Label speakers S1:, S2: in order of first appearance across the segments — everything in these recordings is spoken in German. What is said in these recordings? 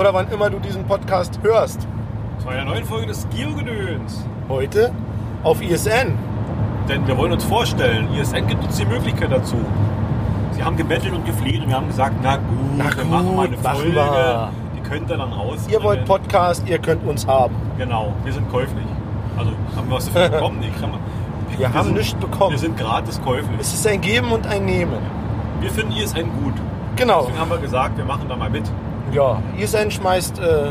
S1: oder wann immer du diesen Podcast hörst.
S2: Zu einer neuen Folge des Geogedöns.
S1: Heute auf ISN.
S2: Denn wir wollen uns vorstellen, ISN gibt uns die Möglichkeit dazu. Sie haben gebettelt und gefleht und wir haben gesagt, na gut,
S1: Na
S2: wir machen mal eine Folge.
S1: wir.
S2: Die könnt ihr dann raus.
S1: Ihr wollt Podcast, ihr könnt uns haben.
S2: Genau, wir sind käuflich. Also haben wir was dafür bekommen? Nee, man.
S1: Wir haben
S2: sind,
S1: nichts bekommen.
S2: Wir sind gratis käuflich.
S1: Es ist ein Geben und ein Nehmen.
S2: Wir finden ISN gut.
S1: Genau.
S2: Deswegen haben wir gesagt, wir machen da mal mit.
S1: Ja, ISN schmeißt äh,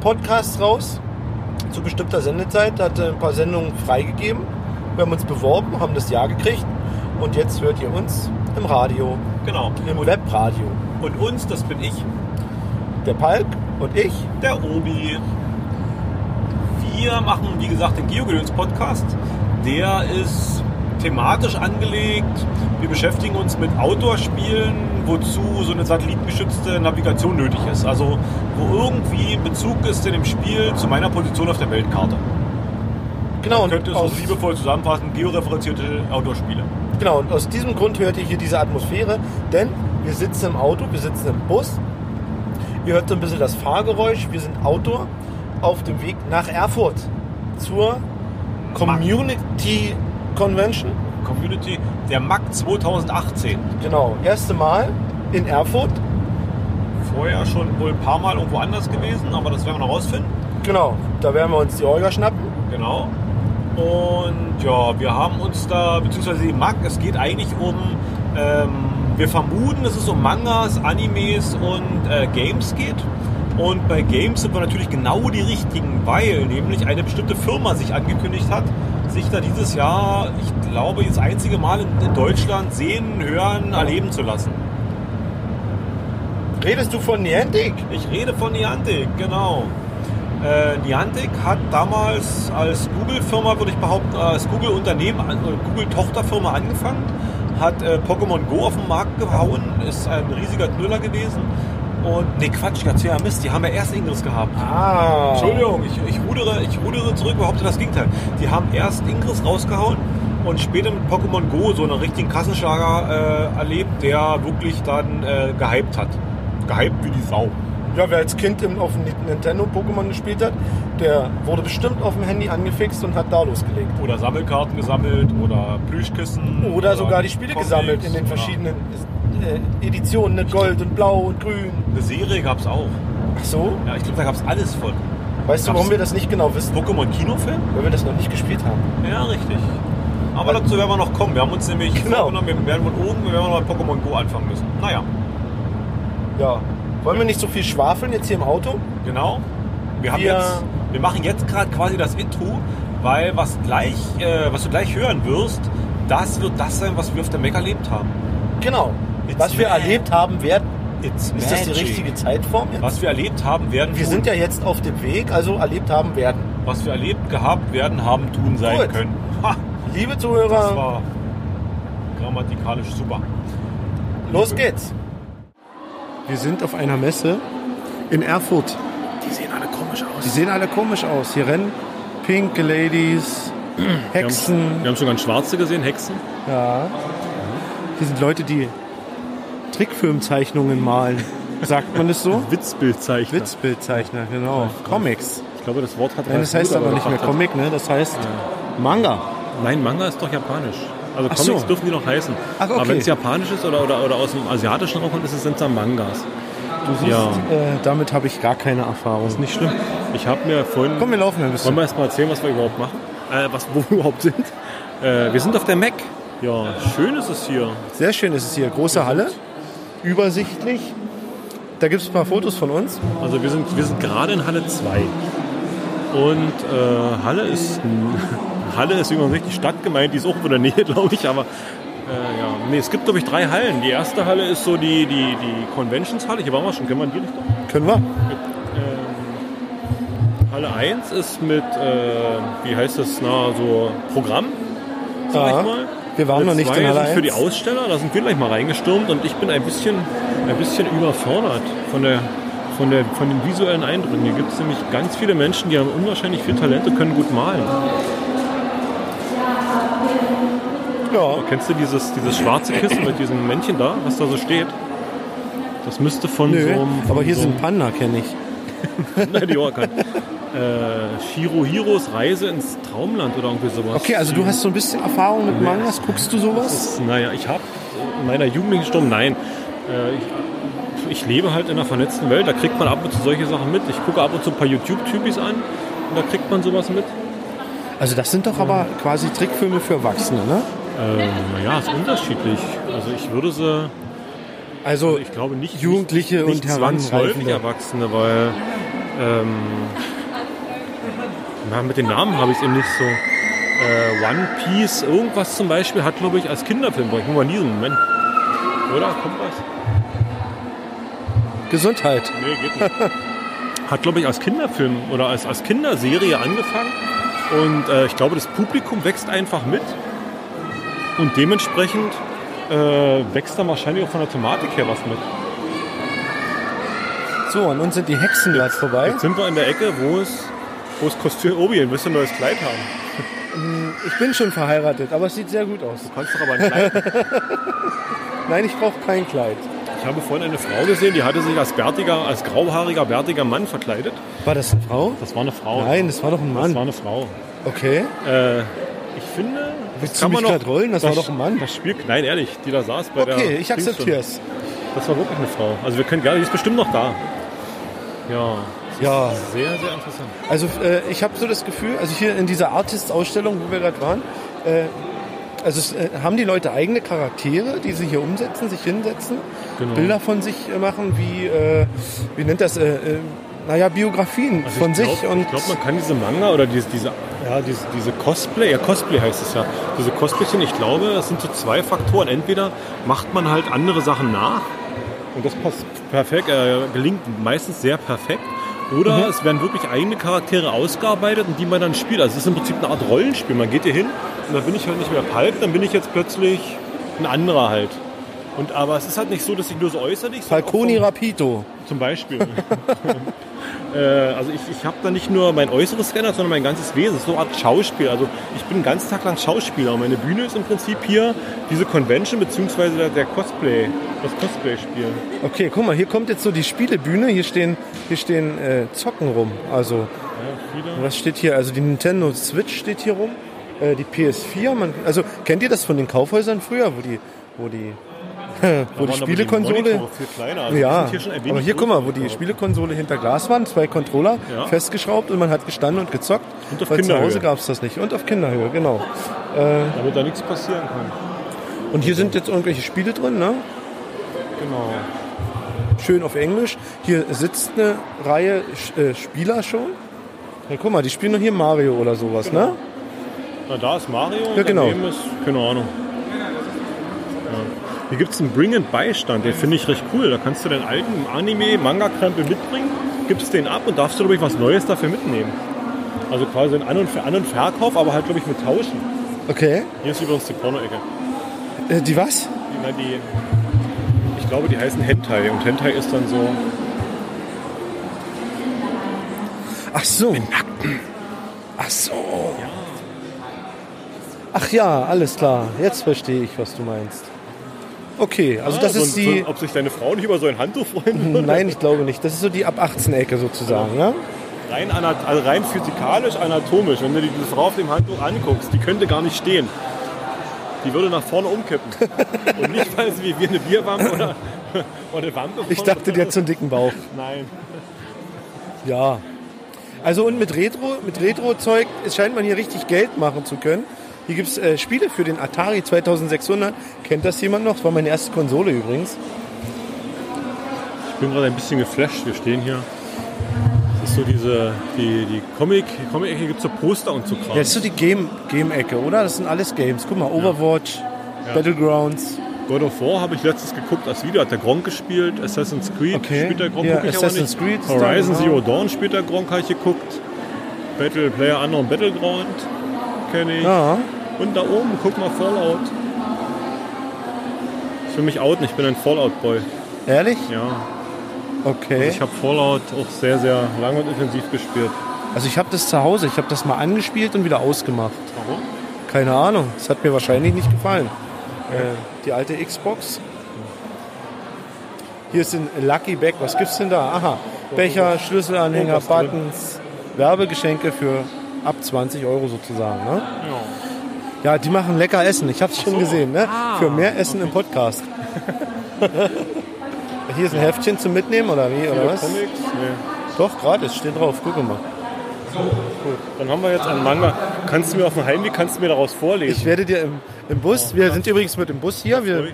S1: Podcasts raus zu bestimmter Sendezeit, hat äh, ein paar Sendungen freigegeben. Wir haben uns beworben, haben das Ja gekriegt und jetzt hört ihr uns im Radio,
S2: Genau.
S1: im
S2: Und,
S1: Webradio.
S2: und uns, das bin ich,
S1: Der Palk und ich.
S2: der Obi. Wir machen, wie gesagt, den Geogedöns-Podcast. Der ist thematisch angelegt. Wir beschäftigen uns mit Outdoor-Spielen, wozu so eine satellitengeschützte Navigation nötig ist. Also wo irgendwie Bezug ist in dem Spiel zu meiner Position auf der Weltkarte.
S1: Genau,
S2: Man
S1: und
S2: könnte es
S1: aus,
S2: liebevoll zusammenfassen, georeferenzierte Outdoor-Spiele.
S1: genau, und aus diesem Grund hört ihr hier diese Atmosphäre, denn wir sitzen im Auto, wir sitzen im Bus. Ihr hört so ein bisschen das Fahrgeräusch. Wir sind Outdoor auf dem Weg nach Erfurt zur Community Convention.
S2: Community, der MAC 2018.
S1: Genau, erste Mal in Erfurt.
S2: Vorher schon wohl ein paar Mal irgendwo anders gewesen, aber das werden wir noch rausfinden.
S1: Genau, da werden wir uns die Olga schnappen.
S2: Genau. Und ja, wir haben uns da, beziehungsweise die MAC, es geht eigentlich um, ähm, wir vermuten, dass es um Mangas, Animes und äh, Games geht. Und bei Games sind wir natürlich genau die richtigen, weil nämlich eine bestimmte Firma sich angekündigt hat, sich da dieses Jahr, ich glaube, das einzige Mal in, in Deutschland sehen, hören, erleben zu lassen.
S1: Redest du von Niantic?
S2: Ich rede von Niantic, genau. Äh, Niantic hat damals als Google-Firma, würde ich behaupten, als Google-Unternehmen, äh, Google-Tochterfirma angefangen, hat äh, Pokémon Go auf den Markt gehauen, ist ein riesiger Knüller gewesen. Und, nee, Quatsch, ich erzähle ja Mist, die haben ja erst Ingress gehabt.
S1: Ah.
S2: Entschuldigung, ich, ich, rudere, ich rudere zurück, behaupte das Gegenteil. Die haben erst Ingress rausgehauen und später mit Pokémon Go so einen richtigen Kassenschlager äh, erlebt, der wirklich dann äh, gehypt hat. Gehypt wie die Sau.
S1: Ja, wer als Kind im, auf dem Nintendo Pokémon gespielt hat, der wurde bestimmt auf dem Handy angefixt und hat da losgelegt.
S2: Oder Sammelkarten gesammelt oder Plüschkissen.
S1: Oder sogar die Spiele
S2: Comics,
S1: gesammelt in den
S2: oder
S1: verschiedenen äh, Editionen, ne? Gold und Blau und Grün.
S2: Eine Serie gab es auch.
S1: Ach so?
S2: Ja, ich glaube, da gab es alles von.
S1: Weißt du, warum wir das nicht genau wissen?
S2: Pokémon Kinofilm?
S1: Weil wir das noch nicht gespielt haben.
S2: Ja, richtig. Aber dazu werden wir noch kommen. Wir haben uns nämlich
S1: Genau.
S2: wir werden von oben, wir werden mal Pokémon Go anfangen müssen. Naja,
S1: Ja. Wollen wir nicht so viel schwafeln jetzt hier im Auto?
S2: genau. Wir, haben
S1: Wir-
S2: jetzt, wir machen jetzt gerade quasi das Intro, weil was, gleich, äh, was du gleich hören wirst, das wird das sein, was wir auf der Mac erlebt haben.
S1: Genau.
S2: It's
S1: Was wir erlebt haben werden.
S2: It's
S1: Ist das die
S2: magic.
S1: richtige Zeitform jetzt?
S2: Was wir erlebt haben, werden
S1: Wir
S2: tun.
S1: sind ja jetzt auf dem Weg, also erlebt haben werden.
S2: Was wir erlebt, gehabt, werden, haben, tun, sein
S1: Gut.
S2: können. Ha,
S1: Liebe
S2: das
S1: Zuhörer,
S2: war grammatikalisch super.
S1: los geht's. Wir sind auf einer Messe in Erfurt.
S2: Die sehen alle komisch
S1: Die
S2: aus.
S1: sehen alle komisch aus. Hier rennen pinke Ladies, Hexen.
S2: Wir haben schon ganz Schwarze gesehen, Hexen.
S1: Ja. Hier sind Leute, die Trickfilmzeichnungen malen. Sagt man das so?
S2: Witzbildzeichner.
S1: Witzbildzeichner, genau. Comics.
S2: Ich glaube, das Wort hat
S1: Nein, das heißt aber nicht mehr Comic, ne? Das heißt Manga.
S2: Nein, Manga ist doch japanisch. Also
S1: Ach
S2: Comics
S1: so.
S2: dürfen die noch heißen.
S1: Ach, okay.
S2: Aber wenn es japanisch ist oder, oder, oder aus dem asiatischen Raum kommt, ist es sind dann Mangas.
S1: Du siehst,
S2: Ja.
S1: äh, damit habe ich gar keine Erfahrung.
S2: Ist nicht schlimm. Ich habe mir vorhin...
S1: Komm, wir laufen ein
S2: Wollen
S1: bisschen.
S2: wir erst mal erzählen, was wir überhaupt machen? Äh, was, wo wir überhaupt sind? Äh, wir sind auf der Mac. Ja, schön ist es hier.
S1: Sehr schön ist es hier. Große Halle. Übersichtlich. Da gibt es ein paar Fotos von uns.
S2: Also wir sind, wir sind gerade in Halle 2. Und äh, Halle ist Halle ist übrigens nicht die Stadt gemeint, die ist auch in der Nähe, glaube ich, aber äh, ja. Nee, es gibt, glaube ich, drei Hallen. Die erste Halle ist so die, die, die Conventions-Halle. Hier waren wir schon, kennen wir in die Richtung?
S1: Können wir?
S2: Halle 1 ist mit, äh, wie heißt das, na, so Programm, sag
S1: Ja.
S2: ich mal.
S1: Wir waren noch nicht in Halle
S2: sind für die
S1: 1.
S2: Aussteller, da sind wir gleich mal reingestürmt und ich bin ein bisschen, ein bisschen überfordert von, der, von, der, von den visuellen Eindrücken. Hier gibt es nämlich ganz viele Menschen, die haben unwahrscheinlich viel Talent und können gut malen.
S1: Ja.
S2: Kennst du dieses, dieses schwarze Kissen mit diesem Männchen da, was da so steht? Das müsste von
S1: Nö,
S2: so einem.
S1: aber hier
S2: so
S1: sind Panda, kenne ich.
S2: Nein, die Orkan. Äh, Shirohiros Reise ins Traumland oder irgendwie sowas.
S1: Okay, also du hast so ein bisschen Erfahrung mit Mangas. Guckst du sowas?
S2: Das, naja, ich habe in meiner jugendlichen Stunde, nein. Äh, ich, ich lebe halt in einer vernetzten Welt, da kriegt man ab und zu solche Sachen mit. Ich gucke ab und zu ein paar YouTube-Typis an und da kriegt man sowas mit.
S1: Also das sind doch aber quasi Trickfilme für Erwachsene, ne?
S2: Ähm, naja, ist unterschiedlich. Also ich würde sie,
S1: Also
S2: ich glaube nicht
S1: Jugendliche
S2: nicht, nicht
S1: und
S2: zwangsläufig
S1: Heranreifende.
S2: Erwachsene, weil ähm, na, mit den Namen habe ich es eben nicht so. Äh, One Piece, irgendwas zum Beispiel, hat glaube ich als Kinderfilm, ich muss mal niesen, Moment. Oder? Kommt was?
S1: Gesundheit.
S2: Nee, geht nicht. Hat, glaube ich, als Kinderfilm oder als, als Kinderserie angefangen. Und äh, ich glaube, das Publikum wächst einfach mit. Und dementsprechend äh, wächst dann wahrscheinlich auch von der Thematik her was mit.
S1: So, an uns sind die Hexen gerade vorbei.
S2: Jetzt sind wir in der Ecke, wo es, wo es Kostüm Obi ein bisschen neues Kleid haben.
S1: Ich bin schon verheiratet, aber es sieht sehr gut aus.
S2: Du kannst doch aber ein Kleid.
S1: Nein, ich brauche kein Kleid.
S2: Ich habe vorhin eine Frau gesehen, die hatte sich als bärtiger, als grauhaariger, bärtiger Mann verkleidet.
S1: War das eine Frau?
S2: Das war eine Frau.
S1: Nein, das war doch ein
S2: das war
S1: Mann.
S2: eine Frau.
S1: Okay.
S2: Äh, ich finde,
S1: Willst du mich grad rollen? Das war doch ein Mann.
S2: Das Spiel, nein, ehrlich, die da saß bei der.
S1: Okay, ich akzeptiere es.
S2: Das war wirklich eine Frau. Also wir können gerne, die ist bestimmt noch da. Ja,
S1: Ja,
S2: sehr, sehr interessant.
S1: also äh, ich habe so das Gefühl, also hier in dieser Artist-Ausstellung, wo wir gerade waren, äh, also es, äh, haben die Leute eigene Charaktere, die sie hier umsetzen, sich hinsetzen,
S2: Genau.
S1: Bilder von sich machen, wie, äh, wie nennt das, äh, äh, naja, Biografien
S2: Also
S1: von
S2: ich
S1: sich.
S2: glaub,
S1: und
S2: ich glaube, man kann diese Manga oder diese, diese, ja, diese, diese Cosplay, ja Cosplay heißt es ja, diese Cosplaychen, ich glaube, das sind so zwei Faktoren. Entweder macht man halt andere Sachen nach und das passt perfekt, äh, gelingt meistens sehr perfekt. Oder
S1: Mhm.
S2: es werden wirklich eigene Charaktere ausgearbeitet und die man dann spielt. Also es ist im Prinzip eine Art Rollenspiel. Man geht hier hin und dann bin ich halt nicht mehr Palp, dann bin ich jetzt plötzlich ein anderer halt. Und aber es ist halt nicht so, dass ich nur so äußerlich.
S1: Falconi Rapito.
S2: zum Beispiel. äh, also ich, ich habe da nicht nur mein äußeres geändert, sondern mein ganzes Wesen. So eine Art Schauspiel. Also ich bin den ganzen Tag lang Schauspieler. Und meine Bühne ist im Prinzip hier diese Convention beziehungsweise der, der Cosplay, das Cosplay-Spiel.
S1: Okay, guck mal, hier kommt jetzt so die Spielebühne. Hier stehen, hier stehen äh, Zocken rum. Also,
S2: Ja,
S1: was steht hier? Also die Nintendo Switch steht hier rum. Äh, die PS4. Man, also kennt ihr das von den Kaufhäusern früher, wo die, wo die, wo die Spielekonsole.
S2: Also
S1: ja,
S2: hier
S1: aber hier guck mal, wo die. Spielekonsole hinter Glas waren, zwei Controller
S2: Ja.
S1: festgeschraubt und man hat gestanden und gezockt.
S2: Und auf
S1: weil zu
S2: Kinderhöhe.
S1: Hause gab es das nicht. Und auf Kinderhöhe, genau.
S2: Damit da nichts passieren kann.
S1: Und hier sind jetzt irgendwelche Spiele drin, ne?
S2: Genau.
S1: Schön auf Englisch. Hier sitzt eine Reihe äh, Spieler schon. Ja, guck mal, die spielen doch hier Mario oder sowas, ne?
S2: Na, da ist Mario und
S1: Ja, genau.
S2: ist, keine Ahnung. Ja. Hier gibt es einen Bring-and-Beistand, den finde ich recht cool. Da kannst du deinen alten Anime-Manga-Krempel mitbringen, gibst den ab und darfst du, glaube ich, was Neues dafür mitnehmen. Also quasi ein An- und, Ver An und Verkauf, aber halt, glaube ich, mit Tauschen.
S1: Okay.
S2: Hier ist übrigens die Porno-Ecke.
S1: Äh, die was?
S2: Die, na, die, ich glaube, die heißen Hentai und Hentai ist dann so...
S1: Ach so. Ach so. Ach ja, alles klar. Jetzt verstehe ich, was du meinst. Okay, also das
S2: Ah,
S1: ist
S2: so,
S1: die.
S2: So, ob sich deine Frau nicht über so ein Handtuch freuen würde?
S1: Nein, ich glaube nicht. Das ist so die ab 18 Ecke sozusagen, ja?
S2: Rein, also rein physikalisch, anatomisch, wenn du dir diese Frau auf dem Handtuch anguckst, die könnte gar nicht stehen. Die würde nach vorne umkippen. Und nicht, weil sie wie wir eine Bierwampe oder, oder eine Wampe
S1: Ich dachte, die hat so einen dicken Bauch.
S2: Nein.
S1: Ja. Also und mit Retro, mit Retro-Zeug es scheint man hier richtig Geld machen zu können. Hier gibt es äh, Spiele für den Atari 2600. Kennt das jemand noch? Das war meine erste Konsole übrigens.
S2: Ich bin gerade ein bisschen geflasht. Wir stehen hier. Das ist so diese, die, die Comic, die Comic-Ecke gibt es so Poster und so Kram.
S1: Ja, das ist so die Game- Game-Ecke, oder? Das sind alles Games. Guck mal, Overwatch, Battlegrounds.
S2: God of War habe ich letztens geguckt, als Video hat der Gronk gespielt. Assassin's Creed
S1: Okay.
S2: spielt der Gronk,
S1: Ja, Assassin's. Creed
S2: Horizon. Zero Dawn spielt der Gronk, habe ich geguckt. Battle Player Unknown Battleground kenne ich.
S1: Ja.
S2: Und da oben, guck mal, Fallout. Ist für mich out, ich bin ein Fallout-Boy.
S1: Ehrlich?
S2: Ja.
S1: Okay.
S2: Ich habe Fallout auch sehr, sehr lange und intensiv gespielt.
S1: Also ich habe das zu Hause. Ich habe das mal angespielt und wieder ausgemacht.
S2: Warum?
S1: Keine Ahnung. Es hat mir wahrscheinlich nicht gefallen. Äh, die alte Xbox. Hier ist ein Lucky Bag. Was gibt's denn da? Aha, Becher, Schlüsselanhänger. Buttons, Werbegeschenke für ab 20 Euro sozusagen. Ne? Ja, die machen lecker Essen. Ich habe es schon gesehen. Ne?
S2: Ah.
S1: Für mehr Essen im Podcast. Hier ist ein Heftchen zum Mitnehmen oder wie? Oder was?
S2: Comics? Nee.
S1: Doch, gratis, steht drauf. Guck mal.
S2: Dann haben wir jetzt einen Manga. Kannst du mir auf dem Heimweg, kannst du mir daraus vorlesen?
S1: Ich werde dir im, im Bus, wir sind übrigens mit dem Bus hier, wir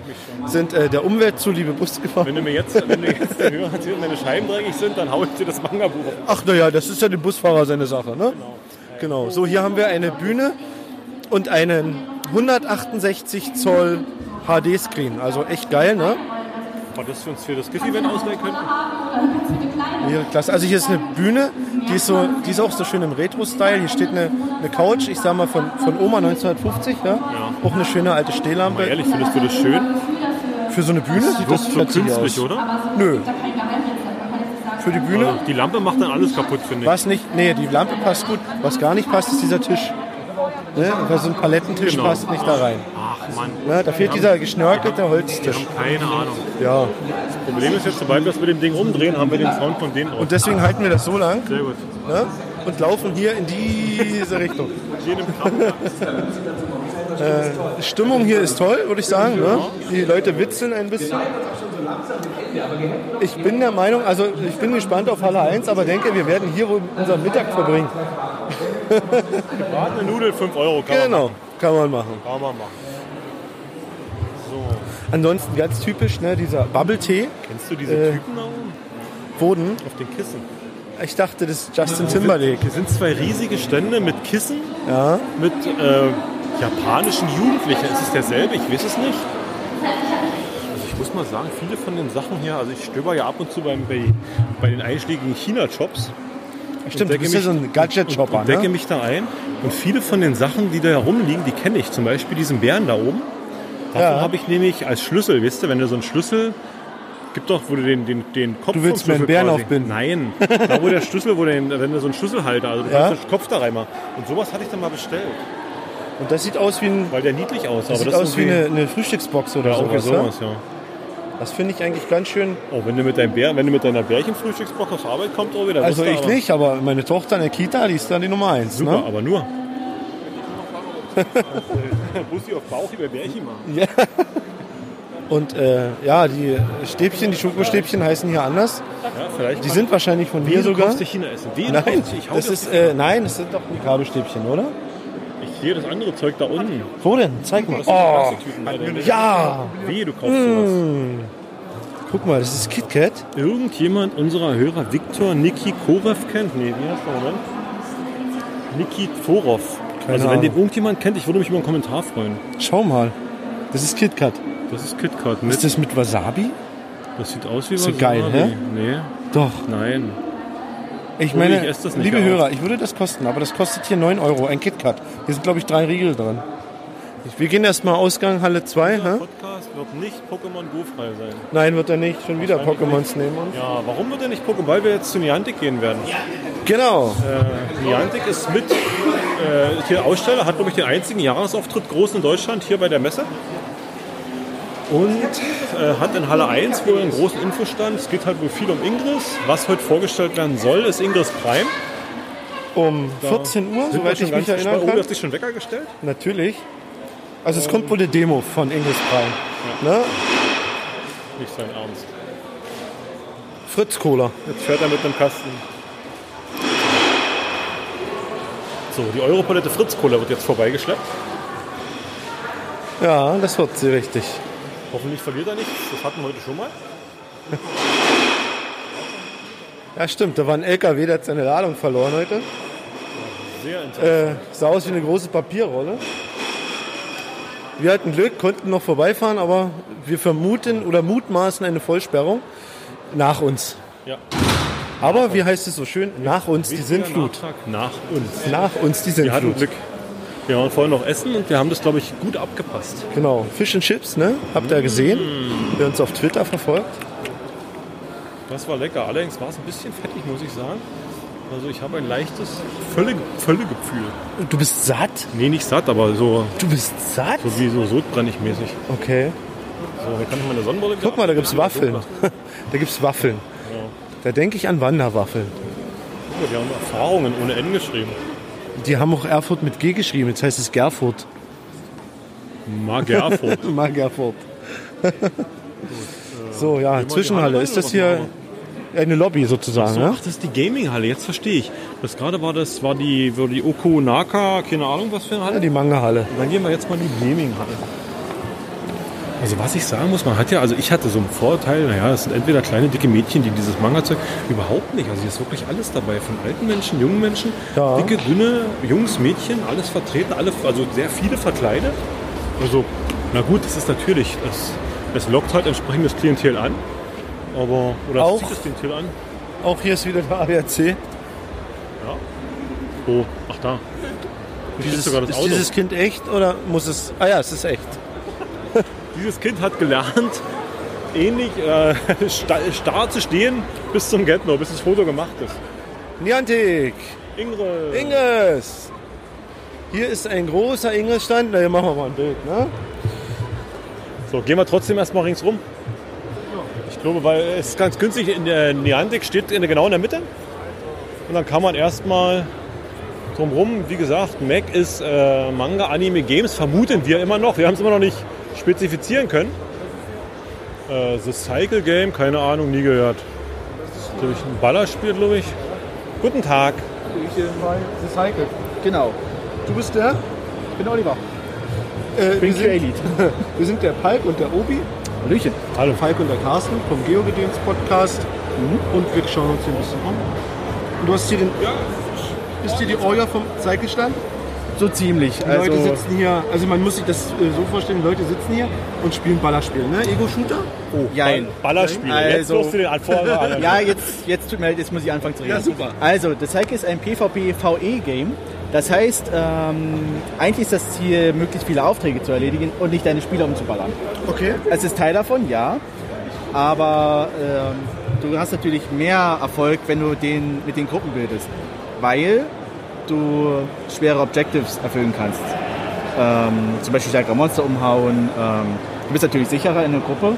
S1: sind äh, der Umwelt zuliebe Bus
S2: Wenn
S1: gefahren.
S2: du mir jetzt, wenn du jetzt der Hörer erzählst, meine Scheiben dreckig sind, dann hau ich dir das Manga-Buch auf.
S1: Ach naja, das ist ja dem Busfahrer seine Sache, ne? Genau. So, hier haben wir eine Bühne und einen 168 Zoll HD-Screen. Also echt geil, ne?
S2: Ob das für uns für das GIF-Event ausleihen könnten?
S1: Hier, klasse. Also hier ist eine Bühne, die ist, so, die ist auch so schön im Retro-Style. Hier steht eine, eine Couch, ich sag mal von, von Oma 1950, ja? Auch eine schöne alte Stehlampe.
S2: Ehrlich, findest du das schön?
S1: Für so eine Bühne sieht das
S2: Wirkt so künstlich,
S1: aus.
S2: oder?
S1: Nö. Für die Bühne?
S2: Also, die Lampe macht dann alles kaputt, finde ich.
S1: Was nicht, nee, die Lampe passt gut. Was gar nicht passt, ist dieser Tisch. Ne? Weil so ein Palettentisch
S2: Genau.
S1: passt nicht da rein.
S2: Ach Mann,
S1: Ne? Da fehlt dieser geschnörkelte Holztisch.
S2: keine Ahnung.
S1: Ja.
S2: Das Problem ist jetzt, sobald wir das mit dem Ding umdrehen, haben wir den Sound von denen raus.
S1: Und deswegen halten wir das so lang
S2: Sehr gut.
S1: ne? und laufen hier in diese Richtung. Die Stimmung hier ist toll, würde ich sagen. Ne? Die Leute witzeln ein bisschen. Ich bin der Meinung, also ich bin gespannt auf Halle 1, aber denke, wir werden hier wohl unseren Mittag verbringen.
S2: Eine Nudel, 5 Euro, kann man
S1: Genau,
S2: machen.
S1: kann man machen.
S2: Kann man machen. So,
S1: Ansonsten ganz typisch, ne, dieser Bubble-Tee,
S2: kennst du diese
S1: Äh.
S2: Typen da oben?
S1: Boden.
S2: Auf den Kissen.
S1: Ich dachte, das ist Justin Timberlake.
S2: Hier sind zwei riesige Stände mit Kissen,
S1: Ja.
S2: mit äh, japanischen Jugendlichen. Ist es derselbe? Ich weiß es nicht. Ich muss mal sagen, viele von den Sachen hier, also ich stöber ja ab und zu beim, bei, bei den einschlägigen China-Shops.
S1: Stimmt, du bist ja
S2: mich-
S1: so ein Gadget-Shopper,
S2: und decke
S1: ne?
S2: mich da ein. Und viele von den Sachen, die da herumliegen, die kenne ich. Zum Beispiel diesen Bären da oben. Davon
S1: Ja.
S2: habe ich nämlich als Schlüssel, wisst ihr, wenn du so einen Schlüssel, gibt doch, wo du den, den, den Kopf
S1: Du willst
S2: vom
S1: mir einen
S2: Schlüssel
S1: Bären
S2: quasi-
S1: aufbinden.
S2: Nein, da wo der Schlüssel, wo den, wenn du so einen Schlüsselhalter, also du
S1: Ja.
S2: kannst den Kopf da reinmachen. Und sowas hatte ich dann mal bestellt,
S1: Und das sieht aus wie, ein,
S2: weil der niedlich aussah.
S1: das
S2: aber
S1: sieht
S2: das
S1: aus wie eine, eine Frühstücksbox oder
S2: ja,
S1: sowas. ne?
S2: sowas, ja.
S1: Das finde ich eigentlich ganz schön.
S2: Oh, wenn du mit deinem Bär, wenn du mit deiner Bärchenfrühstücksbox auf Arbeit kommst, oh, wieder
S1: Also
S2: du
S1: ich
S2: aber-
S1: nicht, aber meine Tochter in der Kita, die ist dann die Nummer eins.
S2: Super,
S1: Ne?
S2: aber nur. Bussi auf Bauch über Bärchen machen.
S1: Und äh, ja, die Stäbchen, die Schokostäbchen heißen hier anders.
S2: Ja, vielleicht.
S1: Die sind wahrscheinlich von mir
S2: du
S1: sogar.
S2: dir China essen. Du
S1: Nein,
S2: ich hau
S1: das ist, äh, nein, das sind doch Mikado-Stäbchen, oder?
S2: Sehe das andere Zeug da unten.
S1: Wo denn? Zeig mal. Oh, ja!
S2: Wie, du kaufst sowas.
S1: Guck mal, das ist KitKat.
S2: Irgendjemand unserer Hörer Viktor Niki Korev kennt? Nee, wie heißt der Moment? Niki Forov.
S1: Keine
S2: also wenn den irgendjemand kennt, ich würde mich über einen Kommentar freuen.
S1: Schau mal. Das ist KitKat.
S2: Das ist KitKat mit.
S1: Ist das mit Wasabi?
S2: Das sieht aus wie
S1: So
S2: was.
S1: geil, ne?
S2: Nee,
S1: Doch.
S2: nein.
S1: Ich meine,
S2: ich esse das nicht
S1: liebe
S2: auf.
S1: Hörer, ich würde das kosten, aber das kostet hier 9 Euro, ein KitKat. Hier sind, glaube ich, drei Riegel drin. Wir gehen erstmal Ausgang Halle 2.
S2: Der
S1: Hä?
S2: Podcast wird nicht Pokémon Go frei sein.
S1: Nein, wird er nicht. Schon wieder Pokémons nehmen uns.
S2: Ja, warum wird er nicht Pokémon? Weil wir jetzt zu Niantic gehen werden.
S1: Genau.
S2: Äh, Niantic ist mit äh, hier Aussteller, hat glaube ich den einzigen Jahresauftritt groß in Deutschland hier bei der Messe. Und äh, hat in Halle 1 wohl einen großen Infostand. Es geht halt wohl viel um Ingress. Was heute vorgestellt werden soll, ist Ingress Prime.
S1: Um 14 Uhr, soweit ich mich erinnern.
S2: Oh,
S1: kann.
S2: du hast dich schon Wecker gestellt?
S1: Natürlich. Also es kommt wohl eine Demo von Ingress Prime. Ne?
S2: Nicht sein Ernst.
S1: Fritz Cola.
S2: Jetzt fährt er mit einem Kasten. So, die Europalette Fritz Cola wird jetzt vorbeigeschleppt.
S1: Ja, das wird sie richtig.
S2: Hoffentlich verliert er nichts. Das hatten wir heute schon mal.
S1: Ja, stimmt. Da war ein LKW, der hat seine Ladung verloren heute.
S2: Sehr interessant.
S1: Äh, sah aus wie eine große Papierrolle. Wir hatten Glück, konnten noch vorbeifahren, aber wir vermuten oder mutmaßen eine Vollsperrung nach uns.
S2: ja.
S1: Aber wie heißt es so schön? Nach uns die Sintflut.
S2: Nach uns.
S1: Nach uns die
S2: Wir hatten
S1: Sintflut.
S2: Glück. Wir waren vorhin noch essen und wir haben das, glaube ich, gut abgepasst.
S1: Genau. Fish and Chips, ne? Habt ihr gesehen? Wer uns auf Twitter verfolgt.
S2: Das war lecker. Allerdings war es ein bisschen fettig, muss ich sagen. Also ich habe ein leichtes Völle, Völlegefühl.
S1: Du bist satt?
S2: Nee, nicht satt, aber so,
S1: Du bist satt?
S2: so wie so sodbrennig mäßig.
S1: Okay.
S2: So, hier kann ich meine Sonnenbrille
S1: Guck mal, da gibt's Waffeln. Da gibt es Waffeln. Da denke ich an Wanderwaffeln.
S2: Oh, die haben Erfahrungen ohne N geschrieben.
S1: Die haben auch Erfurt mit G geschrieben. Jetzt heißt es Gerfurt.
S2: Magerfurt.
S1: Mal Gerfurt. so, ja, Zwischenhalle. Ist das hier eine Lobby sozusagen?
S2: So,
S1: ne?
S2: ach, das ist die Gaming-Halle, jetzt verstehe ich. Das gerade war das, war die, war die Okunaka, keine Ahnung was für eine Halle.
S1: Ja, die Manga-Halle.
S2: Dann gehen wir jetzt mal in die Gaming-Halle. Also was ich sagen muss, man hat ja, also ich hatte so einen Vorteil, naja, es sind entweder kleine, dicke Mädchen, die dieses Manga-Zeug überhaupt nicht. Also hier ist wirklich alles dabei, von alten Menschen, jungen Menschen,
S1: Ja.
S2: dicke, dünne, Jungs, Mädchen, alles vertreten, alle, also sehr viele verkleidet. Also, na gut, das ist natürlich, es, es lockt halt entsprechendes Klientel an. Aber, oder
S1: Auch-
S2: es zieht das Klientel an.
S1: Auch hier ist wieder der ADAC.
S2: Oh, ach da.
S1: Dieses,
S2: sogar das
S1: ist dieses Kind echt oder muss es... Ah ja, es ist echt.
S2: Dieses Kind hat gelernt, ähnlich äh, sta- starr zu stehen bis zum Gentner, bis das Foto gemacht ist.
S1: Niantic.
S2: Ingrid.
S1: Inges. Hier ist ein großer Inges-Stand. Na, hier machen wir mal ein Bild, ne?
S2: So, gehen wir trotzdem erstmal ringsrum. Ich glaube, weil es ist ganz günstig, in der Niantic steht in der, genau in der Mitte. Und dann kann man erstmal drumherum, wie gesagt, Mac ist äh, Manga, Anime, Games, vermuten wir immer noch. Wir haben es immer noch nicht spezifizieren können. Äh, The Cycle Game, keine Ahnung, nie gehört. Das ist, glaube ich, ein Ballerspiel, glaube ich. Guten Tag.
S1: The Cycle.
S3: Genau.
S1: Du bist der?
S3: Ich bin Oliver.
S1: Äh,
S3: Bin
S1: wir, sind,
S3: Elite.
S1: wir sind der Palk und der Obi.
S3: Hallöchen.
S2: Hallo.
S1: Falk und der Carsten vom Geogedöns Podcast. Und wir schauen uns hier ein bisschen um. Und du hast hier den. Ist hier die Orga vom Cycle-Stand?
S3: So ziemlich.
S1: Die
S3: Also,
S1: Leute sitzen hier, also man muss sich das äh, so vorstellen, Leute sitzen hier und spielen Ballerspiel, ne? Ego-Shooter?
S2: Oh,
S3: Jein.
S2: Ballerspiel. Jetzt
S3: Also-
S2: musst du den Anfang.
S3: ja, jetzt, jetzt tut mir leid, jetzt muss ich anfangen zu reden.
S1: Ja, super.
S3: Also, das Cycle ist ein PvP-VE-Game. Das heißt, ähm, eigentlich ist das Ziel, möglichst viele Aufträge zu erledigen und nicht deine Spieler umzuballern.
S1: Okay.
S3: Es ist Teil davon, ja. Aber ähm, du hast natürlich mehr Erfolg, wenn du den mit den Gruppen bildest. Weil du schwere Objectives erfüllen kannst. Ähm, zum Beispiel stärkere Monster umhauen. Ähm, du bist natürlich sicherer in der Gruppe.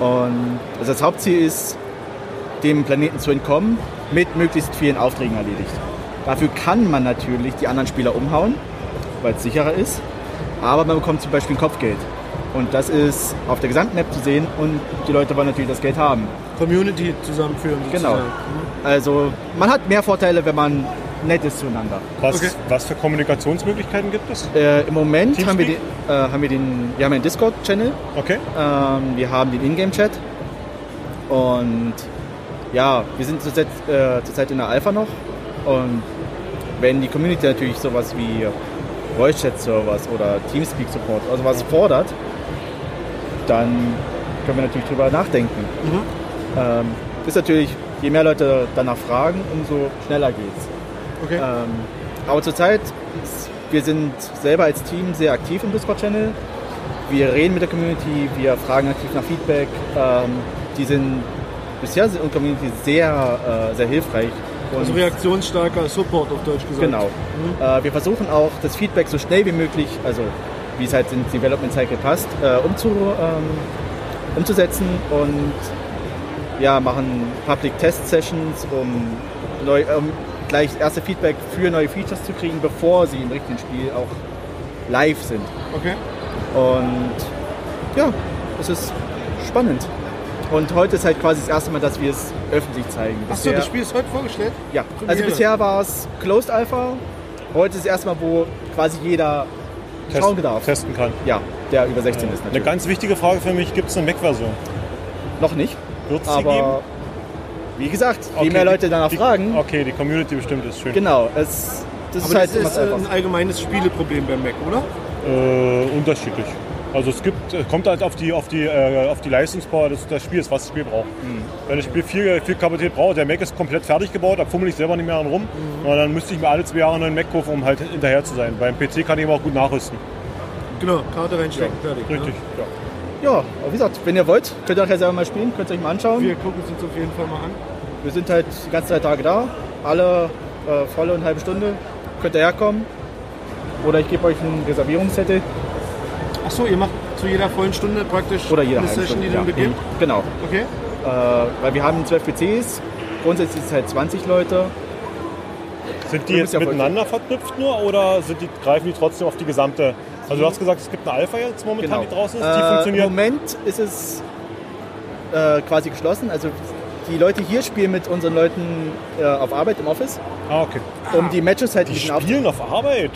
S3: Und also das Hauptziel ist, dem Planeten zu entkommen, mit möglichst vielen Aufträgen erledigt. Dafür kann man natürlich die anderen Spieler umhauen, weil es sicherer ist. Aber man bekommt zum Beispiel ein Kopfgeld. Und das ist auf der Gesamtmap zu sehen und die Leute wollen natürlich das Geld haben.
S1: Community zusammenführen.
S3: Genau.
S1: sozusagen.
S3: Also man hat mehr Vorteile, wenn man nett ist zueinander.
S2: Was,
S1: Okay.
S2: was für Kommunikationsmöglichkeiten gibt es?
S3: Äh, Im Moment haben wir, den,
S2: Teamspeak?
S3: äh, haben wir den, wir haben einen Discord-Channel,
S2: Okay.
S3: ähm, wir haben den Ingame-Chat und ja, wir sind zurzeit, äh, zurzeit in der Alpha noch und wenn die Community natürlich sowas wie Voice-Chat-Servers oder Teamspeak-Support oder sowas fordert, dann können wir natürlich drüber nachdenken. Ähm, ist natürlich, je mehr Leute danach fragen, umso schneller geht's.
S1: Okay.
S3: Ähm, aber zurzeit, wir sind selber als Team sehr aktiv im Discord-Channel. Wir reden mit der Community, wir fragen aktiv nach Feedback. Ähm, die sind bisher sind unsere Community sehr, äh, sehr hilfreich. Und
S1: Also reaktionsstarker Support auf Deutsch gesagt.
S3: Genau. Äh, wir versuchen auch das Feedback so schnell wie möglich, also wie es halt in Development Cycle passt, äh, umzu, ähm, umzusetzen und ja, machen Public Test Sessions, um, neu, um gleich erste Feedback für neue Features zu kriegen, bevor sie im richtigen Spiel auch live sind.
S1: Okay.
S3: Und ja, es ist spannend. Und heute ist halt quasi das erste Mal, dass wir es öffentlich zeigen.
S1: Achso, das Spiel ist heute vorgestellt?
S3: ja,
S1: Premiere.
S3: also bisher war es Closed Alpha. Heute ist erstmal, wo quasi jeder schauen darf.
S2: testen kann.
S3: Ja, der über 16 ist
S2: Eine
S3: natürlich.
S2: ganz wichtige Frage für mich, gibt es eine Mac-Version?
S3: Noch nicht,
S2: Wird es sie geben?
S3: Wie gesagt, je
S2: Okay,
S3: mehr Leute
S2: die-
S3: danach
S2: die,
S3: fragen,
S2: Okay, die Community bestimmt ist schön.
S3: genau, es, das
S1: Aber
S3: ist halt
S1: das ist ein allgemeines Spieleproblem beim Mac, oder?
S2: Äh, unterschiedlich. Also es gibt, äh, kommt halt auf die, auf die, äh, auf die Leistungspower des, des Spiels, was das Spiel braucht.
S3: Mhm.
S2: Wenn das Spiel viel, viel Kapazität braucht, der Mac ist komplett fertig gebaut, da fummel ich selber nicht mehr dran rum.
S3: Mhm.
S2: Und dann müsste ich mir alle zwei Jahre einen neuen Mac kaufen, um halt hinterher zu sein. Beim PC kann ich aber auch gut nachrüsten.
S1: Genau, Karte reinstecken, fertig. ne?
S2: Richtig. Ja.
S3: Ja, aber wie gesagt, wenn ihr wollt, könnt ihr nachher selber mal spielen, könnt ihr euch mal anschauen.
S1: Wir gucken es uns auf jeden Fall mal an.
S3: Wir sind halt die ganzen drei Tage da, alle äh, volle und halbe Stunde. Könnt ihr herkommen. Oder ich gebe euch einen Reservierungszettel
S1: Achso, ihr macht zu jeder vollen Stunde praktisch
S3: oder jeder
S1: eine Session,
S3: Stunde.
S1: die dann
S3: ja.
S1: beginnt?
S3: Genau.
S1: Okay.
S3: weil wir haben zwölf PCs, grundsätzlich ist es halt 20 Leute.
S2: Sind die jetzt
S3: ja
S2: miteinander verknüpft nur oder sind die, greifen die trotzdem auf die gesamte? Also du hast gesagt, es gibt eine Alpha jetzt momentan, die draußen ist, die
S3: Äh, Im
S2: funktioniert.
S3: Moment ist es äh, quasi geschlossen. Also die Leute hier spielen mit unseren Leuten äh, auf Arbeit im Office,
S2: Ah, okay.
S3: um die Matches halt
S2: Die spielen auf Arbeit.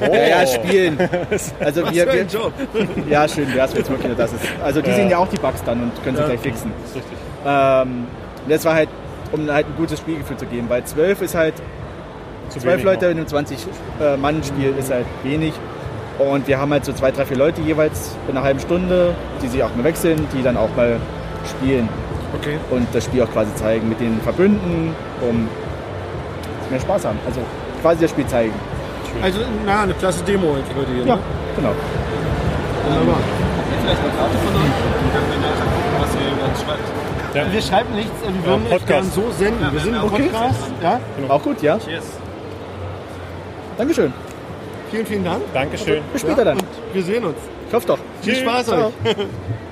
S2: Oho.
S3: Ja, ja, spielen. Also wir,
S1: für ein Job.
S3: ja, schön, wäre es jetzt wirklich nur das ist. Also die
S2: Ja.
S3: sehen ja auch die Bugs dann und können sie gleich fixen.
S2: ist richtig.
S3: Ähm, das war halt, um halt ein gutes Spielgefühl zu geben, weil 12 ist halt,
S2: Zu
S3: 12
S2: wenig
S3: Leute
S2: noch.
S3: in einem 20-Mann-Spiel ist halt wenig. Und wir haben halt so zwei, drei, vier Leute jeweils in einer halben Stunde, die sich auch mal wechseln, die dann auch mal spielen
S1: Okay.
S3: und das Spiel auch quasi zeigen mit den Verbünden, um mehr Spaß haben. Also quasi das Spiel zeigen.
S1: Also, na, eine klasse Demo heute hier.
S3: Ja,
S1: Ne?
S3: genau.
S1: Wunderbar.
S4: Vielleicht eine Karte von euch, dann können wir nachher gucken, was ihr über uns schreibt.
S1: Wir schreiben nichts, wir würden
S2: Ja,
S1: es gern
S2: Podcast.
S1: so senden. Wir sind ein
S3: Okay.
S1: Podcast. Ja?
S3: Auch gut, ja?
S4: Cheers.
S3: Dankeschön.
S1: Vielen, vielen Dank.
S2: Dankeschön.
S3: Bis später dann.
S1: Und wir sehen uns.
S3: Ich hoffe doch.
S1: Viel Spaß
S3: Ciao.
S1: euch.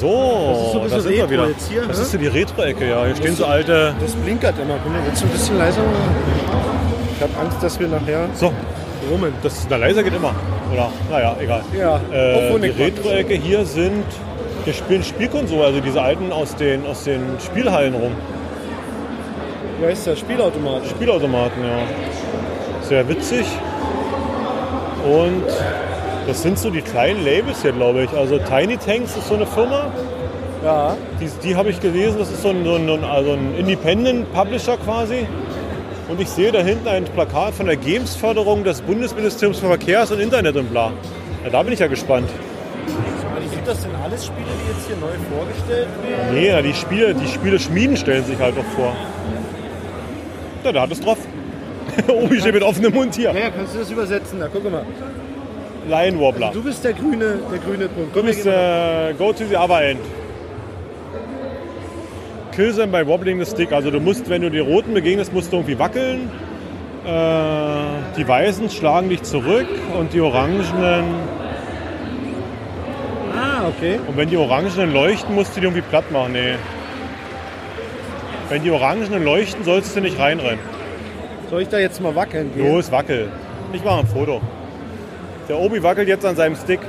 S2: So,
S1: ist so ein bisschen
S2: da sind wir wieder.
S1: jetzt hier,
S2: das
S1: ne?
S2: ist die Retro-Ecke, ja. Hier stehen so alte.
S1: Das blinkert immer. Willst du ein bisschen leiser? Ich habe Angst, dass wir nachher
S2: So,
S1: rummen.
S2: das na, leiser geht immer. Oder? Naja, egal.
S1: Ja,
S2: Äh, die. Retro-Ecke hier sind. Hier spielen Spielkonsolen, also diese alten aus den, aus den Spielhallen rum.
S1: Wie heißt der? Spielautomat.
S2: Spielautomaten, ja. Sehr witzig. Und das sind so die kleinen Labels hier, glaube ich. Also Tiny Tanks ist so eine Firma.
S1: Ja.
S2: Die, die habe ich gelesen, das ist so ein, so ein, also ein Independent Publisher quasi. Und ich sehe da hinten ein Plakat von der Games-Förderung des Bundesministeriums für Verkehrs und Internet und bla. Ja, da bin ich ja gespannt.
S1: Sind das denn alles Spiele, die jetzt hier neu vorgestellt werden?
S2: Nee, na, die Spiele, die Spiele schmieden stellen sich halt doch vor. Ja, da hat es drauf. Obi steht mit offenem Mund hier.
S1: Naja, kannst du das übersetzen? Da guck mal.
S2: Lion Wobbler.
S1: Du bist der grüne, der grüne Punkt.
S2: Du bist äh, go to the other end. Kill them by wobbling the stick. Also du musst, wenn du die Roten begegnest, musst du irgendwie wackeln. Äh, die Weißen schlagen dich zurück und die Orangenen.
S1: ah, okay.
S2: Und wenn die Orangenen leuchten, musst du die irgendwie platt machen. Nee. Wenn die Orangenen leuchten, sollst du nicht reinrennen.
S1: Soll ich da jetzt mal wackeln gehen?
S2: Los, wackel. Ich mache ein Foto. Der Obi wackelt jetzt an seinem Stick.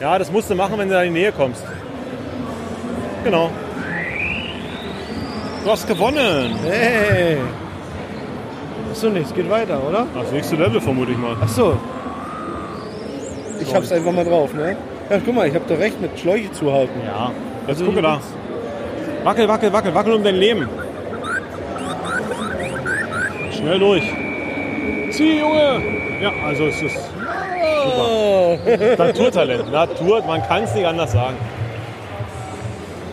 S2: Ja, das musst du machen, wenn du da in die Nähe kommst. Genau. Du hast gewonnen.
S1: Hey! Achso, nicht, es geht weiter, oder?
S2: Das nächste Level vermute ich mal.
S1: Ach so. Ich hab's einfach mal drauf, ne? Ja, guck mal, ich hab da recht mit Schläuche zuhalten.
S2: Ja. Jetzt
S1: Also
S2: gucke da. Wackel, wackel, wackel, wackel um dein Leben. Schnell durch. Zieh, Junge! Ja, also es ist
S1: Oh.
S2: Naturtalent. Natur, man kann es nicht anders sagen.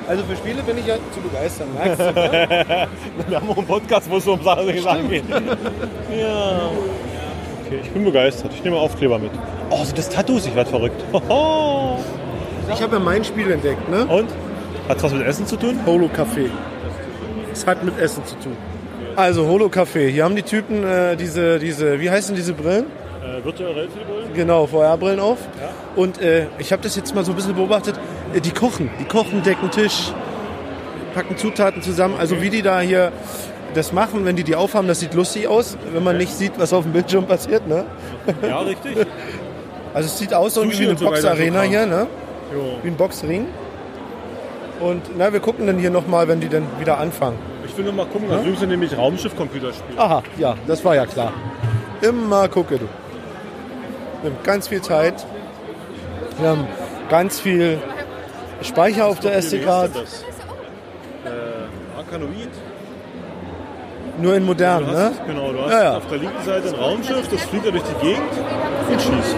S1: Also für Spiele bin ich ja zu begeistern, merkst du? ne?
S2: Wir haben auch einen Podcast, wo es um Sachen geht. Ja. Okay, ich bin begeistert. Ich nehme Aufkleber mit. Oh, sind das Tattoos? Ich werde verrückt.
S1: Ich habe ja mein Spiel entdeckt, ne?
S2: Und? Hat was mit Essen zu tun?
S1: Holo Café. Es hat mit Essen zu tun. Also Holo Café. Hier haben die Typen äh, diese, diese, wie heißen diese Brillen?
S2: Äh, virtuelle Realität
S1: Genau, VR-Brillen auf. Und äh, ich habe das jetzt mal so ein bisschen beobachtet. Äh, die kochen, die kochen, decken Tisch, packen Zutaten zusammen. Also wie die da hier das machen, wenn die die aufhaben, das sieht lustig aus, wenn man nicht sieht, was auf dem Bildschirm passiert. Ne?
S2: Ja, richtig.
S1: Also es sieht aus so wie eine Boxarena hier, ne?
S2: Jo.
S1: wie ein Boxring. Und na, wir gucken dann hier nochmal, wenn die dann wieder anfangen.
S2: Ich will nur mal gucken, da drüben sind nämlich Raumschiff-Computerspiele.
S1: Aha, ja, das war ja klar. Immer gucke du. Nimmt ganz viel Zeit. Wir haben ganz viel Speicher auf der SD-Card.
S2: das? Äh, Arkanoid.
S1: Nur in modern, ne?
S2: hast, Genau, du hast
S1: Ja, ja.
S2: auf der linken Seite ein Raumschiff, das fliegt ja durch die Gegend und schießt.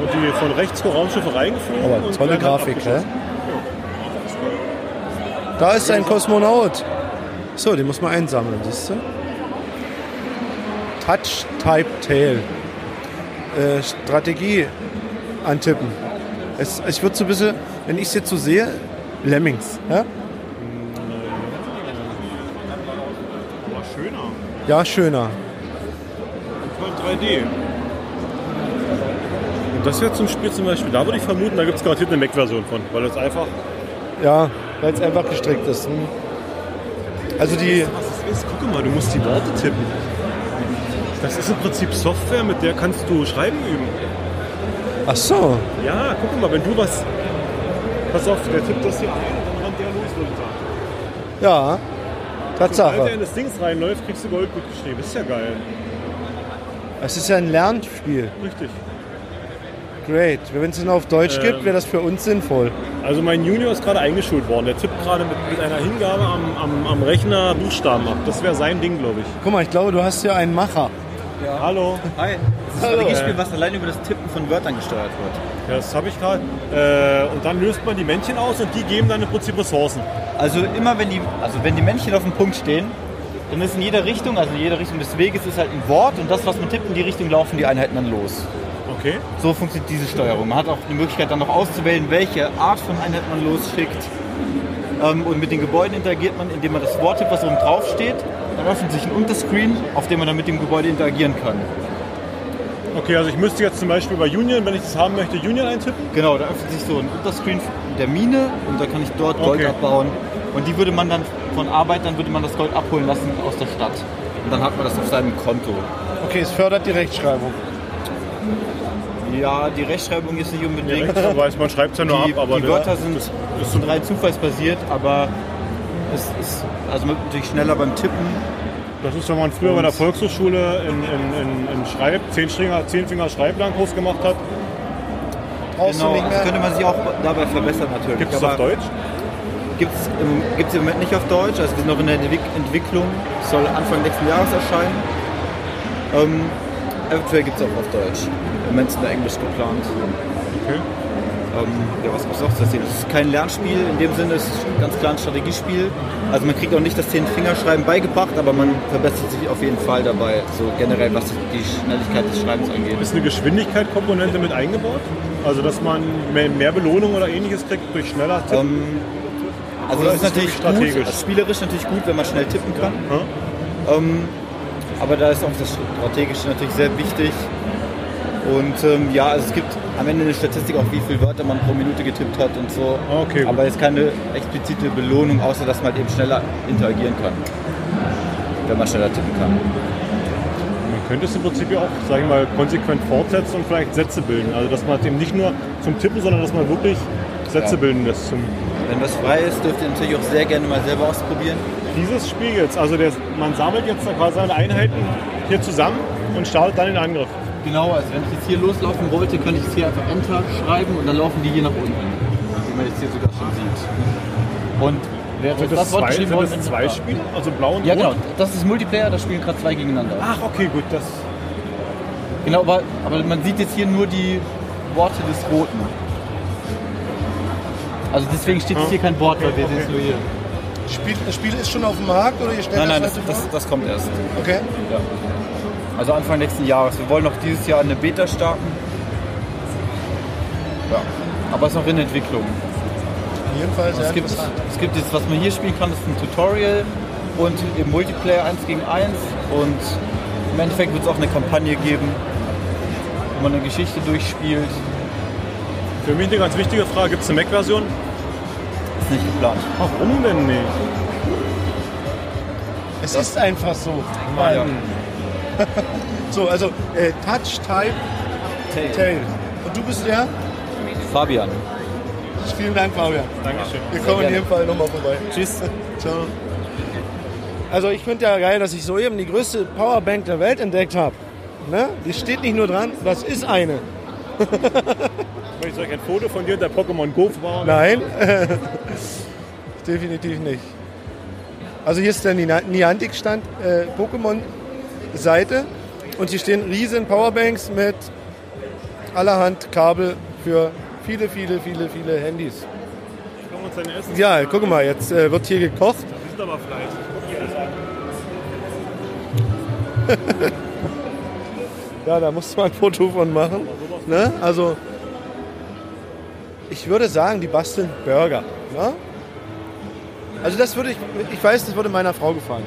S2: Und die von rechts kommen Raumschiffe reingeflogen.
S1: Aber tolle Grafik, hä? Da ist ein Kosmonaut. So, den muss man einsammeln, siehst du? Touch Type Tail. Äh, Strategie antippen. Es, ich würde so ein bisschen, wenn ich es jetzt so sehe, Lemmings. Ja,
S2: Aber schöner.
S1: ja schöner.
S2: Voll 3D. Und das wäre zum Spiel zum Beispiel, da würde ich vermuten, da gibt es garantiert eine Mac-Version von, weil das einfach,
S1: Ja, weil es einfach gestrickt ist. Hm. Also die,
S2: was das ist, guck mal, du musst die Worte tippen. Das ist im Prinzip Software, mit der kannst du Schreiben üben.
S1: ach so,
S2: Ja, guck mal, wenn du was, pass auf, der tippt das hier ein und dann der los, würde ich sagen.
S1: ja,
S2: Sobald er
S1: Tatsache.
S2: in das Dings reinläuft, kriegst du Gold gut geschrieben. Das ist ja geil.
S1: Es ist ja ein Lernspiel.
S2: Richtig.
S1: Great. Wenn es ihn auf Deutsch
S2: Ähm.
S1: gibt, wäre das für uns sinnvoll.
S2: Also mein Junior ist gerade eingeschult worden. Der tippt gerade mit, mit einer Hingabe am, am, am Rechner Buchstaben ab. Das wäre sein Ding, glaube ich.
S1: Guck mal, ich glaube, du hast ja einen Macher.
S2: Hallo.
S4: Hi. Das ist ein Strategiespiel, was allein über das Tippen von Wörtern gesteuert wird.
S2: Ja, das habe ich gerade. Äh, und dann löst man die Männchen aus und die geben dann im Prinzip Ressourcen.
S4: Also immer wenn die, also wenn die Männchen auf dem Punkt stehen, dann ist in jeder Richtung, also in jeder Richtung des Weges ist halt ein Wort und das, was man tippt, in die Richtung laufen die Einheiten dann los.
S2: Okay.
S4: So funktioniert diese Steuerung. Man hat auch die Möglichkeit dann noch auszuwählen, welche Art von Einheit man losschickt. Ähm, und mit den Gebäuden interagiert man, indem man das Wort tippt, was oben drauf steht. Dann öffnet sich ein Unterscreen, auf dem man dann mit dem Gebäude interagieren kann.
S2: Okay, also ich müsste jetzt zum Beispiel bei Union, wenn ich das haben möchte, Union eintippen.
S4: Genau, da öffnet sich so ein Unterscreen der Mine und da kann ich dort Gold
S2: Okay.
S4: abbauen. Und die würde man dann von Arbeitern würde man das Gold abholen lassen aus der Stadt. Und dann hat man das auf seinem Konto.
S1: Okay, es fördert die Rechtschreibung.
S4: Ja, die Rechtschreibung ist nicht unbedingt.
S2: Ja, weiß, man schreibt es ja nur
S4: Die,
S2: ab, aber
S4: die Wörter sind, sind rein zufallsbasiert, aber es ist also man wird natürlich schneller beim Tippen.
S2: Das ist, wenn man früher bei der Volkshochschule in, in, in, in Schreib, zehn, Stringer, zehn Finger Schreiblernkurs gemacht hat.
S1: Brauchst
S4: Genau,
S1: du nicht
S4: das könnte man sich auch dabei verbessern natürlich.
S2: Gibt es das auf Deutsch?
S4: Gibt es im, gibt's im Moment nicht auf Deutsch, also wir sind noch in der Entwick Entwicklung, soll Anfang nächsten Jahres erscheinen. Ähm, eventuell gibt es auch auf Deutsch. Im Moment ist nur Englisch geplant.
S2: Okay.
S4: Ähm, ja, was gibt's noch zu erzählen? Es ist kein Lernspiel, in dem Sinne es ist ganz klar ein Strategiespiel. Also man kriegt auch nicht das Zehn-Fingerschreiben beigebracht, aber man verbessert sich auf jeden Fall dabei, so generell was die Schnelligkeit des Schreibens angeht.
S2: Ist eine Geschwindigkeitskomponente mit eingebaut? Also, dass man mehr, mehr Belohnung oder ähnliches kriegt durch schneller Tippen?
S4: Ähm, also das ist natürlich gut, also spielerisch natürlich gut, wenn man schnell tippen kann.
S2: Hm?
S4: Ähm, aber da ist auch das Strategische natürlich sehr wichtig. Und ähm, ja, also es gibt am Ende eine Statistik auch, wie viele Wörter man pro Minute getippt hat und so.
S2: Okay, gut.
S4: aber es ist keine explizite Belohnung, außer dass man halt eben schneller interagieren kann. Wenn man schneller tippen kann.
S2: Man könnte es im Prinzip ja auch, sage ich mal, konsequent fortsetzen und vielleicht Sätze bilden. Also, dass man es eben nicht nur zum Tippen, sondern dass man wirklich Sätze
S4: Ja.
S2: bilden lässt. Zum
S4: Wenn das frei ist, dürft ihr natürlich auch sehr gerne mal selber ausprobieren.
S2: dieses Spiel jetzt, also der, man sammelt jetzt quasi seine Einheiten hier zusammen und startet dann den Angriff.
S4: Genau, also wenn ich jetzt hier loslaufen wollte, könnte ich jetzt hier einfach Enter schreiben und dann laufen die hier nach unten. Wie man jetzt hier sogar schon sieht. Und wäre
S2: Sind das,
S4: Wort
S2: zwei, sind das zwei Spiele? Also blau und
S4: Ja,
S2: rot?
S4: genau. Das ist Multiplayer, da spielen gerade zwei gegeneinander.
S2: Ach, okay, gut. Das,
S4: Genau, aber, aber man sieht jetzt hier nur die Worte des Roten. Also deswegen steht jetzt hier kein Wort, weil wir sehen es nur hier.
S1: Spiel, das Spiel ist schon auf dem Markt oder ihr stellt
S4: Nein, nein,
S1: das
S4: das, das,
S1: vor?
S4: das kommt erst.
S1: Okay.
S4: Also Anfang nächsten Jahres. Wir wollen noch dieses Jahr eine Beta starten. Ja. Aber es ist noch in Entwicklung.
S1: Jedenfalls sehr
S4: Es gibt,
S1: interessant.
S4: es gibt jetzt, was man hier spielen kann, ist ein Tutorial und im Multiplayer 1 gegen 1 und im Endeffekt wird es auch eine Kampagne geben, wo man eine Geschichte durchspielt.
S2: für mich eine ganz wichtige Frage. Gibt es eine Mac-Version?
S4: Ist nicht geplant.
S2: Warum denn nicht?
S1: Es ist einfach so. Mann. So, also äh, Touch, Type, Tail. Und du bist der?
S4: Fabian.
S1: Vielen Dank, Fabian.
S2: Dankeschön.
S1: Wir kommen in jedem Fall nochmal vorbei.
S4: Tschüss.
S1: Ciao. Also ich finde ja geil, dass ich soeben die größte Powerbank der Welt entdeckt habe. Ne? Die steht nicht nur dran, das ist eine.
S2: Soll ich euch ein Foto von dir und der Pokémon Go fahren?
S1: Nein, definitiv nicht. Also hier ist der Niantic-Stand, äh, Pokémon-Seite und hier stehen riesen Powerbanks mit allerhand Kabel für viele, viele, viele, viele Handys. Ja, guck mal, jetzt äh, wird hier gekocht.
S2: Die sind aber fleißig.
S1: Ja, da musst du mal ein Foto von machen. Ne? Also, ich würde sagen, die basteln Burger. Ne? Also das würde ich, ich weiß, das würde meiner Frau gefallen.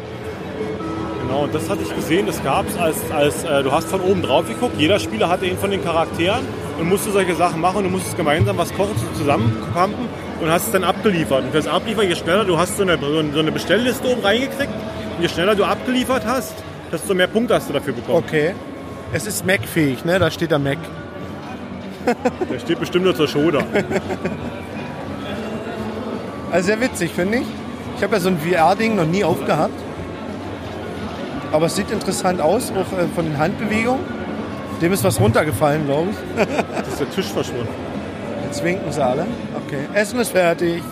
S2: Genau, und das hatte ich gesehen, das gab es als, als äh, du hast von oben drauf geguckt, jeder Spieler hatte einen von den Charakteren und musste solche Sachen machen. Du musstest gemeinsam was kochen, zusammenpumpen und hast es dann abgeliefert. Und fürs Abliefern, je schneller du hast so eine, so eine Bestellliste oben reingekriegt, und je schneller du abgeliefert hast, desto mehr Punkte hast du dafür bekommen.
S1: Okay. Es ist Mac-fähig, ne? Da steht da Mac.
S2: Der steht bestimmt nur zur Show da.
S1: Also sehr witzig, finde ich. Ich habe ja so ein VR-Ding noch nie aufgehabt. Aber es sieht interessant aus, auch äh, von den Handbewegungen. Dem ist was runtergefallen, glaube ich.
S2: Das ist der Tisch verschwunden.
S1: Jetzt winken sie alle. Okay, Essen ist fertig.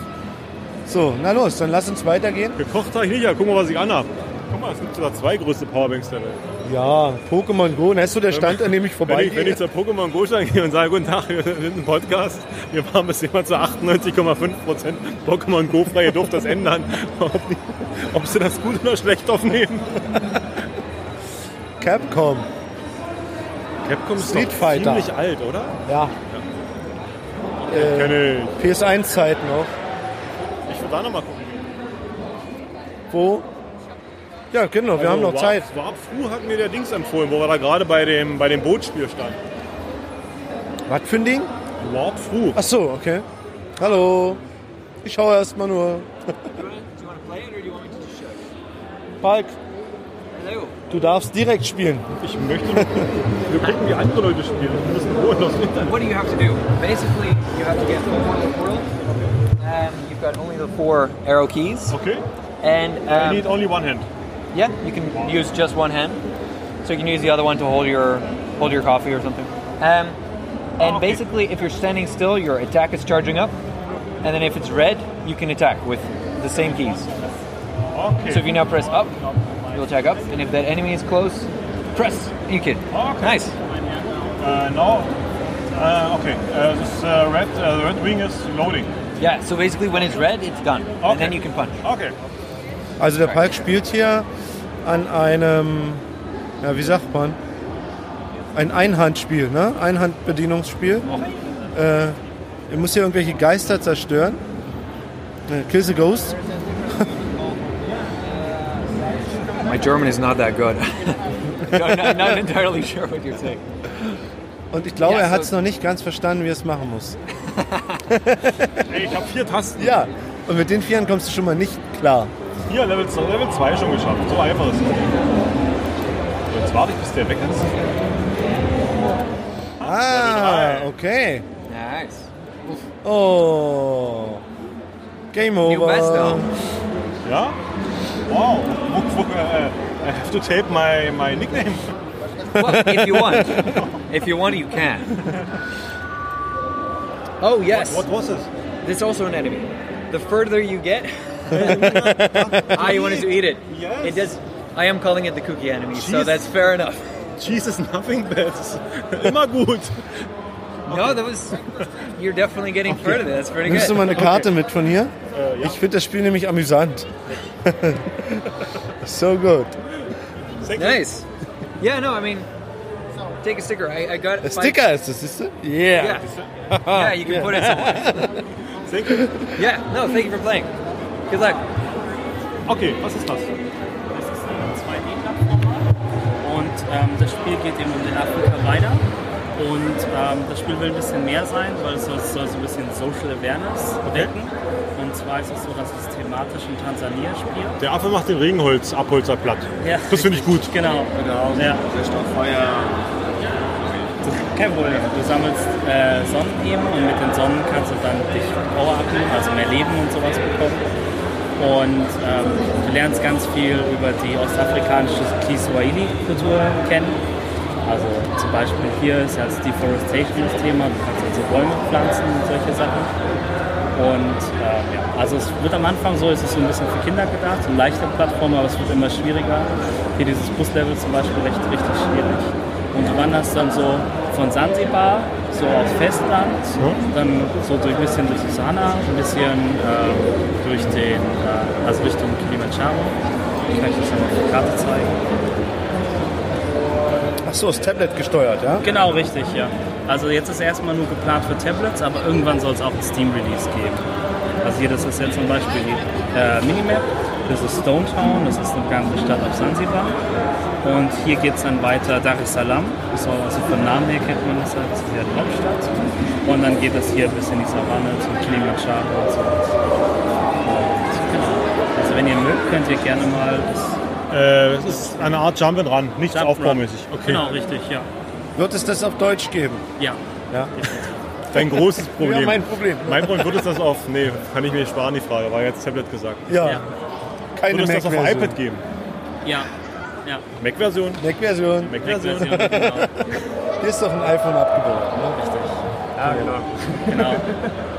S1: So, na los, dann lass uns weitergehen.
S2: Gekocht habe ich nicht, aber guck mal, was ich anhab. Guck mal, es gibt sogar zwei größte Powerbanks der Welt.
S1: Ja, Pokémon Go, das ist so der Stand, an dem ich
S2: Wenn ich, wenn
S1: vorbeigehe.
S2: ich zur Pokémon Go Stand gehe und sage, guten Tag, wir sind ein Podcast, wir waren bis immer zu 98,5% Pokémon Go frei, ihr dürft das ändern. Ob, ob sie das gut oder schlecht aufnehmen.
S1: Capcom.
S2: Capcom ist
S1: Street
S2: doch
S1: Fighter.
S2: ziemlich alt, oder?
S1: Ja,
S2: Kenne ich.
S1: PS1-Zeiten noch.
S2: Ich würde da nochmal gucken.
S1: Wo? Ja, genau, wir haben noch
S2: Warp-
S1: Zeit.
S2: Warp Fu hat mir der Dings empfohlen, wo wir da gerade bei dem, bei dem Bootspiel standen.
S1: Was für ein Ding?
S2: Warp Fu.
S1: Ach so, okay. Hallo. Ich schaue erst mal nur.
S5: Do you want to play it or do you want me to just show you?
S1: Palk,
S5: Hello.
S1: Du darfst direkt spielen.
S2: Ich möchte. Wir gucken, wie andere Leute spielen. Wir müssen holen aus dem Internet.
S5: What do you have to do? Basically, you have to get from one to the portal. Um, you've got only the four arrow keys,
S2: Okay.
S5: and
S2: I
S5: um,
S2: need only one hand.
S5: yeah, you can use just one hand. So you can use the other one to hold your hold your coffee or something. Um, and
S2: Okay.
S5: basically, if you're standing still, your attack is charging up, and then if it's red, you can attack with the same keys.
S2: Okay.
S5: So if you now press up, you'll attack up, and if that enemy is close, press. You can.
S2: Okay.
S5: Nice.
S2: Uh, now, uh, okay, uh, this uh, red, uh, red wing is loading.
S5: Yeah. So basically, when it's red, it's done,
S2: Okay.
S5: and then you can punch.
S2: Okay.
S1: Also der Palk spielt hier an einem, ja wie sagt man, ein Einhandspiel, ne? Einhandbedienungsspiel. Äh, er muss hier irgendwelche Geister zerstören. Äh, Kill the Ghost.
S5: My German is not that good. I'm not, not entirely sure what you're saying.
S1: Und ich glaube,
S5: Ja,
S1: er hat es
S5: so-
S1: noch nicht ganz verstanden, wie er es machen muss.
S2: Hey, ich habe vier Tasten.
S1: Ja, und mit den Vieren kommst du schon mal nicht klar.
S2: Hier, Level 2 Level zwei schon geschafft. So einfach ist es. So, Jetzt warte ich, bis der weg ist.
S1: Ah, okay.
S5: Nice.
S1: Oh. Game over.
S2: Ja? Wow. Wo, wo, I have to tape my, my nickname.
S5: Well, if you want, if you want, you can. Oh yes,
S2: What was this?
S5: this is also an enemy. The further you get, ah, you wanted to eat it.
S2: Yes.
S5: It does. I am calling it the cookie enemy, so that's fair enough.
S2: Is nothing bad. Immer gut.
S5: No, that was. You're definitely getting further. That's pretty
S1: Nimmst du
S5: good.
S1: mal eine Karte mit von hier?
S2: Äh, ja.
S1: Ich finde das Spiel nämlich amüsant. so
S2: you.
S5: Nice. Yeah, no, I mean, take a sticker. I, I got five-
S1: Sticker ist das, siehst du? Yeah.
S5: Yeah. yeah, you can put it somewhere.
S2: Thank you.
S5: Yeah, no, thank you for playing. Good luck.
S2: Okay, was ist das?
S6: Das ist ein 2D-Plattformer und ähm, das Spiel geht eben um den Afrika weiter. Und ähm, das Spiel will ein bisschen mehr sein, weil es soll, soll so ein bisschen Social Awareness wecken. Und zwar ist es so, dass es thematisch in Tansania spielt.
S2: Der Affe macht den Regenholz-Abholzer platt.
S6: Ja.
S2: Das finde ich gut.
S6: Genau. Ja. Kein Problem. Du sammelst äh, Sonnen eben und mit den Sonnen kannst du dann dich power-upen, also mehr Leben und sowas bekommen. Und ähm, du lernst ganz viel über die ostafrikanische Kiswahili-Kultur kennen. Also zum Beispiel hier ist ja das Deforestation das Thema. Du kannst also Bäume pflanzen und solche Sachen. Und ähm, ja, also es wird am Anfang so, es ist so ein bisschen für Kinder gedacht, so eine leichte Plattform, aber es wird immer schwieriger. Hier dieses Buslevel zum Beispiel recht richtig schwierig. Und du wanderst dann so von Sansibar, so aufs Festland, dann so durch ein bisschen durch Susana, ein bisschen ähm, durch den, äh, also Richtung Kilimanjaro. Ich kann euch das dann auf der Karte zeigen.
S1: Ach so, ist Tablet gesteuert, ja?
S6: Genau, richtig, ja. Also jetzt ist erstmal nur geplant für Tablets, aber irgendwann soll es auch ein Steam-Release geben. Also hier, das ist jetzt zum Beispiel die äh, Minimap Das ist Stone Town, das ist eine ganze Stadt auf Sansibar. Und hier geht es dann weiter Dar es Salaam. Also vom Namen her kennt man das halt, ist ja die Hauptstadt. Und dann geht es hier bis in die Savanne zum Kilimanjaro und so. Und genau. Also wenn ihr mögt, könnt ihr gerne mal das
S4: Äh, es ist eine Art Jump and Run, nichts
S6: Jump
S4: aufbaumäßig. Okay.
S6: Genau, richtig, ja.
S1: Wird es das auf Deutsch geben?
S6: Ja.
S1: Ja.
S4: Dein großes Problem.
S1: Ja, mein Problem.
S4: Mein Problem wird es das auf. Nee, kann ich mir sparen, die Frage. War jetzt Tablet gesagt.
S1: Ja.
S6: Ja.
S1: Keine
S4: Wird es das auf iPad geben?
S6: Ja. Ja.
S4: Mac-Version?
S1: Mac-Version.
S4: Mac-Version.
S6: Version, genau.
S1: Hier ist doch ein iPhone abgebaut. Ne?
S6: genau.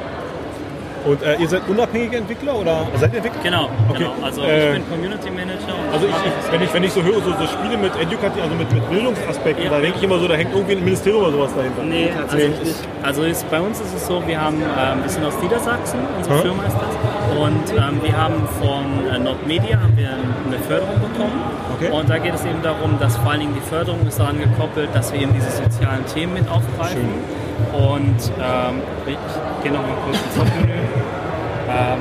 S4: Und äh, ihr seid unabhängige Entwickler oder seid ihr Entwickler?
S6: Genau,
S4: Okay.
S6: genau. Also
S4: Äh,
S6: ich bin Community Manager und
S4: Also ich, ich, wenn, ich, wenn ich so höre, so, so Spiele mit Educativ, also mit, mit Bildungsaspekten,
S6: Ja.
S4: da denke ich immer so, da hängt irgendwie ein Ministerium oder sowas dahinter.
S6: Nee, also, also ist, bei uns ist es so, wir haben, ähm, wir sind aus Niedersachsen, unsere
S4: Hm?
S6: Firma ist das. Und ähm, wir haben von äh, Nordmedia haben wir eine Förderung bekommen.
S4: Okay.
S6: Und da geht es eben darum, dass vor allen Dingen die Förderung ist daran gekoppelt, dass wir eben diese sozialen Themen mit aufgreifen. Und ähm, ich gehe noch mal kurz ins Hauptmenü. Ähm,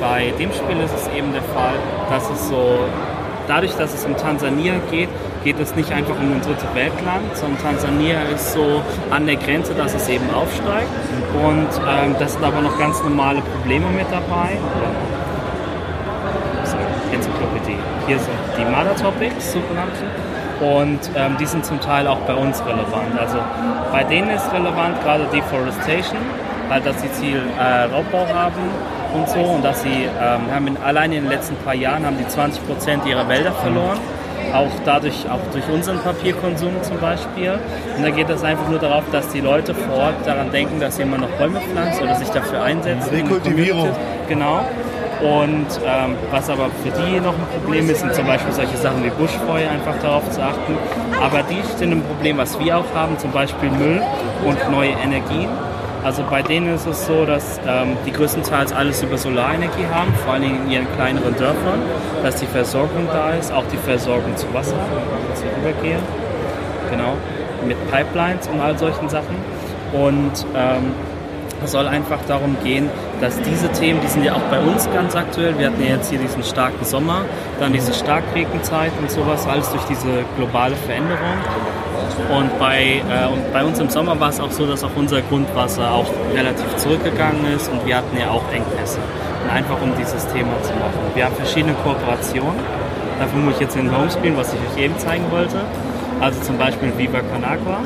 S6: bei dem Spiel ist es eben der Fall, dass es so, dadurch, dass es um Tansania geht, geht es nicht einfach um ein dritte Weltland, sondern Tansania ist so an der Grenze, dass es eben aufsteigt. Und ähm, das sind aber noch ganz normale Probleme mit dabei. So, Enzyklopädie. Hier sind die Mother Topics, sogenannte. Und ähm, die sind zum Teil auch bei uns relevant. Also bei denen ist relevant gerade Deforestation, halt, dass sie Ziel äh, Raubbau haben und so. Und dass sie ähm, haben in, allein in den letzten paar Jahren haben die 20 Prozent ihrer Wälder verloren. Auch dadurch, auch durch unseren Papierkonsum zum Beispiel. Und da geht es einfach nur darauf, dass die Leute vor Ort daran denken, dass immer noch Bäume pflanzen oder sich dafür einsetzen.
S1: Rekultivierung.
S6: Genau. Und ähm, was aber für die noch ein Problem ist, sind zum Beispiel solche Sachen wie Buschfeuer, einfach darauf zu achten. Aber die sind ein Problem, was wir auch haben, zum Beispiel Müll und neue Energien. Also bei denen ist es so, dass ähm, die größtenteils alles über Solarenergie haben, vor allem in ihren kleineren Dörfern, dass die Versorgung da ist, auch die Versorgung zu Wasser, wir übergehen. Genau, mit Pipelines und all solchen Sachen. Und ähm, es soll einfach darum gehen, dass diese Themen, die sind ja auch bei uns ganz aktuell. Wir hatten ja jetzt hier diesen starken Sommer, dann diese Starkregenzeit und sowas, alles durch diese globale Veränderung. Und bei, äh, und bei uns im Sommer war es auch so, dass auch unser Grundwasser auch relativ zurückgegangen ist und wir hatten ja auch Engpässe. Und einfach um dieses Thema zu machen. Wir haben verschiedene Kooperationen. Dafür muss ich jetzt in Home spielen, was ich euch eben zeigen wollte. Also zum Beispiel Viva Con Agua.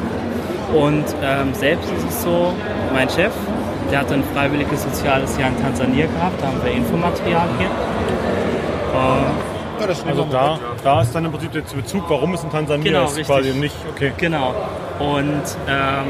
S6: Und ähm, selbst ist es so, mein Chef, der hatte ein freiwilliges soziales Jahr in Tansania gehabt, da haben wir Infomaterialien. Ähm,
S1: Ja, das
S4: Also da, da ist dann im Prinzip der Bezug, warum es in Tansania
S6: Genau,
S4: ist,
S6: richtig.
S4: quasi nicht. Okay.
S6: Genau. Und ähm,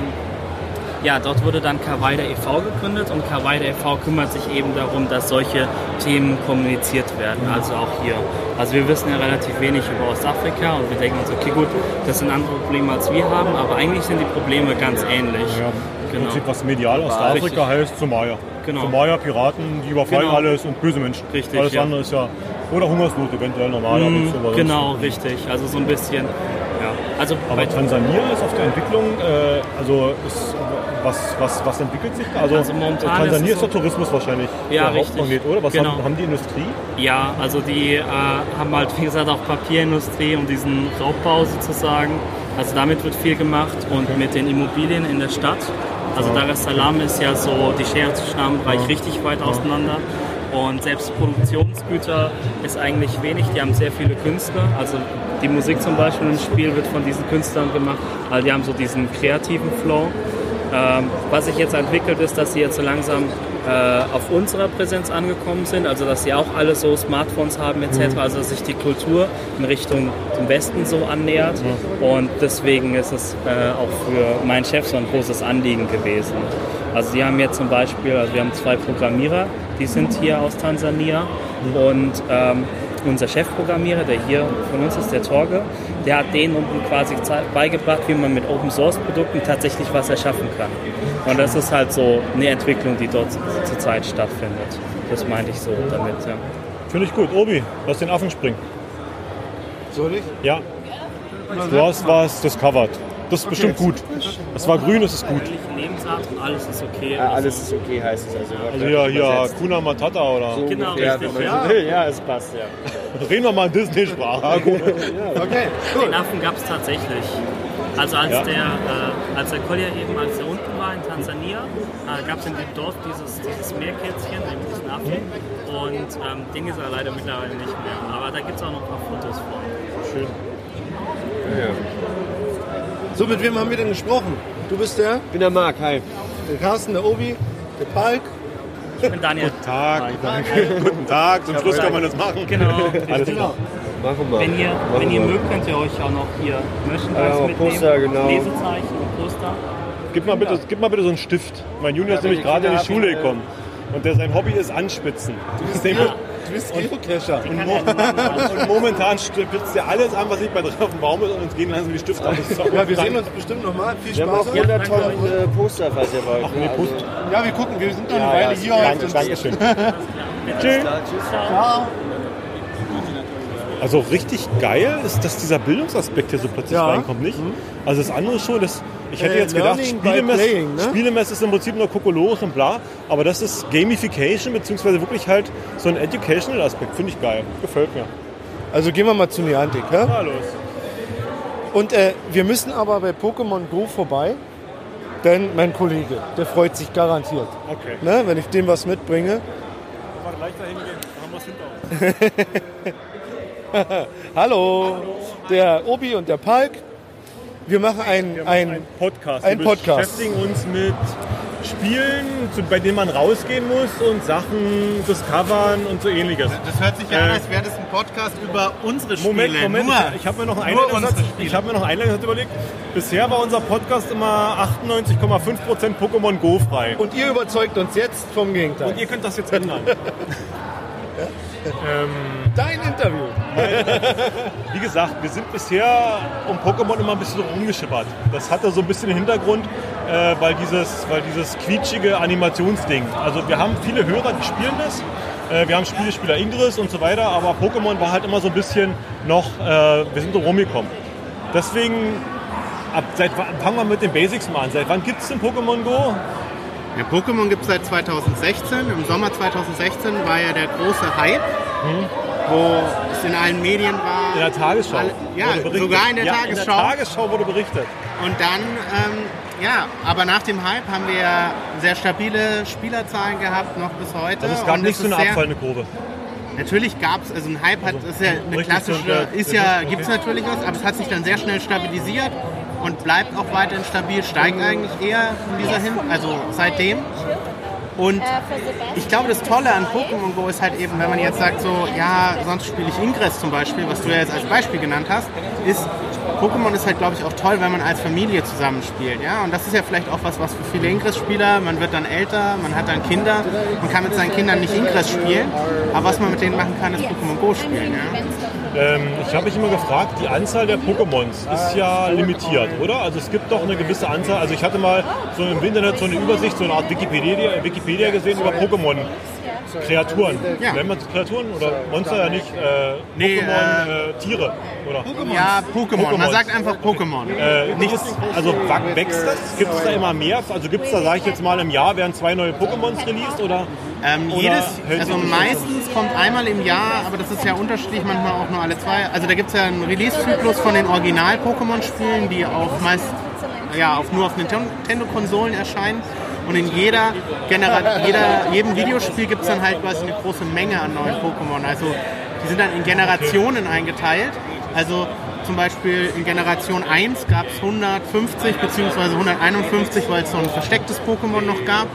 S6: ja, dort wurde dann Kawaida e.V. gegründet und Kawaida e.V. kümmert sich eben darum, dass solche Themen kommuniziert werden, also auch hier. Also wir wissen ja relativ wenig über Ostafrika und wir denken uns, okay gut, das sind andere Probleme als wir haben, aber eigentlich sind die Probleme ganz ähnlich.
S4: Ja, Im
S6: Genau.
S4: Prinzip, was medial aus
S6: Richtig.
S4: Afrika heißt, Somalia.
S6: Genau.
S4: Somalia, Piraten, die überfallen
S6: Genau.
S4: alles und böse Menschen.
S6: Richtig,
S4: Alles
S6: ja.
S4: andere ist ja. Oder Hungersnot eventuell normal.
S6: Mhm,
S4: sonst-
S6: genau, richtig. Also so ein bisschen, ja. Also
S4: Aber Tansania ist auf der Entwicklung, äh, also ist, was, was, was entwickelt sich da? Also,
S6: Also momentan
S4: Tansania
S6: ist es
S4: ist,
S6: so-
S4: der Tourismus wahrscheinlich
S6: Ja,
S4: der
S6: richtig.
S4: Hauptmagnet, oder? Was
S6: Genau.
S4: haben, haben die Industrie?
S6: Ja, also die äh, haben halt, wie gesagt, auch Papierindustrie und diesen Raubbau sozusagen. Also damit wird viel gemacht und mit den Immobilien in der Stadt. Also Dar es Salaam ist ja so, die Schere zwischen Arm und Reich richtig weit auseinander. Und selbst Produktionsgüter ist eigentlich wenig. Die haben sehr viele Künstler. Also die Musik zum Beispiel im Spiel wird von diesen Künstlern gemacht. Also die haben so diesen kreativen Flow. Ähm, was sich jetzt entwickelt ist, dass sie jetzt so langsam äh, auf unserer Präsenz angekommen sind, also dass sie auch alle so Smartphones haben etc., also dass sich die Kultur in Richtung dem Westen so annähert. Und deswegen ist es äh, auch für meinen Chef so ein großes Anliegen gewesen. Also sie haben jetzt zum Beispiel, also wir haben zwei Programmierer, die sind hier aus Tansania. Und ähm, unser Chefprogrammierer, der hier von uns ist, der Torge, der hat denen unten quasi beigebracht, wie man mit Open Source Produkten tatsächlich was erschaffen kann. Und das ist halt so eine Entwicklung, die dort zurzeit stattfindet. Das meinte ich so damit, ja.
S4: Finde ich gut. Obi, lass den Affen springen.
S1: Soll ich?
S4: Ja. Du hast was discovered.
S2: Das ist bestimmt gut. Das war grün, das ist gut.
S6: Lebensart und alles ist okay.
S4: Ja, alles ist okay, heißt es also.
S2: Also hier, hier Kuna Matata oder.
S4: So
S6: Genau,
S4: ungefähr,
S6: richtig, ja.
S4: so will. Ja, es passt, ja.
S2: Reden wir mal in Disney-Sprache.
S1: Okay,
S6: Den Affen gab es tatsächlich. Also als
S2: Ja.
S6: der, äh, als der Collier eben, als er unten war in Tansania, äh, gab es in dem Dorf dieses, dieses Meerkätzchen, eben diesen Affen. Und ähm, den ist er leider mittlerweile nicht mehr. Aber da gibt es auch noch ein paar Fotos von.
S2: Schön.
S1: So, mit wem haben wir denn gesprochen? Du bist der,
S4: Ich bin der Marc, hi.
S1: der Carsten, der Obi, der Palk.
S6: Ich bin Daniel.
S2: Tag, danke. Guten Tag, zum Schluss kann man das machen.
S6: Genau.
S2: Alles klar.
S4: Machen wir.
S6: Wenn ihr, wenn ihr mögt, könnt ihr euch auch noch hier Merchandise
S4: Ja,
S6: mitnehmen.
S4: Poster, genau.
S6: Lesezeichen und Poster.
S2: Gib mal, bitte, gib mal bitte so einen Stift. Mein Junior ist nämlich gerade in die Schule gekommen. Und der, sein Hobby ist Anspitzen. Deswegen-
S1: Du bist Geocacher.
S6: Er jetzt machen.
S2: Und momentan spitzt er alles an, was nicht bei drauf auf dem Baum ist und uns gehen langsam die Stifte aus.
S1: Ja, wir sehen uns bestimmt nochmal. Viel
S4: Wir haben auch
S1: Spaß.
S4: 100 Tonnen äh, Poster, falls ihr wollt.
S2: Ach nee, Post.
S1: Ja, wir gucken. Wir sind noch eine
S4: Ja,
S1: Weile
S4: ja,
S1: hier.
S4: danke,
S1: und-
S2: Dankeschön.
S4: Tschüss.
S2: Also richtig geil ist, dass dieser Bildungsaspekt hier so plötzlich
S1: Ja.
S2: reinkommt, nicht? Also das andere schon, das, ich hätte
S1: Äh,
S2: jetzt gedacht,
S1: learning by
S2: Spielemess,
S1: playing, ne?
S2: Spielemess ist im Prinzip nur Kokolores und bla, aber das ist Gamification, beziehungsweise wirklich halt so ein Educational Aspekt, finde ich geil, gefällt mir.
S1: Also gehen wir mal zu Niantic. Ja?
S2: Na los.
S1: Und äh, wir müssen aber bei Pokémon Go vorbei. Denn mein Kollege, der freut sich garantiert.
S2: Okay.
S1: Ne, wenn ich dem was mitbringe.
S2: Mal gleich dahin gehen, haben wir es hinter uns.
S1: Hallo, der Obi und der Palk. Wir machen ein,
S2: Wir
S1: ein,
S2: machen einen Podcast.
S1: ein
S2: Wir
S1: Podcast.
S2: beschäftigen uns mit Spielen, zu, bei denen man rausgehen muss und Sachen discovern und so ähnliches.
S7: Das hört sich ja
S2: Äh,
S7: an, als wäre das ein Podcast über unsere Spiele.
S2: Moment, Moment,
S7: Nur.
S2: ich, ich habe mir noch einen
S7: Spiele.
S2: ich habe mir noch einen Einleitungssatz überlegt. Bisher war unser Podcast immer 98,5% Pokémon Go frei.
S1: und ihr überzeugt uns jetzt vom Gegenteil.
S2: Und ihr könnt das jetzt ändern.
S1: Dein Interview.
S2: Wie gesagt, wir sind bisher um Pokémon immer ein bisschen rumgeschippert. Das hatte so ein bisschen den Hintergrund, äh, weil, dieses, weil dieses quietschige Animationsding. Also wir haben viele Hörer, die spielen das. Äh, wir haben Spielespieler Ingress und so weiter, aber Pokémon war halt immer so ein bisschen noch, äh, wir sind so rumgekommen. Deswegen, ab, seit, fangen wir mit den Basics mal an. Seit wann gibt es denn Pokémon Go?
S7: Ja, Pokémon gibt es seit 2016. Im Sommer 2016 war ja der große Hype, wo es in allen Medien war.
S2: In der Tagesschau.
S7: Alle- ja, sogar in der
S2: ja,
S7: Tagesschau.
S2: In der Tagesschau wurde berichtet.
S7: Und dann, ähm, ja, aber nach dem Hype haben wir ja sehr stabile Spielerzahlen gehabt, noch bis heute.
S2: Also es gab
S7: Und
S2: nicht so eine abfallende Kurve.
S7: Natürlich gab es, also ein Hype hat, ist ja eine klassische,
S2: ein-
S7: ist ja, gibt es natürlich was, aber es hat sich dann sehr schnell stabilisiert und bleibt auch weiterhin stabil, steigt eigentlich eher in dieser Hin, also seitdem. Und ich glaube, das Tolle an Pokémon Go ist halt eben, wenn man jetzt sagt so, ja, sonst spiele ich Ingress zum Beispiel, was du ja jetzt als Beispiel genannt hast, ist, Pokémon ist halt, glaube ich, auch toll, wenn man als Familie zusammenspielt. Ja? Und das ist ja vielleicht auch was, was für viele Ingress-Spieler, man wird dann älter, man hat dann Kinder, man kann mit seinen Kindern nicht Ingress spielen, aber was man mit denen machen kann, ist Pokémon Go spielen. Ja?
S2: Ähm, ich habe mich immer gefragt, die Anzahl der Pokémons ist ja limitiert, oder? Also es gibt doch eine gewisse Anzahl. Also ich hatte mal so im Internet so eine Übersicht, so eine Art Wikipedia, Wikipedia gesehen über Pokémon. Kreaturen.
S7: Ja.
S2: Wir es Kreaturen oder Monster ja nicht? Äh,
S7: Nee,
S2: Pokémon, äh, Tiere, oder?
S7: Ja, Pokémon. Man sagt einfach Pokémon.
S2: Äh, nichts, also wächst das? Gibt es da immer mehr? Also gibt es da, sage ich jetzt mal, im Jahr werden zwei neue Pokémons released oder?
S7: Ähm,
S2: Oder
S7: jedes, also meistens kommt einmal im Jahr, aber das ist ja unterschiedlich, manchmal auch nur alle zwei. Also da gibt es ja einen Release-Zyklus von den Original-Pokémon-Spielen, die auch meist ja, auf, nur auf Nintendo-Konsolen erscheinen. Und in jeder, Genera jeder jedem Videospiel gibt es dann halt quasi eine große Menge an neuen Pokémon. Also die sind dann in Generationen eingeteilt. Also zum Beispiel in Generation 1 gab es 150 bzw. 151, weil es so ein verstecktes Pokémon noch gab.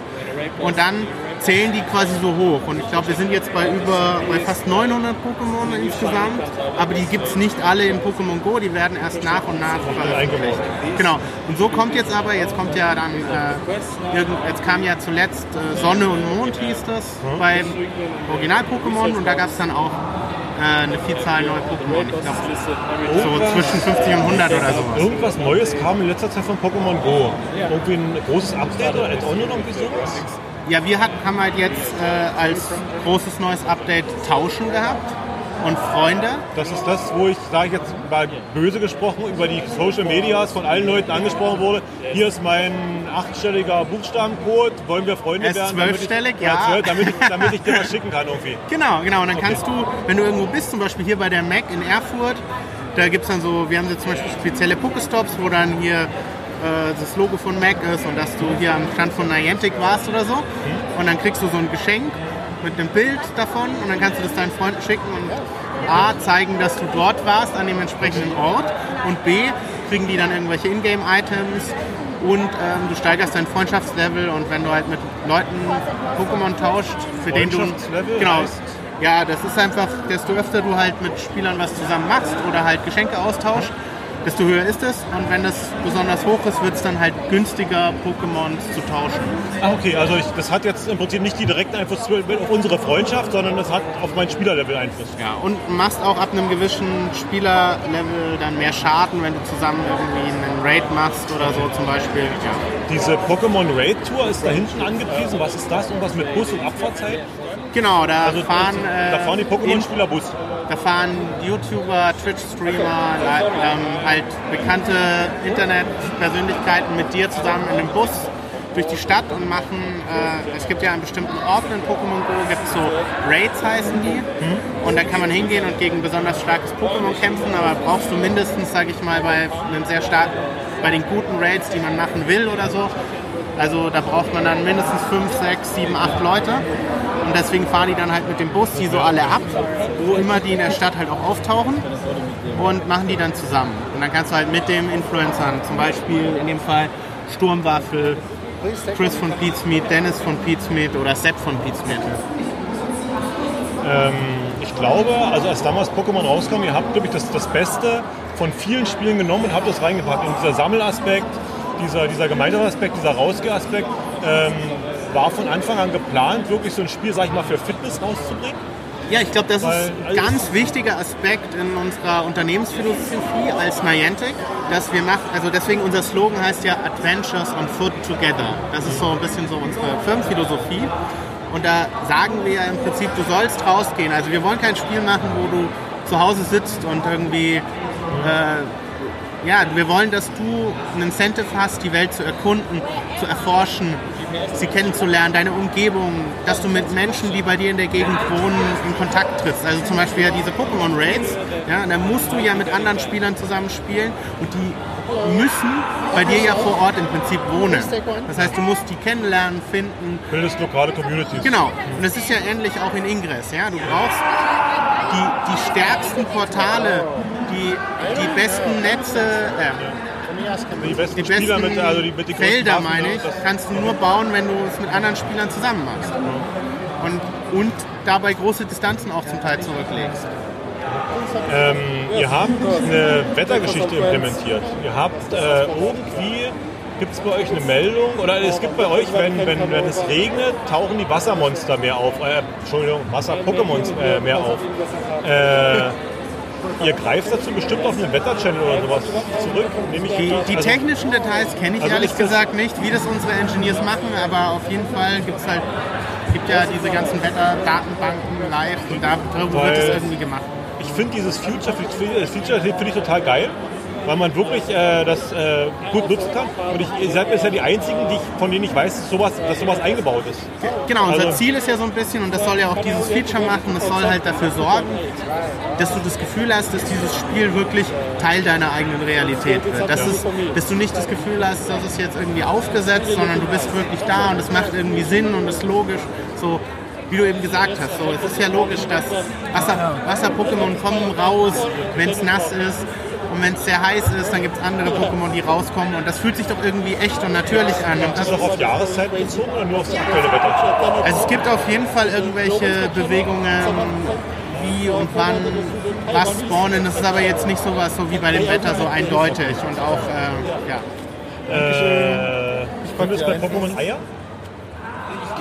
S7: Und dann zählen die quasi so hoch. Und ich glaube, wir sind jetzt bei über bei fast 900 Pokémon insgesamt. Aber die gibt es nicht alle in Pokémon Go, die werden erst nach und nach veröffentlicht. Genau. Und so kommt jetzt aber, jetzt kommt ja dann, äh, jetzt kam ja zuletzt äh, Sonne und Mond hieß das beim Original-Pokémon und da gab es dann auch äh, eine Vielzahl neuer Pokémon. Ich glaube, so zwischen 50 und 100 oder sowas.
S2: Irgendwas Neues kam in letzter Zeit von Pokémon Go. Irgendwie ein großes Update oder Add-on oder irgendwie sowas?
S7: Ja, wir hatten, haben halt jetzt äh, als großes neues Update Tauschen gehabt. und Freunde.
S2: Das ist das, wo ich, sage ich jetzt mal böse gesprochen, über die Social Medias von allen Leuten angesprochen wurde. Hier ist mein achtstelliger Buchstabencode, wollen wir Freunde
S7: ist
S2: werden?
S7: zwölfstellig, ja.
S2: zwölf, damit, ich, damit ich dir was schicken kann irgendwie.
S7: Genau, genau. Und dann kannst du, wenn du irgendwo bist, zum Beispiel hier bei der Mac in Erfurt, da gibt es dann so, wir haben jetzt zum Beispiel spezielle Pokestops, wo dann hier äh, das Logo von Mac ist und dass du hier am Stand von Niantic warst oder so. Und dann kriegst du so ein Geschenk mit einem Bild davon und dann kannst du das deinen Freunden schicken und A, zeigen, dass du dort warst an dem entsprechenden Ort und B, kriegen die dann irgendwelche Ingame-Items und ähm, du steigerst dein Freundschaftslevel und wenn du halt mit Leuten Pokémon tauscht, für den du... Genau. Ja, das ist einfach, desto öfter du halt mit Spielern was zusammen machst oder halt Geschenke austauscht, desto höher ist es. Und wenn das besonders hoch ist, wird es dann halt günstiger, Pokémons zu tauschen.
S2: Ah, okay, also ich, das hat jetzt im Prinzip nicht die direkten Einfluss auf unsere Freundschaft, sondern das hat auf mein Spielerlevel Einfluss.
S7: Ja, und machst auch ab einem gewissen Spielerlevel dann mehr Schaden, wenn du zusammen irgendwie einen Raid machst oder so zum Beispiel. Ja.
S2: Diese Pokémon Raid Tour ist da hinten angepriesen. Was ist das? Irgendwas mit Bus und Abfahrtzeit?
S7: Genau, da
S2: Also
S7: fahren...
S2: da
S7: äh,
S2: fahren die Pokémon-Spieler Bus.
S7: Da fahren YouTuber, Twitch-Streamer, ähm, halt bekannte Internetpersönlichkeiten mit dir zusammen in einem Bus durch die Stadt und machen, äh, es gibt ja an bestimmten Orten in Pokémon Go, gibt es so Raids heißen die. Und da kann man hingehen und gegen besonders starkes Pokémon kämpfen, aber brauchst du mindestens, sage ich mal, bei einem sehr starken, bei den guten Raids, die man machen will oder so, also da braucht man dann mindestens 5, 6, 7, 8 Leute. Und deswegen fahren die dann halt mit dem Bus die so alle ab, wo immer die in der Stadt halt auch auftauchen und machen die dann zusammen. Und dann kannst du halt mit den Influencern, zum Beispiel in dem Fall Sturmwaffel, Chris von Pete's Dennis von Pete's oder Sepp von Pete's.
S2: Ähm, ich glaube, also als damals Pokémon rauskam, ihr habt, glaube ich, das, das Beste von vielen Spielen genommen und habt das reingepackt. Und dieser Sammelaspekt, dieser, dieser Gemeinschaftsaspekt, dieser Rausgeaspekt, ähm, war von Anfang an geplant, wirklich so ein Spiel, sag ich mal, für Fitness rauszubringen.
S7: Ja, ich glaube, das ist
S2: Weil
S7: ein
S2: alles-
S7: ganz wichtiger Aspekt in unserer Unternehmensphilosophie als Niantic, dass wir machen, also deswegen unser Slogan heißt ja Adventures on Foot Together. Das ist so ein bisschen so unsere Firmenphilosophie. Und da sagen wir ja im Prinzip, du sollst rausgehen. Also wir wollen kein Spiel machen, wo du zu Hause sitzt und irgendwie äh, ja, wir wollen, dass du ein Incentive hast, die Welt zu erkunden, zu erforschen, sie kennenzulernen, deine Umgebung, dass du mit Menschen, die bei dir in der Gegend wohnen, in Kontakt trittst. Also zum Beispiel ja diese Pokémon Raids, ja, da musst du ja mit anderen Spielern zusammenspielen und die müssen bei dir ja vor Ort im Prinzip wohnen. Das heißt, du musst die kennenlernen, finden,
S2: Bildest lokale Communities.
S7: Genau. Und es ist ja ähnlich auch in Ingress. Ja? Du brauchst die, die stärksten Portale, die, die besten Netze, äh,
S2: Die besten
S7: die
S2: Spieler
S7: besten
S2: mit, also die, mit größten
S7: Felder, meine
S2: ne?
S7: ich, kannst du nur bauen, wenn du es mit anderen Spielern zusammen machst. Und, und dabei große Distanzen auch zum Teil zurücklegst.
S2: Ähm, ihr habt eine Wettergeschichte implementiert. Ihr habt äh, irgendwie, gibt es bei euch eine Meldung, oder es gibt bei euch, wenn, wenn, wenn es regnet, tauchen die Wassermonster mehr auf, äh, Entschuldigung, Wasser-Pokémons äh, mehr auf. Äh, ihr greift dazu bestimmt auf einen Wetter-Channel oder sowas zurück,
S7: Die, die
S2: Also,
S7: technischen Details kenne ich
S2: also
S7: ehrlich gesagt nicht, wie das unsere Engineers machen, aber auf jeden Fall gibt es halt gibt ja diese ganzen Wetterdatenbanken live und da darüber wird es irgendwie gemacht.
S2: Ich finde dieses Future, Feature finde ich total geil, weil man wirklich äh, das äh, gut nutzen kann. Und ich, ihr seid bisher die einzigen, die ich, von denen ich weiß, dass sowas, dass sowas eingebaut ist.
S7: Genau, unser
S2: Also-
S7: Ziel ist ja so ein bisschen, und das soll ja auch dieses Feature machen, das soll halt dafür sorgen, dass du das Gefühl hast, dass dieses Spiel wirklich Teil deiner eigenen Realität wird. Dass, es, dass du nicht das Gefühl hast, dass es jetzt irgendwie aufgesetzt, sondern du bist wirklich da und es macht irgendwie Sinn und ist logisch. So, wie du eben gesagt hast, so, es ist ja logisch, dass Wasser- Wasser-Pokémon kommen raus, wenn es nass ist. Und wenn es sehr heiß ist, dann gibt es andere Pokémon, die rauskommen. Und das fühlt sich doch irgendwie echt und natürlich an. Und
S2: Ist
S7: das
S2: das auch auf Jahreszeiten bezogen oder nur aufs aktuelle Wetter?
S7: also es gibt auf jeden Fall irgendwelche Bewegungen, wie und wann was spawnen. Das ist aber jetzt nicht sowas so wie bei dem Wetter so eindeutig und auch äh, ja.
S2: Äh, ich jetzt bei Pokémon Eier.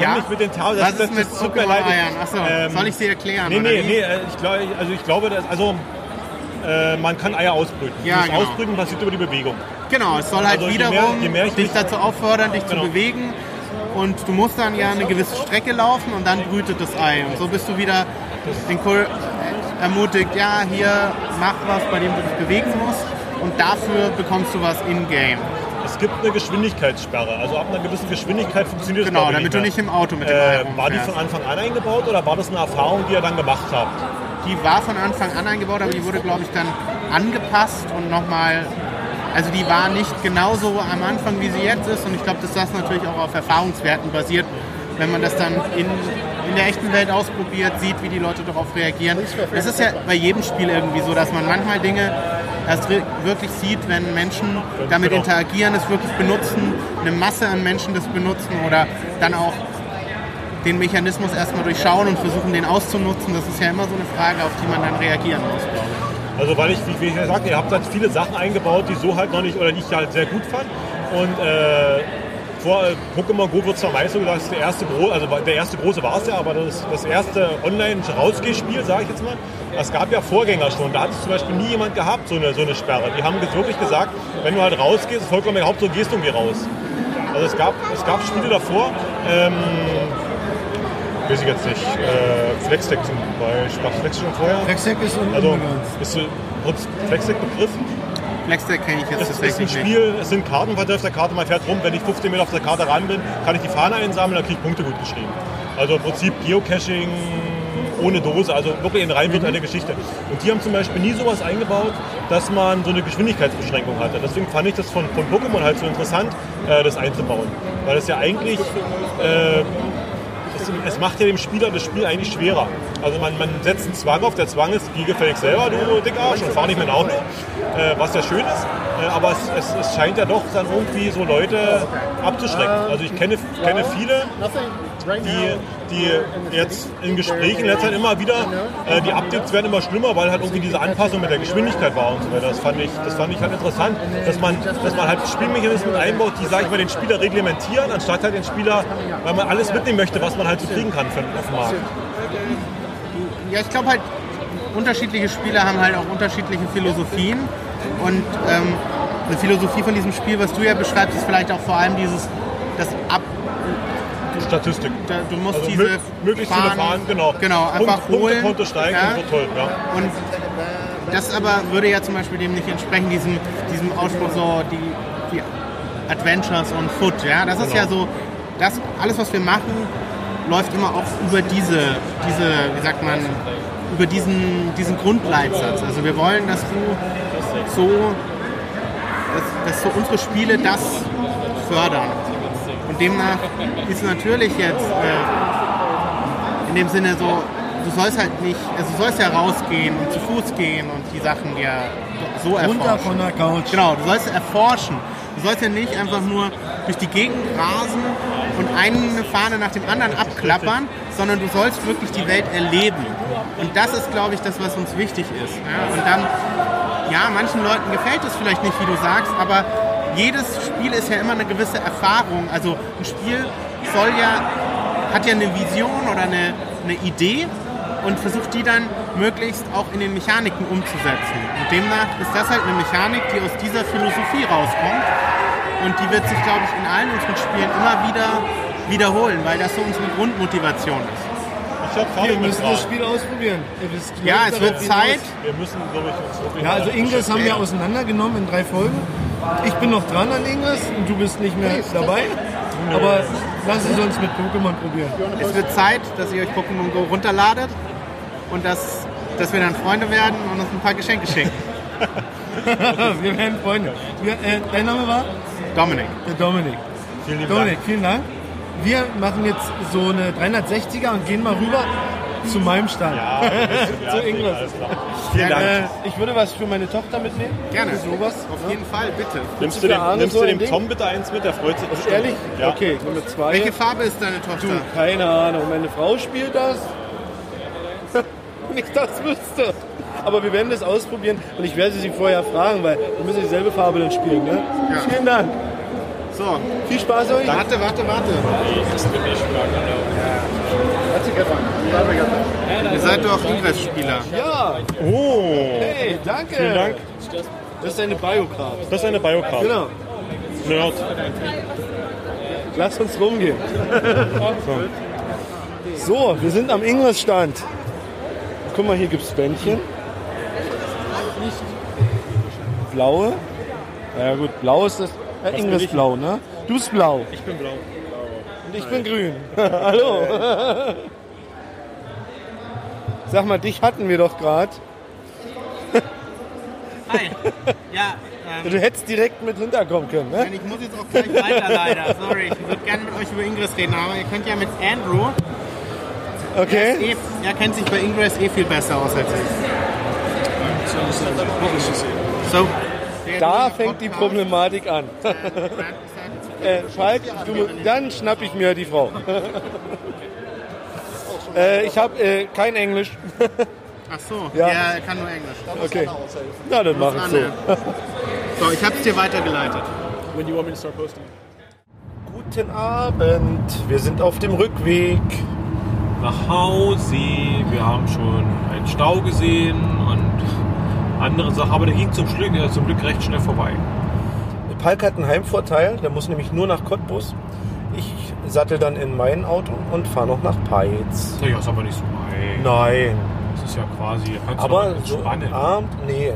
S7: Ja?
S2: mit den Tagen.
S7: Was ist mit Pokémon-Eiern? Achso,
S2: Ähm,
S7: soll ich sie erklären?
S2: Nee, nee, nee, äh, ich glaube, also ich glaube, dass, also äh, man kann Eier ausbrüten.
S7: Ja,
S2: das
S7: genau.
S2: Ausbrüten passiert über die Bewegung.
S7: Genau, es soll halt
S2: Also je mehr-
S7: wiederum
S2: je mehr ich
S7: dich dazu auffordern, dich
S2: Genau.
S7: zu bewegen. Und du musst dann ja eine gewisse Strecke laufen und dann brütet das Ei. Und so bist du wieder, encour- ermutigt, ja, hier mach was, bei dem du dich bewegen musst und dafür bekommst du was in-game.
S2: Es gibt eine Geschwindigkeitssperre. Also ab einer gewissen Geschwindigkeit funktioniert es
S7: Genau,
S2: glaube ich,
S7: damit du
S2: mehr.
S7: nicht im Auto mit dem
S2: äh, War die von Anfang an eingebaut oder war das eine Erfahrung, die ihr dann gemacht habt?
S7: Die war von Anfang an eingebaut, aber die wurde, glaube ich, dann angepasst und nochmal. Also die war nicht genauso am Anfang, wie sie jetzt ist. Und ich glaube, dass das natürlich auch auf Erfahrungswerten basiert. Wenn man das dann in, in der echten Welt ausprobiert, sieht, wie die Leute darauf reagieren. Es ist ja bei jedem Spiel irgendwie so, dass man manchmal Dinge erst wirklich sieht, wenn Menschen damit
S2: Genau.
S7: interagieren, es wirklich benutzen, eine Masse an Menschen das benutzen oder dann auch den Mechanismus erstmal durchschauen und versuchen, den auszunutzen. Das ist ja immer so eine Frage, auf die man dann reagieren muss.
S2: Also weil ich, wie ich ja sagte, ihr habt halt viele Sachen eingebaut, die so halt noch nicht, oder die ich halt sehr gut fand. Und äh, vor äh, Pokémon Go wird zwar meist so gesagt, das ist der erste, Gro also der erste große war es ja, aber das, das erste Online-Rausgehspiel, sage ich jetzt mal. Es gab ja Vorgänger schon, da hat es zum Beispiel nie jemand gehabt, so eine, so eine Sperre. Die haben wirklich gesagt, wenn du halt rausgehst, vollkommen egal, Hauptsache gehst du irgendwie raus. Also es gab, es gab Spiele davor, ähm, weiß ich jetzt nicht, äh, Flexdeck zum Beispiel, es Flexdeck schon vorher?
S1: Flexdeck ist un
S2: Also ist so kurz Flexdeck Begriff.
S7: Flexdeck kenne ich jetzt
S2: Es ist ein
S7: tatsächlich nicht.
S2: Spiel, es sind Karten auf der Karte, man fährt rum, wenn ich 15 Meter auf der Karte ran bin, kann ich die Fahne einsammeln, dann kriege ich Punkte gut geschrieben. Also im Prinzip Geocaching ohne Dose, also wirklich eine rein virtuelle Geschichte. Und die haben zum Beispiel nie sowas eingebaut, dass man so eine Geschwindigkeitsbeschränkung hatte. Deswegen fand ich das von, von Pokémon halt so interessant, äh, das einzubauen. Weil es ja eigentlich äh, es, es macht ja dem Spieler das Spiel eigentlich schwerer. Also man, man setzt einen Zwang auf, der Zwang ist, geh gefällig selber, du Dickarsch, und fahr nicht dem Auto, äh, was ja schön ist. Äh, aber es, es, es scheint ja doch dann irgendwie so Leute abzuschrecken. Also ich kenne, kenne viele, die, die jetzt in Gesprächen letzter Zeit immer wieder, äh, die Updates werden immer schlimmer, weil halt irgendwie diese Anpassung mit der Geschwindigkeit war und so weiter. Das fand ich, das fand ich halt interessant, dass man, dass man halt Spielmechanismen einbaut, die, sag ich mal, den Spieler reglementieren, anstatt halt den Spieler, weil man alles mitnehmen möchte, was man halt so kriegen kann für, dem Markt.
S7: Ja, ich glaube halt, unterschiedliche Spiele haben halt auch unterschiedliche Philosophien. Und ähm, eine Philosophie von diesem Spiel, was du ja beschreibst, ist vielleicht auch vor allem dieses, das Ab...
S2: Statistik.
S7: Du musst
S2: Also
S7: diese
S2: mö- möglichst viele fahren, genau.
S7: Genau, einfach
S2: Punkt,
S7: holen.
S2: Punktekonto steigen,
S7: ja.
S2: so toll, ja.
S7: Und das aber würde ja zum Beispiel dem nicht entsprechen, diesem, diesem Ausspruch so, die, die Adventures on Foot. Ja? Das ist
S2: Genau.
S7: ja so, das, alles was wir machen, läuft immer auch über diese, diese wie sagt man, über diesen, diesen Grundleitsatz. Also wir wollen, dass du so, dass, dass so unsere Spiele das fördern. Und demnach ist natürlich jetzt äh, in dem Sinne so, du sollst halt nicht, also du sollst ja rausgehen und zu Fuß gehen und die Sachen ja so
S1: Runter
S7: erforschen.
S1: von der Couch.
S7: Genau, du sollst erforschen. Du sollst ja nicht einfach nur durch die Gegend rasen und eine Fahne nach dem anderen abklappern, sondern du sollst wirklich die Welt erleben. Und das ist, glaube ich, das, was uns wichtig ist. Ja? Und dann, ja, manchen Leuten gefällt es vielleicht nicht, wie du sagst, aber jedes Spiel ist ja immer eine gewisse Erfahrung. Also ein Spiel soll ja, hat ja eine Vision oder eine, eine Idee und versucht die dann möglichst auch in den Mechaniken umzusetzen. Und demnach ist das halt eine Mechanik, die aus dieser Philosophie rauskommt. Und die wird sich, glaube ich, in allen unseren Spielen immer wieder wiederholen, weil das so unsere Grundmotivation ist.
S2: Ich hab
S1: Wir müssen das. Spiel ausprobieren.
S7: Ja, es wird. Zeit.
S2: Wir müssen, glaube ich, uns
S1: Ja, also
S2: mal
S1: Ingress haben wir auseinandergenommen in drei Folgen. Ich bin noch dran an Ingress und du bist nicht mehr dabei. Aber lass es uns mit Pokémon probieren.
S7: Es wird Zeit, dass ihr euch Pokémon Go runterladet und dass, dass wir dann Freunde werden und uns ein paar Geschenke schenken.
S1: wir werden Freunde. Wir, äh, dein Name war?
S7: Dominik.
S1: Der Dominik.
S2: Vielen lieben
S1: Dominik,
S2: Dank.
S1: vielen Dank. Wir machen jetzt so eine 360er und gehen mal rüber zu meinem Stand.
S2: Ja,
S1: Zu Ingress.
S2: alles klar. Vielen Dank.
S1: Äh, ich würde was für meine Tochter mitnehmen.
S7: Gerne.
S1: Für sowas.
S7: Auf jeden Fall, bitte.
S2: Nimmst du dem, nimmst
S1: so
S2: du dem
S1: Ding?
S2: Tom bitte eins mit? Der freut sich bestimmt.
S1: Ehrlich?
S2: Ja.
S1: Okay, Nummer zwei.
S7: Welche Farbe ist deine Tochter?
S1: Du, keine Ahnung. Meine Frau spielt das. Wenn ich das wüsste. Aber wir werden das ausprobieren und ich werde sie vorher fragen, weil wir müssen dieselbe Farbe dann spielen. Ne?
S7: Ja.
S1: Vielen Dank.
S7: So,
S1: Viel Spaß euch.
S7: warte, warte, warte. Ihr seid doch Ingress-Spieler.
S1: Ja.
S2: Oh,
S1: Hey, danke.
S2: vielen Dank.
S1: Das ist eine Biocard.
S2: Das ist eine Biocard.
S1: Genau.
S2: Nerd.
S1: Lass uns rumgehen. so, wir sind am Ingress-Stand. Guck mal, hier gibt es Bändchen. Blaue. Ja gut, blau ist das. Ja, Ingrid ist blau, ne? Du bist blau.
S8: Ich bin blau.
S1: Und ich bin grün. Hallo. Sag mal, dich hatten wir doch gerade.
S7: Hi. Ja, ähm,
S1: Du hättest direkt mit hinterkommen können, ne?
S7: ich muss jetzt auch gleich weiter leider. Sorry, ich würde gerne mit euch über Ingress reden, aber ihr könnt ja mit Andrew.
S1: Okay.
S7: Eh, er kennt sich bei Ingress eh viel besser aus als ich. So.
S1: Da fängt die Problematik an. Äh, Falk, du, dann schnapp ich mir die Frau. äh, ich habe äh, kein Englisch.
S7: Ach so,
S1: Ja.
S7: ja. er kann nur Englisch.
S1: Okay. Na, dann mach ich so.
S7: So, ich hab's dir weitergeleitet.
S9: When you want me to start posting?
S1: Guten Abend. Wir sind auf dem Rückweg.
S10: Nach Hause. Wir haben schon einen Stau gesehen und andere Sachen. Aber der ging zum Glück, äh, zum Glück recht schnell vorbei.
S1: Palk hat einen Heimvorteil. Der muss nämlich nur nach Cottbus. Ich sattel dann in mein Auto und fahre noch nach Peitz.
S10: Naja, ist aber nicht so weit.
S1: Nein.
S10: Das ist ja quasi.
S1: Aber so. Abend, nee.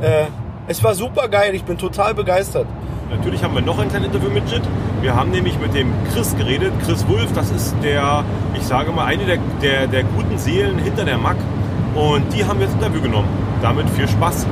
S1: Äh, es war super geil. Ich bin total begeistert.
S10: Natürlich haben wir noch ein kleines Interview mit Jit. Wir haben nämlich mit dem Chris geredet. Chris Wulff, das ist der, ich sage mal, eine der, der, der guten Seelen hinter der Mac. Und die haben wir ins Interview genommen. Damit viel Spaß.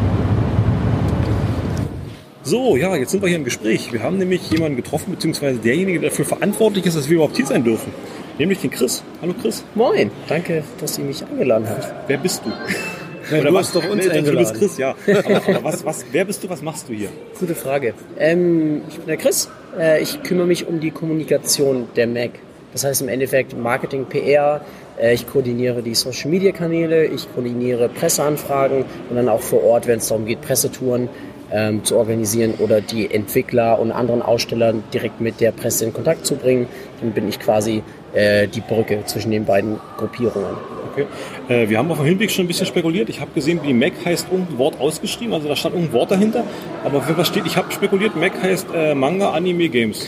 S2: So, ja, jetzt sind wir hier im Gespräch. Wir haben nämlich jemanden getroffen, beziehungsweise derjenige, der dafür verantwortlich ist, dass wir überhaupt hier sein dürfen. Nämlich den Chris. Hallo Chris.
S11: Moin, danke, dass ihr mich eingeladen habt.
S2: Wer bist du?
S11: du hast doch uns
S2: nee, Du
S11: eingeladen.
S2: bist Chris, ja. Aber, aber was, was, wer bist du, was machst du hier?
S11: Gute Frage. Ähm, ich bin der Chris. Äh, ich kümmere mich um die Kommunikation der Mac. Das heißt im Endeffekt Marketing, PR. Äh, ich koordiniere die Social Media Kanäle, ich koordiniere Presseanfragen und dann auch vor Ort, wenn es darum geht, Pressetouren ähm, zu organisieren oder die Entwickler und anderen Aussteller direkt mit der Presse in Kontakt zu bringen. Dann bin ich quasi äh, die Brücke zwischen den beiden Gruppierungen.
S2: Okay. Äh, wir haben auf dem Hinweg schon ein bisschen spekuliert. Ich habe gesehen, wie Mac heißt irgendein Wort ausgeschrieben. Also da stand irgendein Wort dahinter. Aber für was steht, ich habe spekuliert, Mac heißt äh, Manga Anime Games.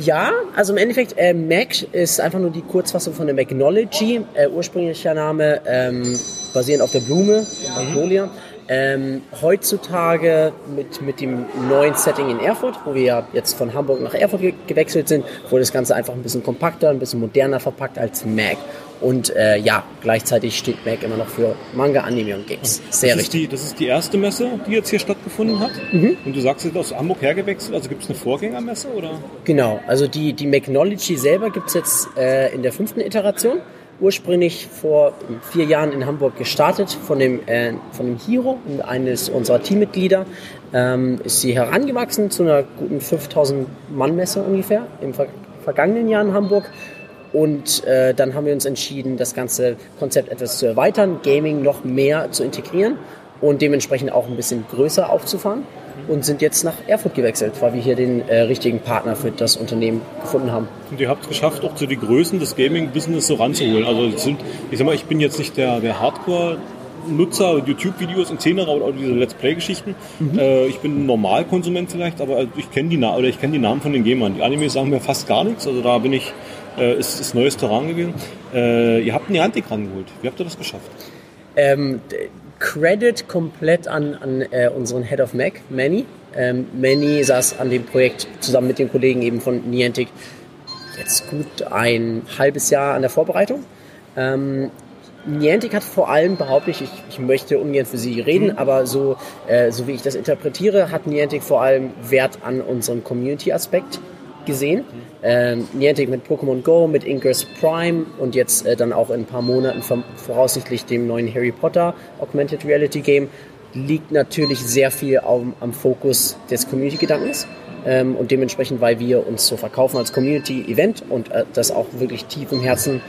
S11: Ja, also im Endeffekt, äh, Mac ist einfach nur die Kurzfassung von der Magnology. Äh, ursprünglicher Name ähm, basierend auf der Blume, Magnolia. Ähm, heutzutage mit, mit dem neuen Setting in Erfurt, wo wir ja jetzt von Hamburg nach Erfurt ge gewechselt sind, wurde das Ganze einfach ein bisschen kompakter, ein bisschen moderner verpackt als Mac. Und äh, ja, gleichzeitig steht Mac immer noch für Manga, Anime und Games. Sehr
S2: das
S11: richtig.
S2: ist, die, das ist die erste Messe, die jetzt hier stattgefunden hat.
S11: Mhm.
S2: Und du sagst, du bist aus Hamburg hergewechselt. Also gibt es eine Vorgängermesse? Oder?
S11: Genau, also die, die Magnology selber gibt es jetzt äh, in der fünften Iteration. Ursprünglich vor vier Jahren in Hamburg gestartet von dem, äh, von dem Hiro, eines unserer Teammitglieder. Ähm, ist sie herangewachsen zu einer guten 5000 Mann Messe ungefähr im ver vergangenen Jahr in Hamburg. Und äh, dann haben wir uns entschieden, das ganze Konzept etwas zu erweitern, Gaming noch mehr zu integrieren und dementsprechend auch ein bisschen größer aufzufahren und sind jetzt nach Erfurt gewechselt, weil wir hier den äh, richtigen Partner für das Unternehmen gefunden haben.
S2: Und ihr habt es geschafft, auch zu den Größen des Gaming-Business so ranzuholen. Also sind, ich sag mal, ich bin jetzt nicht der, der Hardcore-Nutzer, YouTube-Videos in Zehner oder, diese Let's Play-Geschichten. Äh, ich bin ein Normalkonsument vielleicht, aber ich kenne die, Na- oder ich kenn die Namen von den Gamern. Die Animes sagen mir fast gar nichts. Also da bin ich, äh, ist, ist neues Terrain gewesen. Äh, ihr habt Niantic rangeholt. Wie habt ihr das geschafft?
S11: Ähm, Credit komplett an, an äh, unseren Head of Mac, Manny. Ähm, Manny saß an dem Projekt zusammen mit den Kollegen eben von Niantic jetzt gut ein halbes Jahr an der Vorbereitung. Ähm, Niantic hat vor allem, behaupte ich, ich, möchte ungern für sie reden, aber so, äh, so wie ich das interpretiere, hat Niantic vor allem Wert an unserem Community-Aspekt gesehen. Ähm, Niantic mit Pokémon Go, mit Ingress Prime und jetzt äh, dann auch in ein paar Monaten voraussichtlich dem neuen Harry Potter Augmented Reality Game liegt natürlich sehr viel am, am Fokus des Community-Gedankens. Ähm, und dementsprechend, weil wir uns so verkaufen als Community-Event und äh, das auch wirklich tief im Herzen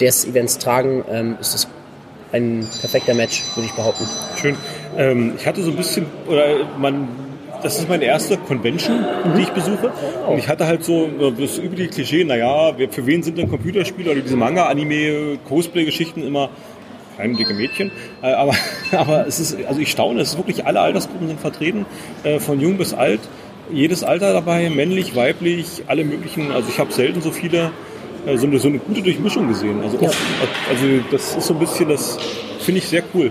S11: des Events tragen, ähm, ist es ein perfekter Match, würde ich behaupten.
S2: Schön. Ähm, ich hatte so ein bisschen, oder man, das ist meine erste Convention, die ich besuche. Und ich hatte halt so äh, das übliche Klischee, naja, für wen sind denn Computerspiele oder diese Manga, Anime, Cosplay-Geschichten immer kleine dicke Mädchen. Äh, aber, aber es ist, also ich staune, es ist wirklich alle Altersgruppen sind vertreten, äh, von jung bis alt. Jedes Alter dabei, männlich, weiblich, alle möglichen. Also ich habe selten so viele so, eine, so eine gute Durchmischung gesehen. Also,
S11: Ja.
S2: oft, also das ist so ein bisschen, das finde ich sehr cool.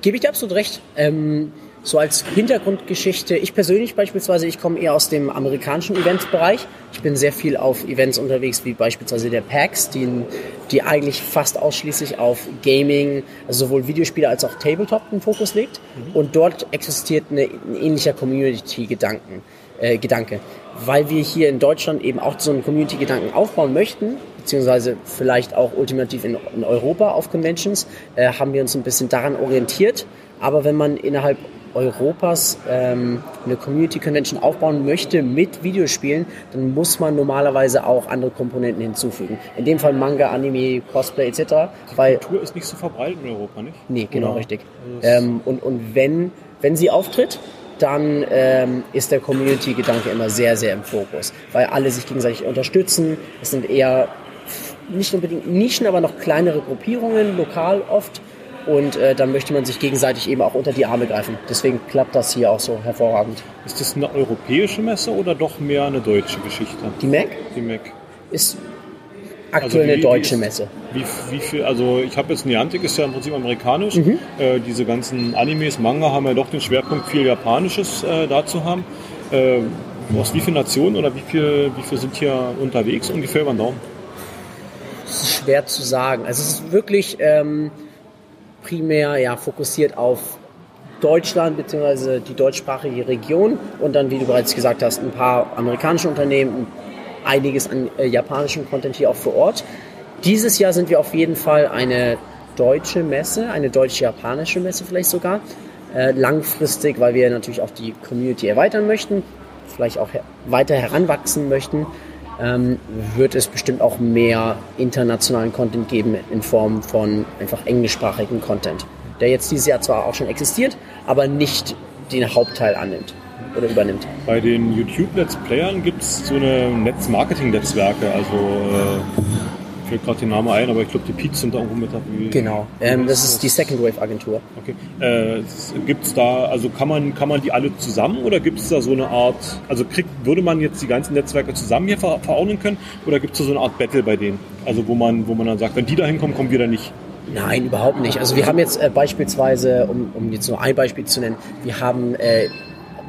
S11: Gebe ich dir absolut recht. Ähm, so als Hintergrundgeschichte, ich persönlich beispielsweise, ich komme eher aus dem amerikanischen Eventbereich. Ich bin sehr viel auf Events unterwegs, wie beispielsweise der PAX, die, die eigentlich fast ausschließlich auf Gaming, also sowohl Videospiele als auch Tabletop den Fokus legt. Und dort existiert eine, ein ähnlicher Community-Gedanken. Äh, Gedanke. Weil wir hier in Deutschland eben auch so einen Community-Gedanken aufbauen möchten, beziehungsweise vielleicht auch ultimativ in, in Europa auf Conventions, äh, haben wir uns ein bisschen daran orientiert. Aber wenn man innerhalb Europas ähm, eine Community Convention aufbauen möchte mit Videospielen, dann muss man normalerweise auch andere Komponenten hinzufügen. In dem Fall Manga, Anime, Cosplay etc. Weil
S2: Kultur ist nicht so verbreitet in Europa, nicht?
S11: Nee, genau
S2: Ja.
S11: richtig.
S2: Das-
S11: Ähm, und und wenn, wenn sie auftritt, dann ähm, ist der Community-Gedanke immer sehr, sehr im Fokus, weil alle sich gegenseitig unterstützen. Es sind eher nicht unbedingt Nischen, aber noch kleinere Gruppierungen, lokal oft. Und äh, dann möchte man sich gegenseitig eben auch unter die Arme greifen. Deswegen klappt das hier auch so hervorragend.
S2: Ist das eine europäische Messe oder doch mehr eine deutsche Geschichte?
S11: Die MAC
S2: Die Mac.
S11: ist
S2: Also
S11: aktuell
S2: wie-
S11: eine
S2: wie
S11: deutsche
S2: ist-
S11: Messe.
S2: Wie, wie viel, also ich habe jetzt Niantic, ist ja im Prinzip amerikanisch.
S11: Mhm.
S2: Äh, diese ganzen Animes, Manga haben ja doch den Schwerpunkt, viel Japanisches äh, da zu haben. Äh, aus wie vielen Nationen oder wie viel, wie viel sind hier unterwegs? Ungefähr über den Daumen.
S11: Das ist schwer zu sagen. Also es ist wirklich ähm, primär ja, fokussiert auf Deutschland bzw. die deutschsprachige Region und dann, wie du bereits gesagt hast, ein paar amerikanische Unternehmen, einiges an äh, japanischem Content hier auch vor Ort. Dieses Jahr sind wir auf jeden Fall eine deutsche Messe, eine deutsch-japanische Messe vielleicht sogar. Äh, langfristig, weil wir natürlich auch die Community erweitern möchten, vielleicht auch her weiter heranwachsen möchten, ähm, wird es bestimmt auch mehr internationalen Content geben in Form von einfach englischsprachigen Content, der jetzt dieses Jahr zwar auch schon existiert, aber nicht den Hauptteil annimmt oder übernimmt.
S2: Bei den YouTube-Let's Playern gibt es so eine Netz-Marketing-Netzwerke. Also äh, fällt gerade der Name ein, aber ich glaube, die Peaks sind da irgendwo mit dabei.
S11: Genau, ähm, das ist die Second Wave Agentur.
S2: Okay. Äh, gibt es da, also kann man, kann man die alle zusammen oder gibt es da so eine Art, also kriegt, würde man jetzt die ganzen Netzwerke zusammen hier ver verordnen können oder gibt es da so eine Art Battle bei denen? Also wo man, wo man dann sagt, wenn die da hinkommen, kommen wir da nicht.
S11: Nein, überhaupt nicht. Also wir haben jetzt äh, beispielsweise, um, um jetzt nur ein Beispiel zu nennen, wir haben äh,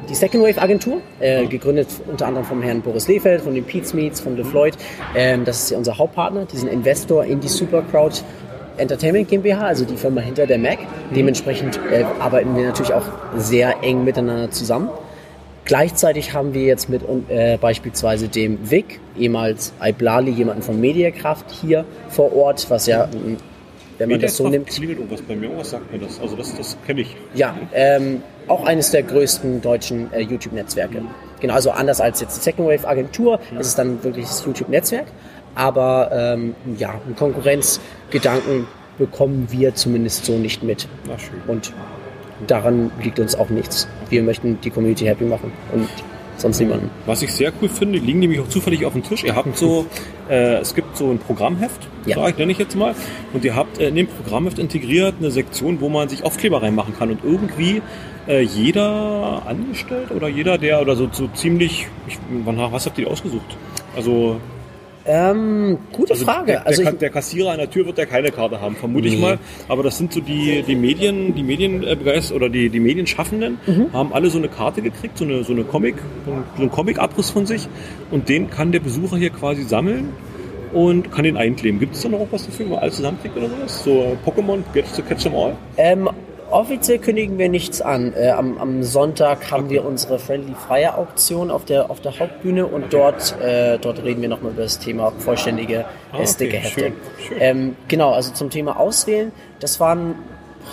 S11: die Second Wave Agentur, äh, gegründet unter anderem vom Herrn Boris Lehfeld, von den Pete's Meets, von LeFloid. Ähm, das ist ja unser Hauptpartner, diesen Investor in die Supercrowd Entertainment GmbH, also die Firma hinter der Mac. Dementsprechend äh, arbeiten wir natürlich auch sehr eng miteinander zusammen. Gleichzeitig haben wir jetzt mit äh, beispielsweise dem Vic, ehemals Iblali, jemanden von Mediakraft hier vor Ort, was ja, m, wenn man das so nimmt,
S2: klingelt irgendwas bei mir, irgendwas sagt mir das. Also das, das kenne ich.
S11: ja, ähm, auch eines der größten deutschen äh, YouTube-Netzwerke. Genau, also anders als jetzt die Second Wave Agentur, ist es dann wirklich das YouTube-Netzwerk. Aber ähm, ja, einen Konkurrenzgedanken bekommen wir zumindest so nicht mit.
S2: Na schön.
S11: Und daran liegt uns auch nichts. Wir möchten die Community happy machen und sonst niemanden.
S2: Was ich sehr cool finde, die liegen nämlich auch zufällig auf dem Tisch. Ihr habt so, äh, es gibt so ein Programmheft,
S11: Ja.
S2: sag ich, nenne ich jetzt mal. Und ihr habt äh, in dem Programmheft integriert eine Sektion, wo man sich Aufkleber reinmachen kann. Und irgendwie äh, jeder angestellt oder jeder, der oder so, so ziemlich, ich, wann, was habt ihr ausgesucht? Also,
S11: Ähm, gute
S2: also
S11: Frage.
S2: Der,
S11: also
S2: der,
S11: ich,
S2: der Kassierer an der Tür wird ja keine Karte haben, vermute ich
S11: Nee.
S2: mal. Aber das sind so die, die Medien, die Medienbegeist oder die, die Medienschaffenden
S11: Mhm.
S2: haben alle so eine Karte gekriegt, so eine, so eine Comic, so ein- so ein Comic-Abriss von sich. Und den kann der Besucher hier quasi sammeln und kann den einkleben. Gibt es da noch was dafür, wo man alles zusammenkriegt oder sowas? So äh, Pokémon, Get to Catch them all?
S11: Ähm, offiziell kündigen wir nichts an. Äh, am, am Sonntag haben wir unsere Friendly Fire Auktion auf der, auf der Hauptbühne und dort, äh, dort reden wir nochmal über das Thema vollständige
S2: Ah, okay, schön, schön.
S11: Ähm, genau, also zum Thema Auswählen, das waren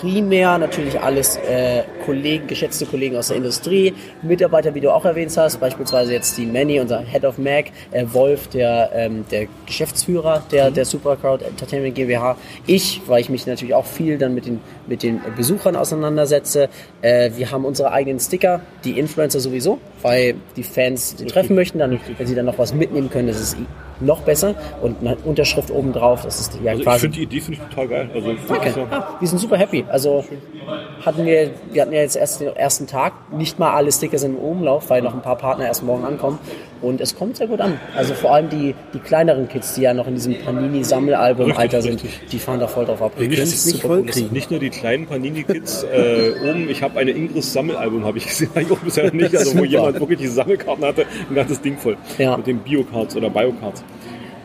S11: primär natürlich alles äh, Kollegen, geschätzte Kollegen aus der Industrie, Mitarbeiter, wie du auch erwähnt hast, beispielsweise jetzt die Manny, unser Head of Mac, äh, Wolf, der, ähm, der Geschäftsführer der, der Supercrowd Entertainment GmbH, ich, weil ich mich natürlich auch viel dann mit den, mit den Besuchern auseinandersetze. Äh, wir haben unsere eigenen Sticker, die Influencer sowieso, weil die Fans sie treffen möchten, dann, wenn sie dann noch was mitnehmen können, das ist noch besser und eine Unterschrift oben drauf, das ist ja
S2: Also ich
S11: quasi
S2: finde die Idee finde ich total geil. Also ich
S11: Danke.
S2: ja-
S11: Ja, wir sind super happy. Also hatten wir, wir hatten ja jetzt erst den ersten Tag, nicht mal alle Sticker sind im Umlauf, weil noch ein paar Partner erst morgen ankommen. Und es kommt sehr gut an. Also vor allem die, die kleineren Kids, die ja noch in diesem Panini-Sammelalbum-Alter sind,
S12: Richtig,
S11: die fahren da voll drauf ab.
S12: Nicht,
S11: Super cooles Ding.
S12: nicht nur die kleinen Panini-Kids. äh, oben, ich habe eine Ingris Sammelalbum, habe ich gesehen, habe ich auch bisher nicht. Also wo jemand wirklich diese Sammelkarten hatte, ein ganzes Ding voll.
S11: Ja.
S12: Mit den Bio-Cards oder Bio-Cards.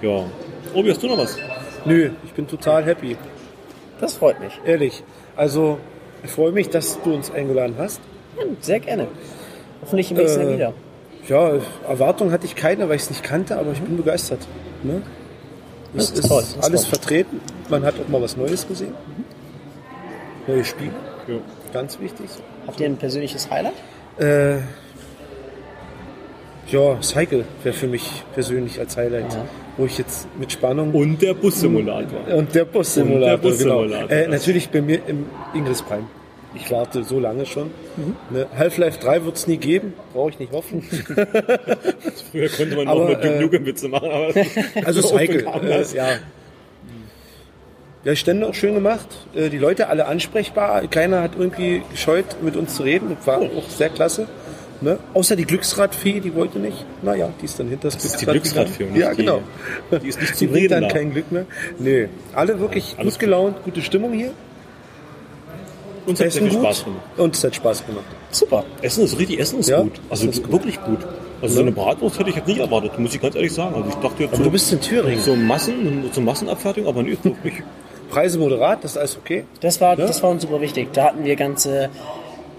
S12: Ja. Obi, hast du noch was?
S1: Nö, ich bin total happy.
S11: Das freut mich.
S1: Ehrlich. Also, ich freue mich, dass du uns eingeladen hast.
S11: Ja, sehr gerne. Hoffentlich im nächsten Jahr
S1: Äh,
S11: wieder.
S1: Ja, Erwartungen hatte ich keine, weil ich es nicht kannte, aber ich bin begeistert. Ne?
S11: Das
S1: Es
S11: ist
S1: ist
S11: toll, das
S1: alles
S11: toll.
S1: vertreten. Man hat auch mal was Neues gesehen. Neue Spiele.
S12: Ja.
S1: Ganz wichtig.
S11: Habt ihr ein persönliches Highlight?
S1: Äh, ja, Cycle wäre für mich persönlich als Highlight,
S11: Ja.
S1: wo ich jetzt mit Spannung
S12: Und der Bussimulator.
S1: und der Bussimulator,
S12: Und der Bussimulator.
S1: genau. Äh, natürlich bei mir im Ingress Prime. Ich warte so lange schon.
S12: Mhm.
S1: Ne? Half-Life 3 wird es nie geben, brauche ich nicht hoffen.
S12: Früher konnte man
S1: Aber,
S12: noch mit Duke
S1: äh,
S12: Nukem Witze machen, aber
S1: Also
S12: so
S1: Cycle,
S12: kam
S1: äh, ja. Ja, Stände auch schön gemacht. Äh, Die Leute alle ansprechbar. Keiner hat irgendwie gescheut, mit uns zu reden. Das war auch sehr klasse. Ne? Außer die Glücksradfee, die wollte nicht. Naja, die ist dann hinter das,
S12: ist die
S1: Glücksrad
S12: Glücksradfee.
S1: Ja,
S12: nicht die-
S1: genau.
S12: die ist nicht
S1: Die
S12: zum
S1: bringt dann
S12: da.
S1: kein Glück mehr. Nee, alle wirklich
S12: Alles
S1: gut gelaunt, gute Stimmung hier.
S12: Uns hat sehr
S1: Essen
S12: viel
S1: gut.
S12: Spaß gemacht.
S1: Und es hat Spaß gemacht.
S11: Super.
S12: Essen ist richtig, Essen ist
S1: Ja,
S12: gut. Also
S1: ist gut.
S12: wirklich gut. Also so eine Bratwurst hätte ich jetzt nicht erwartet, muss ich ganz ehrlich sagen. Also ich dachte jetzt
S1: Aber
S12: so,
S1: du bist in Thüringen.
S12: so Massen, so Massenabfertigung, aber nicht wirklich.
S1: Preise moderat, das ist alles okay.
S11: Das war, das war uns super wichtig. Da hatten wir ganze,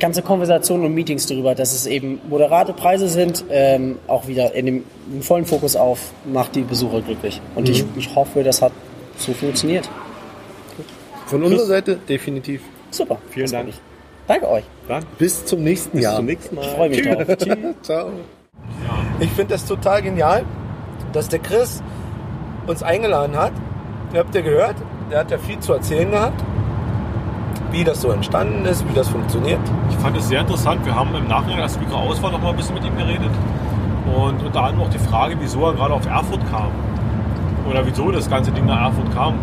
S11: ganze Konversationen und Meetings darüber, dass es eben moderate Preise sind, ähm, auch wieder in dem im vollen Fokus auf, macht die Besucher glücklich. Und ich, ich hoffe, das hat so funktioniert.
S1: Von unserer Seite definitiv.
S11: Super.
S12: Vielen Dank.
S11: mich. Danke euch.
S12: Dann
S1: Bis zum nächsten
S12: bis
S1: Jahr.
S12: zum nächsten Mal.
S11: Ich freue mich drauf.
S1: Ciao. Ich finde das total genial, dass der Chris uns eingeladen hat. Ihr habt ja gehört, der hat ja viel zu erzählen gehabt, wie das so entstanden ist, wie das funktioniert.
S2: Ich fand es sehr interessant. Wir haben im Nachhinein, als Mikro aus war, noch mal ein bisschen mit ihm geredet. Und unter anderem auch die Frage, wieso er gerade auf Erfurt kam. Oder wieso das ganze Ding nach Erfurt kam.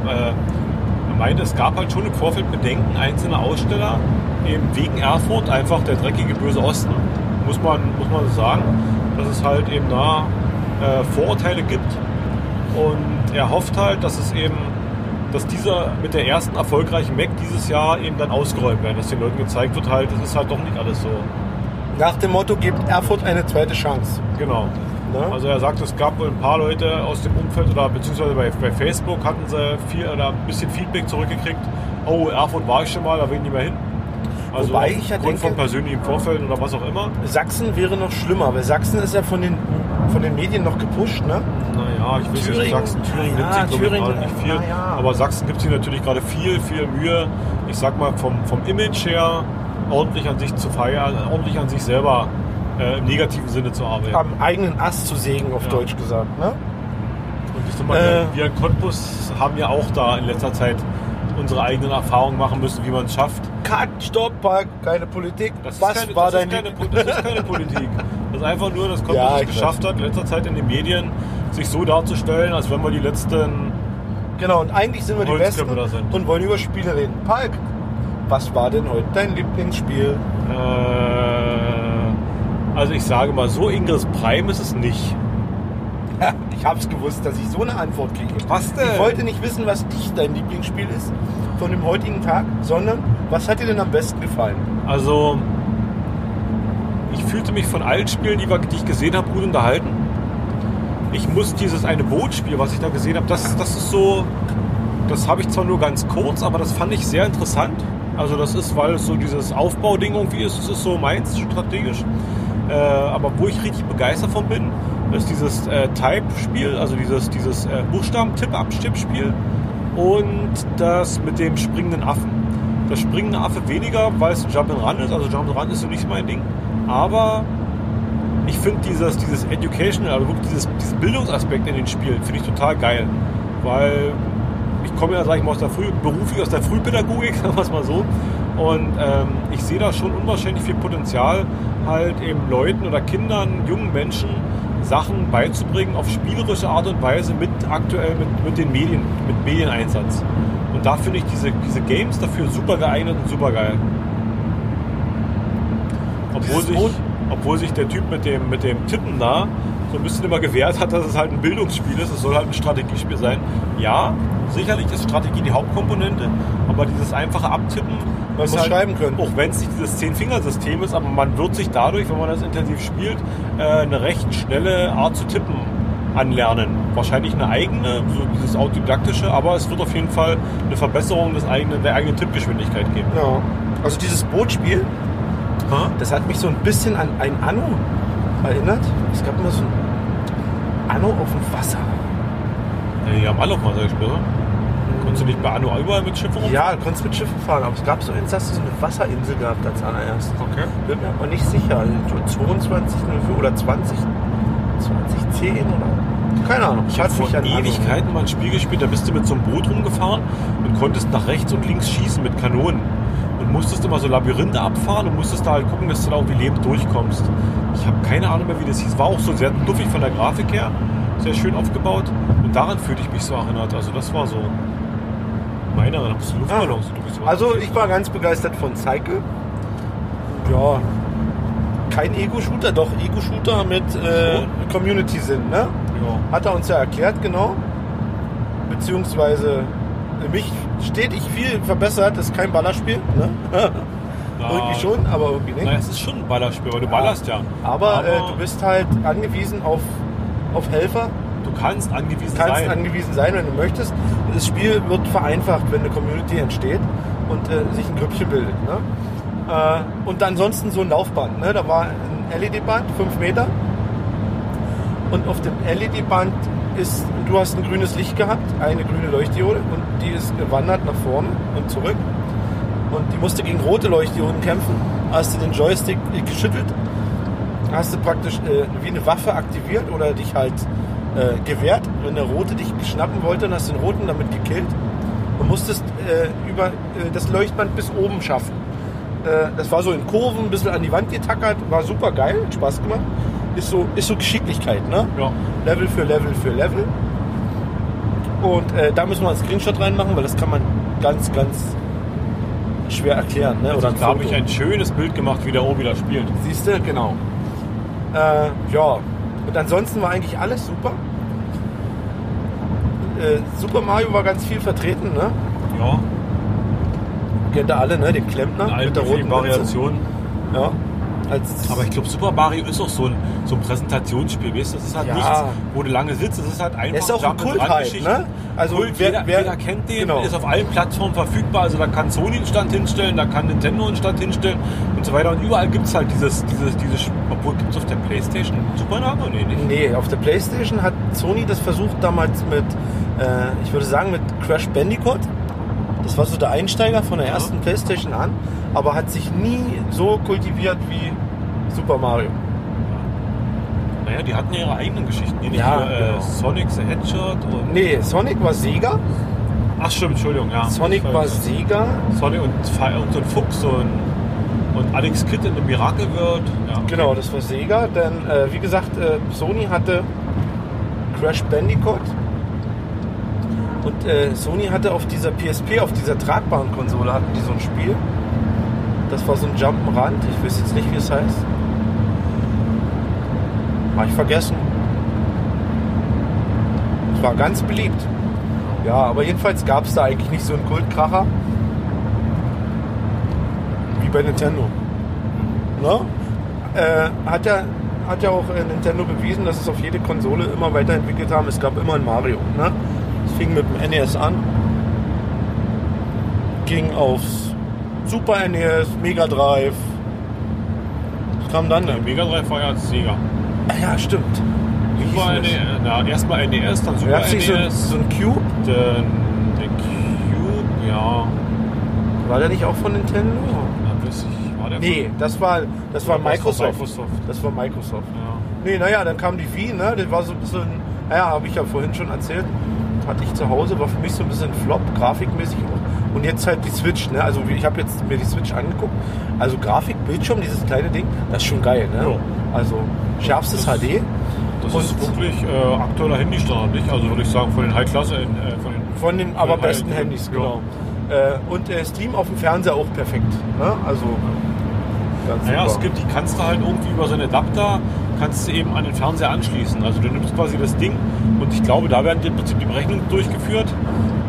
S2: Meinte, es gab halt schon im Vorfeld Bedenken einzelner Aussteller, eben wegen Erfurt einfach der dreckige böse Osten. Muss man, muss man so sagen, dass es halt eben da äh, Vorurteile gibt. Und er hofft halt, dass es eben, dass dieser mit der ersten erfolgreichen Mac dieses Jahr eben dann ausgeräumt werden, dass den Leuten gezeigt wird halt, es ist halt doch nicht alles so.
S1: Nach dem Motto, gebt Erfurt eine zweite Chance.
S2: Genau.
S1: Ne?
S2: Also er sagt, es gab wohl ein paar Leute aus dem Umfeld oder beziehungsweise bei, bei Facebook hatten sie viel oder ein bisschen Feedback zurückgekriegt. Oh, Erfurt war ich schon mal, da will ich nicht mehr hin. Also
S1: Wobei ich ja
S2: aufgrund
S1: denke-
S2: von persönlichen Vorfällen oder was auch immer.
S1: Sachsen wäre noch schlimmer, weil Sachsen ist ja von den, von den Medien noch gepusht. Ne?
S2: Naja, ich weiß nicht,
S1: Thüringen,
S2: Sachsen, Thüringen
S1: na
S2: nimmt
S1: ja,
S2: sich ich
S1: Thüringen,
S2: gerade nicht viel.
S1: ja.
S2: Aber Sachsen gibt sich natürlich gerade viel, viel Mühe, ich sag mal vom, vom Image her ordentlich an sich zu feiern, ordentlich an sich selber äh, im negativen Sinne zu arbeiten.
S1: Am eigenen Ast zu sägen, auf
S2: Ja.
S1: Deutsch gesagt. Ne?
S2: Und ich sag mal,
S1: Äh.
S2: wir in Cottbus haben ja auch da in letzter Zeit unsere eigenen Erfahrungen machen müssen, wie man es schafft.
S1: Cut, Stopp, Park, keine Politik.
S2: Das
S1: Was
S2: keine,
S1: war
S2: das
S1: dein
S2: keine, das ist keine Politik. Das ist einfach nur, dass Cottbus
S1: Ja,
S2: es geschafft hat, in letzter Zeit in den Medien sich so darzustellen, als wenn wir die letzten
S1: Genau, und eigentlich sind wir die Besten
S2: sind.
S1: und wollen über Spiele reden. Palk, was war denn heute dein Lieblingsspiel?
S2: Äh, also ich sage mal, so Ingress Prime ist es nicht.
S1: Ich hab's gewusst, dass ich so eine Antwort kriege.
S2: Was denn?
S1: Ich wollte nicht wissen, was dich dein Lieblingsspiel ist von dem heutigen Tag, sondern was hat dir denn am besten gefallen?
S2: Also ich fühlte mich von allen Spielen, die, ich gesehen habe, gut unterhalten. Ich muss dieses eine Bootspiel, was ich da gesehen habe, das, das ist so, das habe ich zwar nur ganz kurz, aber das fand ich sehr interessant. Also das ist, weil es so dieses Aufbauding irgendwie ist, das ist so meins strategisch. Äh, aber wo ich richtig begeistert von bin, ist dieses äh, Type-Spiel, also dieses, dieses äh, Buchstaben-Tipp-Abstipp-Spiel und das mit dem springenden Affen. Das springende Affe weniger, weil es ein Jump'n'Run ist, also Jump'n'Run ist so nicht mein Ding, aber ich finde dieses, dieses Educational, also wirklich dieses, diesen Bildungsaspekt in den Spielen, finde ich total geil, weil ich komme ja, sag ich mal, aus der Früh, beruflich aus der Frühpädagogik, sagen wir es mal so. Und ähm, ich sehe da schon unwahrscheinlich viel Potenzial, halt eben Leuten oder Kindern, jungen Menschen Sachen beizubringen auf spielerische Art und Weise mit aktuell mit, mit den Medien, mit Medieneinsatz. Und da finde ich diese, diese Games dafür super geeignet und super geil. Obwohl sich, obwohl sich der Typ mit dem, mit dem Tippen da so ein bisschen immer gewehrt hat, dass es halt ein Bildungsspiel ist. Es soll halt ein Strategiespiel sein. Ja, sicherlich ist Strategie die Hauptkomponente, aber dieses einfache Abtippen,
S1: Man
S2: ist
S1: muss schreiben können.
S2: auch wenn es nicht dieses Zehn-Finger-System ist, aber man wird sich dadurch, wenn man das intensiv spielt, äh, eine recht schnelle Art zu tippen anlernen. Wahrscheinlich eine eigene, so dieses autodidaktische, aber es wird auf jeden Fall eine Verbesserung des eigenen, der eigenen Tippgeschwindigkeit geben.
S1: Ja. Also dieses Bootspiel, das hat mich so ein bisschen an ein Anno erinnert. Es gab immer so ein Anno auf dem Wasser.
S2: Ja, die haben alle auf Wasser gespielt, oder? Konntest du nicht bei Anno überall mit Schiffen rum?
S1: Ja, du konntest mit Schiffen fahren, aber es gab so eins, hast du so eine Wasserinsel gehabt als allererst.
S2: Okay.
S1: Bin mir aber nicht sicher. 22 oder 20, 2010 oder. Keine Ahnung.
S2: Ich habe
S1: Hat
S2: vor
S1: Anno-
S2: Ewigkeiten mal ein Spiel gespielt, da bist du mit so einem Boot rumgefahren und konntest nach rechts und links schießen mit Kanonen. Und musstest immer so Labyrinthe abfahren und musstest da halt gucken, dass du da irgendwie lebend durchkommst. Ich habe keine Ahnung mehr, wie das hieß. War auch so sehr duffig von der Grafik her, sehr schön aufgebaut. Und daran fühlte ich mich so erinnert. Also das war so meine Erinnerung. Bist du Luftballons? Du bist so-
S1: Also ich war ganz begeistert von Cycle. Ja, kein Ego-Shooter, doch Ego-Shooter mit äh, Community-Sinn, ne?
S2: ja.
S1: Hat er uns ja erklärt, genau. Beziehungsweise mich stetig viel verbessert, ist kein Ballerspiel, ne? irgendwie schon, aber irgendwie nicht.
S2: Naja, es ist schon ein Ballerspiel, weil du ballerst ja.
S1: Aber, äh, du bist halt angewiesen auf, auf Helfer.
S2: Du kannst angewiesen
S1: kannst
S2: sein.
S1: angewiesen sein, wenn du möchtest. Das Spiel wird vereinfacht, wenn eine Community entsteht und äh, sich ein Grüppchen bildet. Ne? Äh, und ansonsten so ein Laufband. Ne? Da war ein LED-Band, 5 Meter. Und auf dem LED-Band ist, du hast ein grünes Licht gehabt, eine grüne Leuchtdiode und die ist gewandert nach vorne und zurück. Und die musste gegen rote Leuchtdioden kämpfen. Hast du den Joystick geschüttelt, hast du praktisch äh, wie eine Waffe aktiviert oder dich halt äh, gewehrt. Wenn der Rote dich schnappen wollte, dann hast du den Roten damit gekillt und musstest äh, über äh, das Leuchtband bis oben schaffen. Äh, das war so in Kurven, ein bisschen an die Wand getackert, war super geil, hat Spaß gemacht. Ist so, ist so Geschicklichkeit, ne?
S2: Ja.
S1: Level für Level für Level. Und äh, da müssen wir einen Screenshot reinmachen, weil das kann man ganz, ganz schwer erklären. Ne? Oder ein
S2: da habe ich ein schönes Bild gemacht, wie der Obi da spielt.
S1: Siehst du, genau. Äh, ja, und ansonsten war eigentlich alles super. Äh, super Mario war ganz viel vertreten, ne?
S2: Ja.
S1: Kennt ihr alle, ne? Den Klempner mit der roten. Mütze. Ja. Als
S2: Aber ich glaube, Super Mario ist auch so ein, so ein Präsentationsspiel. Weißt? du? Das ist halt
S1: Ja.
S2: nichts, wo du lange sitzt. Das ist halt einfach
S1: ist auch ein Kult halt, ne? Also
S2: Kult,
S1: wer-
S2: jeder,
S1: wer-
S2: jeder kennt den,
S1: genau.
S2: ist auf allen Plattformen verfügbar. Also da kann Sony einen Stand hinstellen, da kann Nintendo einen Stand hinstellen und so weiter. Und überall gibt es halt dieses, dieses, dieses, obwohl gibt es auf der Playstation Super Mario? Nee, nicht.
S1: Nee, auf der Playstation hat Sony das versucht damals mit, äh, ich würde sagen mit Crash Bandicoot. Das war so der Einsteiger von der ersten Playstation an, aber hat sich nie so kultiviert wie Super Mario.
S2: Naja, die hatten ja ihre eigenen Geschichten. Die nicht
S1: Ja,
S2: nur, äh,
S1: genau.
S2: Sonic the Hedgehog und...
S1: Nee, Sonic war Sega.
S2: Ach stimmt, Entschuldigung, ja.
S1: Sonic war. Sega.
S2: Sonic und, und so ein Fuchs und, und Alex Kidd in einem Miracle World. Ja.
S1: Genau, das war Sega, denn äh, wie gesagt, äh, Sony hatte Crash Bandicoot und äh, Sony hatte auf dieser PSP, auf dieser tragbaren Konsole, hatten die so ein Spiel. Das war so ein Jump'n'Run, ich weiß jetzt nicht, wie es heißt. Habe ich vergessen. Es war ganz beliebt. Ja, aber jedenfalls gab es da eigentlich nicht so einen Kultkracher wie bei Nintendo. Ne? Äh, hat, ja, hat ja auch äh, Nintendo bewiesen, dass es auf jede Konsole immer weiterentwickelt haben. Es gab immer ein Mario. Ne? Es fing mit dem NES an, ging aufs Super NES, Mega Drive. Was kam dann?
S2: Der? Mega Drive war ja Sega.
S1: Ah, ja, stimmt. Wie
S2: Super NES, na, erstmal NES, dann? Super
S1: nicht so,
S2: NES,
S1: so ein Cube?
S2: dann der Cube, ja.
S1: War der nicht auch von Nintendo? Nee, das war, das war Microsoft.
S2: Microsoft.
S1: Das war Microsoft.
S2: Ja.
S1: Nee, naja, dann kam die Wii, ne? Das war so ein bisschen, naja, habe ich ja vorhin schon erzählt. Hatte ich zu Hause, war für mich so ein bisschen Flop, grafikmäßig auch. Und jetzt halt die Switch, ne? Also ich habe jetzt mir die Switch angeguckt. Also Grafik, Bildschirm, dieses kleine Ding, das ist schon geil, ne?
S2: Ja.
S1: Also schärfstes
S2: Das-
S1: HD.
S2: Das
S1: Und-
S2: ist wirklich äh, aktueller Handystandard, nicht? Also würde ich sagen, von den High-Klasse, äh, von den,
S1: Von den aber
S2: Ja,
S1: besten Handys,
S2: ja.
S1: genau. Äh, und äh, Stream auf dem Fernseher auch perfekt. Ne? Also Ganz
S2: Naja,
S1: super.
S2: es gibt, die kannst du halt irgendwie über so einen Adapter, kannst du eben an den Fernseher anschließen. Also du nimmst quasi das Ding und ich glaube, da werden im Prinzip die Berechnungen durchgeführt.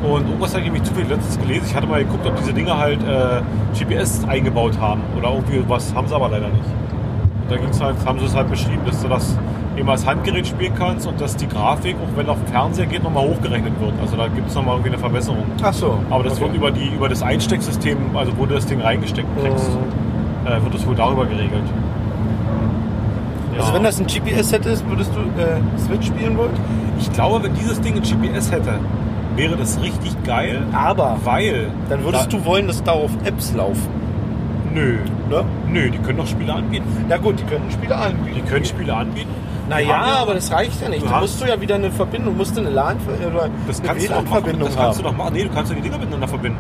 S2: Und irgendwas habe ich nämlich zufällig letztens gelesen. Ich hatte mal geguckt, ob diese Dinger halt äh, GPS eingebaut haben oder irgendwie was, haben sie aber leider nicht. Und da ging's halt, haben sie es halt beschrieben, dass du das eben als Handgerät spielen kannst und dass die Grafik, auch wenn auf dem Fernseher geht, nochmal hochgerechnet wird. Also da gibt es nochmal irgendwie eine Verbesserung.
S1: Ach so.
S2: Aber das
S1: okay.
S2: wird über, die, über das Einstecksystem, also wo du das Ding reingesteckt kriegst,
S1: Mhm.
S2: Äh, wird das wohl darüber geregelt. Ja.
S1: Also wenn das ein GPS hättest, würdest du äh, Switch spielen wollen?
S2: ich glaube, wenn dieses Ding ein GPS hätte, wäre das richtig geil,
S1: Aber
S2: weil...
S1: dann würdest
S2: da,
S1: du wollen, dass da auf Apps laufen.
S2: Nö,
S1: Ne?
S2: nö, die können doch Spiele anbieten.
S1: Na gut, die können Spiele anbieten.
S2: Die können Spiele anbieten.
S1: Naja,
S2: haben ja-
S1: aber das reicht ja nicht.
S2: Du
S1: musst du ja wieder eine Verbindung, musst du eine LAN oder
S2: Das kannst du doch machen. Das kannst du
S1: haben.
S2: doch machen. Nee, du kannst ja die Dinger miteinander verbinden.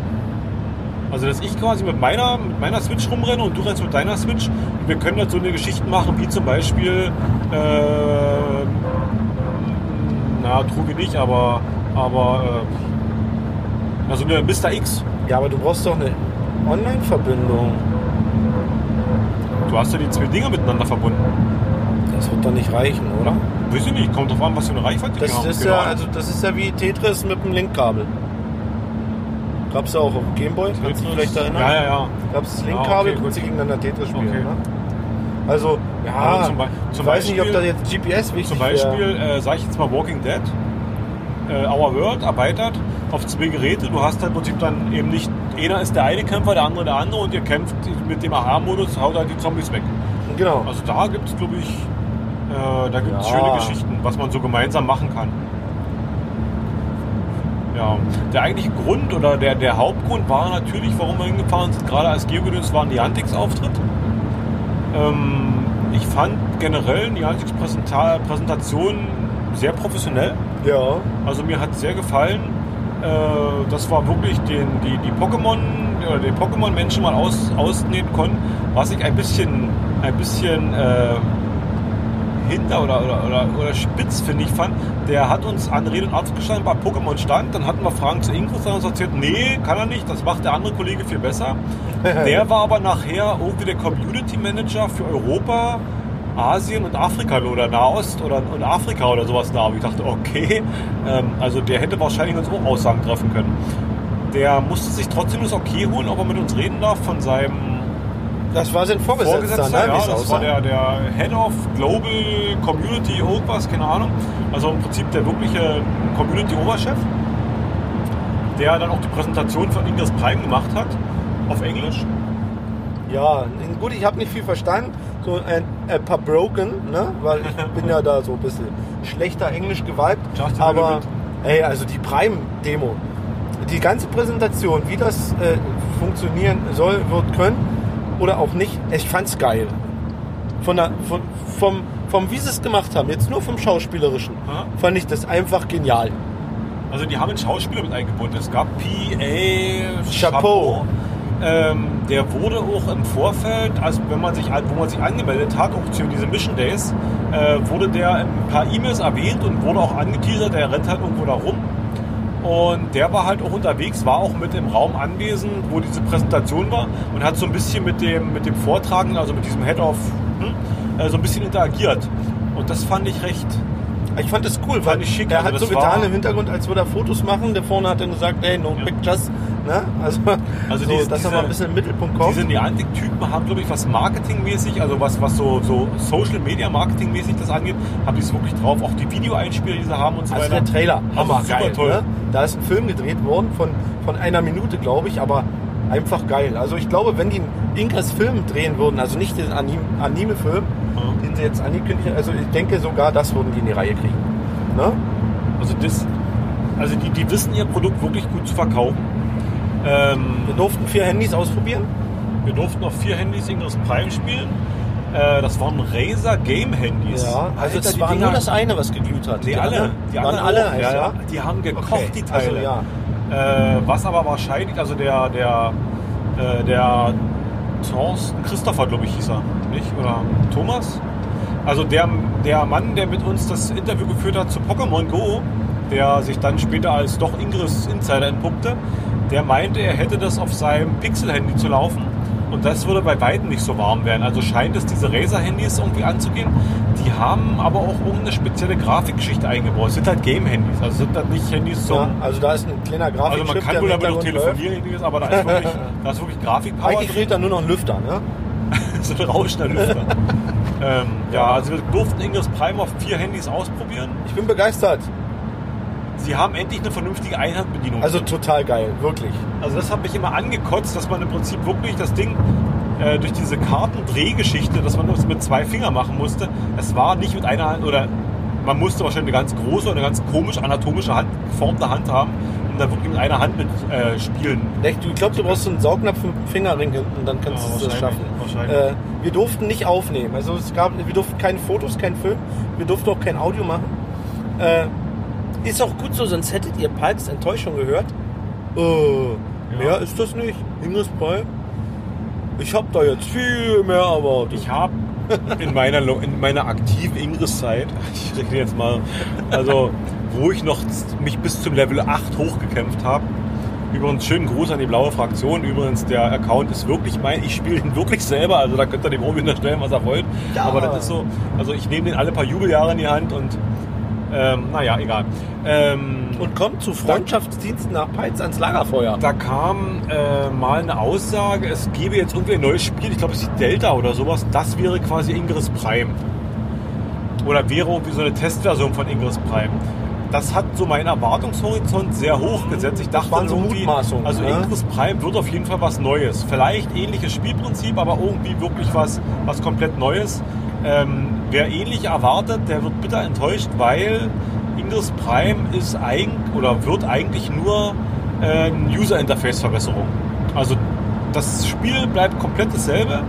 S2: Also, dass ich quasi mit meiner, mit meiner Switch rumrenne und du rennst mit deiner Switch. Und wir können halt so eine Geschichten machen, wie zum Beispiel, äh, na, Truge nicht, aber, aber, äh, na, so eine Mr. X.
S1: Ja, aber du brauchst doch eine Online-Verbindung.
S2: Du hast ja die zwei Dinger miteinander verbunden.
S1: Das wird doch nicht reichen, oder?
S2: Weiß ich nicht, kommt drauf an, was für eine Reichweite die
S1: Das
S2: haben.
S1: ist
S2: Genau.
S1: ja, also das ist ja wie Tetris mit dem Linkkabel. Gab's ja auch auf dem Gameboy, kannst du dich vielleicht erinnern?
S2: Ja, ja, ja.
S1: Gab's das
S2: Ja,
S1: Linkkabel,
S2: okay,
S1: konntest du
S2: gut.
S1: gegeneinander Tetris spielen.
S2: Okay.
S1: Ne? Also, ja,
S2: Also zum Be-
S1: ich
S2: zum
S1: weiß nicht, ob
S2: Beispiel-
S1: da jetzt GPS wichtig
S2: Zum Beispiel, äh, sag ich jetzt mal Walking Dead, äh, Our World erweitert auf zwei Geräte. Du hast halt im Prinzip dann eben nicht, einer ist der eine Kämpfer, der andere der andere und ihr kämpft mit dem AHA-Modus, haut halt die Zombies weg.
S1: Genau.
S2: Also da gibt es, glaube ich, äh, da gibt es
S1: Ja.
S2: schöne Geschichten, was man so gemeinsam machen kann. Ja, der eigentliche Grund oder der, der Hauptgrund war natürlich, warum wir hingefahren sind, gerade als Geogedöns war ein Niantics-Auftritt. Ähm, ich fand generell Niantics Präsenta- Präsentation sehr professionell.
S1: Ja.
S2: Also mir hat sehr gefallen. Äh, das war wirklich den, die, die Pokémon oder den Pokémon-Menschen mal aus, ausnehmen konnten, was ich ein bisschen, ein bisschen äh, hinter oder, oder, oder, oder spitz, finde ich, fand. Der hat uns an Rede und Arzt gestanden, bei Pokémon stand, dann hatten wir Fragen zu Ingrid, der hat uns erzählt, nee, kann er nicht, das macht der andere Kollege viel besser. Der war aber nachher irgendwie der Community Manager für Europa, Asien und Afrika oder Nahost oder und Afrika oder sowas da. Und ich dachte, okay, ähm, also der hätte wahrscheinlich uns auch Aussagen treffen können. Der musste sich trotzdem das Okay holen, ob er mit uns reden darf von seinem
S1: Das war sein Vorgesetzter,
S2: Vorgesetzter,
S1: ne?
S2: ja, das
S1: aussah.
S2: war der, der Head of Global Community irgendwas, keine Ahnung. Also im Prinzip der wirkliche Community-Oberchef, der dann auch die Präsentation von Ingris Prime gemacht hat, auf Englisch.
S1: Ja, gut, ich habe nicht viel verstanden. So ein, ein paar Broken, ne? Weil ich bin ja da so ein bisschen schlechter Englisch geweibt. Aber, ey, also die Prime-Demo, die ganze Präsentation, wie das äh, funktionieren soll, wird können oder auch nicht, ich fand's geil. Von der, von, vom, vom, wie sie es gemacht haben, jetzt nur vom Schauspielerischen,
S2: Ja.
S1: fand ich das einfach genial.
S2: Also die haben einen Schauspieler mit eingebunden. Es gab P.A.
S1: Chapeau.
S2: Ähm, der wurde auch im Vorfeld, also wenn man sich, wo man sich angemeldet hat, auch zu diesen Mission Days, äh, wurde der in ein paar E-Mails erwähnt und wurde auch angeteasert, der rennt halt irgendwo da rum. Und der war halt auch unterwegs, war auch mit im Raum anwesend, wo diese Präsentation war und hat so ein bisschen mit dem, mit dem Vortragenden, also mit diesem Head of, hm, äh, so ein bisschen interagiert. Und das fand ich recht,
S1: Ich fand das cool, weil
S2: Fand ich schick,
S1: er
S2: also
S1: hat
S2: das
S1: so getan im Hintergrund, als würde er Fotos machen. Der vorne hat dann gesagt, hey, no
S2: Ja.
S1: pictures. Ne? Also,
S2: Also
S1: so,
S2: diese-
S1: dass er mal ein bisschen im Mittelpunkt kommt.
S2: Diese Niantic-Typen haben, glaube ich, was marketingmäßig, also was, was so, so Social Media Marketingmäßig das angeht, haben die es wirklich drauf. Auch die Videoeinspieler, die sie haben und so
S1: also
S2: weiter.
S1: der Trailer,
S2: Also
S1: hammer
S2: super
S1: geil.
S2: toll.
S1: Ne? Da ist ein Film gedreht worden von, von einer Minute, glaube ich, aber einfach geil. Also ich glaube, wenn die einen Ingress Film drehen würden, also nicht den Anim Anime-Film,
S2: Ja.
S1: den sie jetzt angekündigt haben, also ich denke sogar, das würden die in die Reihe kriegen. Ne?
S2: Also, das, also die, die wissen ihr Produkt wirklich gut zu verkaufen. Ähm,
S1: Wir durften vier Handys ausprobieren.
S2: wir durften auf vier Handys Ingress Prime spielen. Äh, das waren Razer Game Handys.
S1: also
S2: Alter,
S1: das
S2: die
S1: war
S2: Dinger-
S1: nur das eine, was geglüht hat.
S2: Nee, alle. Die
S1: waren
S2: anderen
S1: alle,
S2: auch, ja, ja. Die haben gekocht,
S1: Okay.
S2: die Teile.
S1: Also, ja.
S2: Äh, was aber wahrscheinlich, also der, der, äh, der Thorsten Christopher, glaube ich, hieß er, nicht? Oder Thomas? Also der, der Mann, der mit uns das Interview geführt hat zu Pokémon Go, der sich dann später als doch Ingress Insider entpuppte, der meinte, er hätte das auf seinem Pixel-Handy zu laufen Und das würde bei weitem nicht so warm werden. Also scheint es diese Razer-Handys irgendwie anzugehen. Die haben aber auch irgendeine spezielle Grafikgeschichte eingebaut. Es sind halt Game-Handys. Also sind halt nicht Handys zum...
S1: Ja, also da ist ein kleiner
S2: also
S1: Grafikchip,
S2: man kann wohl damit auch telefonieren, läuft. aber da ist wirklich, da ist wirklich Grafikpower
S1: Eigentlich
S2: drin.
S1: fehlt da nur noch ein Lüfter, ne?
S2: so ein rauschender Lüfter. ähm, ja, also wir durften Ingress Prime auf vier Handys ausprobieren.
S1: Ich bin begeistert.
S2: Sie haben endlich eine vernünftige Einhandbedienung.
S1: Also total geil, wirklich.
S2: Also das hat mich immer angekotzt, dass man im Prinzip wirklich das Ding äh, durch diese Kartendrehgeschichte, dass man das mit zwei Fingern machen musste, es war nicht mit einer Hand oder man musste wahrscheinlich eine ganz große oder eine ganz komisch anatomische Hand, geformte Hand haben, um da wirklich mit einer Hand mit äh, spielen.
S1: Ich glaube, du brauchst so einen Saugnapf mit Fingerring hinten, dann kannst
S2: Ja,
S1: du das schaffen.
S2: wahrscheinlich.
S1: Äh, wir durften nicht aufnehmen. Also es gab, wir durften keine Fotos, kein Film. Wir durften auch kein Audio machen. Äh, ist auch gut so, sonst hättet ihr Pikes Enttäuschung gehört. Äh, Mehr ist das nicht. Ingress Prime. Ich habe da jetzt viel mehr erwartet.
S2: Ich habe in meiner, in meiner aktiven Ingress-Zeit, ich rede jetzt mal, also wo ich noch mich bis zum Level 8 hochgekämpft habe, Übrigens, schönen Gruß an die blaue Fraktion. Übrigens, der Account ist wirklich mein. Ich spiele ihn wirklich selber. Also da könnt ihr dem Obi unterstellen, was er wollt.
S1: Ja.
S2: Aber das ist so. Also ich nehme den alle paar Jubeljahre in die Hand und ähm, naja, egal. Ähm,
S1: Und kommt zu Freundschaftsdiensten nach Peitz ans Lagerfeuer.
S2: da kam äh, mal eine Aussage, es gäbe jetzt irgendwie ein neues Spiel, ich glaube es ist Delta oder sowas, das wäre quasi Ingress Prime. Oder wäre irgendwie so eine Testversion von Ingress Prime. Das hat so meinen Erwartungshorizont sehr hoch gesetzt. Ich dachte
S1: waren so
S2: irgendwie, also
S1: ne?
S2: Ingress Prime wird auf jeden Fall was Neues. Vielleicht ähnliches Spielprinzip, aber irgendwie wirklich was, was komplett Neues. Ähm, wer ähnlich erwartet, der wird bitter enttäuscht, weil Ingress Prime ist eigentlich oder wird eigentlich nur äh, eine User-Interface-Verbesserung. Also das Spiel bleibt komplett dasselbe,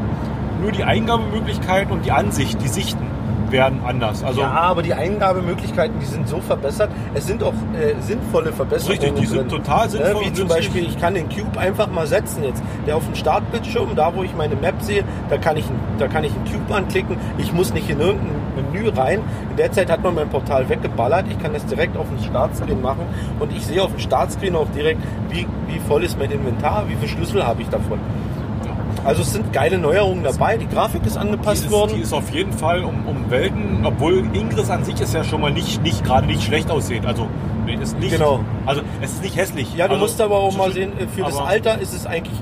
S2: nur die Eingabemöglichkeiten und die Ansicht, die Sichten werden anders. Also
S1: ja, aber die Eingabemöglichkeiten, die sind so verbessert. Es sind auch äh, sinnvolle Verbesserungen
S2: Richtig, die sind
S1: drin.
S2: total sinnvoll
S1: Äh, wie zum. Beispiel, ich kann den Cube einfach mal setzen jetzt. Der auf dem Startbildschirm, da wo ich meine Map sehe, da kann ich, einen- da kann ich einen Cube anklicken. Ich muss nicht in irgendein Menü rein. In der Zeit hat man mein Portal weggeballert. Ich kann das direkt auf dem Startscreen machen und ich sehe auf dem Startscreen auch direkt, wie, wie voll ist mein Inventar, wie viele Schlüssel habe ich davon. Also es sind geile Neuerungen dabei. Die Grafik ist angepasst
S2: die ist,
S1: worden.
S2: die ist auf jeden Fall um, um Welten, obwohl Ingress an sich ist ja schon mal nicht, nicht gerade nicht schlecht aussieht. Also ist nicht,
S1: Genau.
S2: also es ist nicht hässlich.
S1: Ja, du
S2: also,
S1: musst aber auch mal sehen, äh, für das Alter ist es eigentlich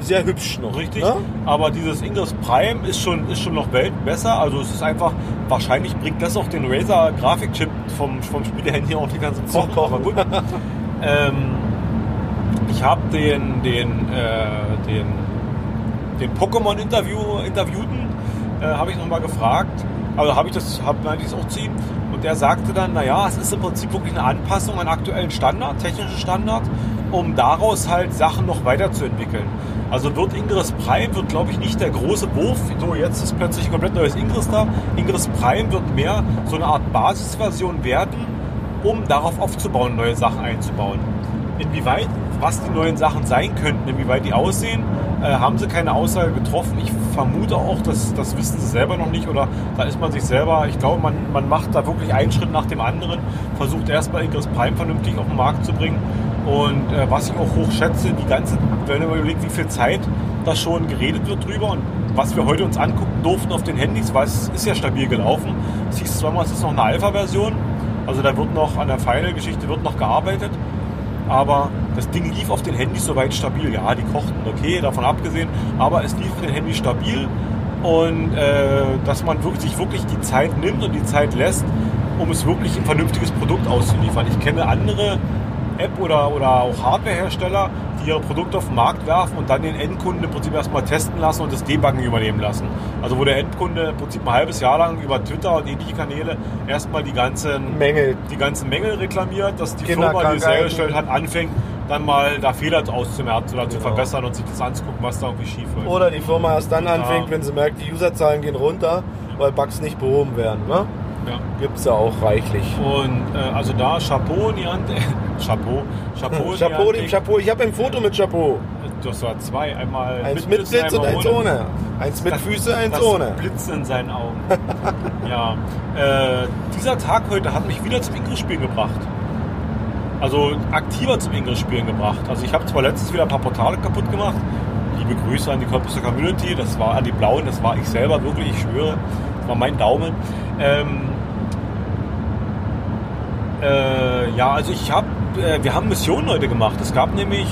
S1: sehr hübsch noch.
S2: Richtig,
S1: Ne?
S2: aber dieses Ingress Prime ist schon, ist schon noch Welten besser. Also es ist einfach, wahrscheinlich bringt das auch den Razer Grafikchip vom, vom Spielehandy auch nicht ganz im Kochen.
S1: Kochen.
S2: Aber gut. ähm, ich habe den, den, äh, den, den Pokémon-Interview, Interviewten, äh, habe ich nochmal gefragt. Also habe ich das, habe ich es auch ihm. Und der sagte dann, naja, es ist im Prinzip wirklich eine Anpassung an aktuellen Standard, technischen Standard, um daraus halt Sachen noch weiterzuentwickeln. Also wird Ingress Prime, wird glaube ich nicht der große Wurf, so jetzt ist plötzlich ein komplett neues Ingress da. Ingress Prime wird mehr so eine Art Basisversion werden, um darauf aufzubauen, neue Sachen einzubauen. Inwieweit, was die neuen Sachen sein könnten, inwieweit die aussehen, äh, haben sie keine Aussage getroffen. Ich vermute auch, dass das wissen sie selber noch nicht oder da ist man sich selber, ich glaube, man, man macht da wirklich einen Schritt nach dem anderen, versucht erstmal Ingress Prime vernünftig auf den Markt zu bringen und äh, was ich auch hoch schätze, die ganze, wenn man überlegt, wie viel Zeit da schon geredet wird drüber und was wir heute uns angucken durften auf den Handys, weil es ist ja stabil gelaufen. Es hieß zweimal, es ist noch eine Alpha-Version, also da wird noch an der Final-Geschichte wird noch gearbeitet. Aber das Ding lief auf den Handys soweit stabil. Ja, die kochten okay, davon abgesehen. Aber es lief auf den Handys stabil. Und äh, dass man wirklich, sich wirklich die Zeit nimmt und die Zeit lässt, um es wirklich ein vernünftiges Produkt auszuliefern. Ich kenne andere App- oder, oder auch Hardwarehersteller, die ihre Produkte auf den Markt werfen und dann den Endkunden im Prinzip erstmal testen lassen und das Debuggen übernehmen lassen. Also wo der Endkunde im Prinzip ein halbes Jahr lang über Twitter und ähnliche Kanäle erstmal die ganzen
S1: Mängel.
S2: die ganzen Mängel reklamiert, dass die Firma, die es hergestellt hat, anfängt, dann mal da Fehler auszumerzen oder zu
S1: Genau.
S2: verbessern und sich das anzugucken, was da irgendwie schief läuft.
S1: Oder die Firma erst dann
S2: Ja.
S1: anfängt, wenn sie merkt, die Userzahlen gehen runter, weil Bugs nicht behoben werden. Ne?
S2: Ja.
S1: Gibt es ja auch reichlich.
S2: Und äh, also da Chapeau, Niantic. Chapeau. Chapeau,
S1: Chapeau, dem
S2: Niantic.
S1: Chapeau. Ich habe ein Foto mit Chapeau.
S2: Das war zwei. Einmal
S1: Eins mit Blitz und eins ohne. Eins mit
S2: Das-
S1: Füße, eins
S2: das
S1: ohne.
S2: Blitzen in seinen Augen. ja. Äh, dieser Tag heute hat mich wieder zum Ingress-Spielen gebracht. Also aktiver zum Ingress-Spielen gebracht. Also ich habe zwar letztens wieder ein paar Portale kaputt gemacht. Liebe Grüße an die Cottbusser Community, das war an die Blauen, das war ich selber wirklich, ich schwöre, das war mein Daumen. Ähm, äh, ja, also ich habe, äh, wir haben Missionen heute gemacht. Es gab nämlich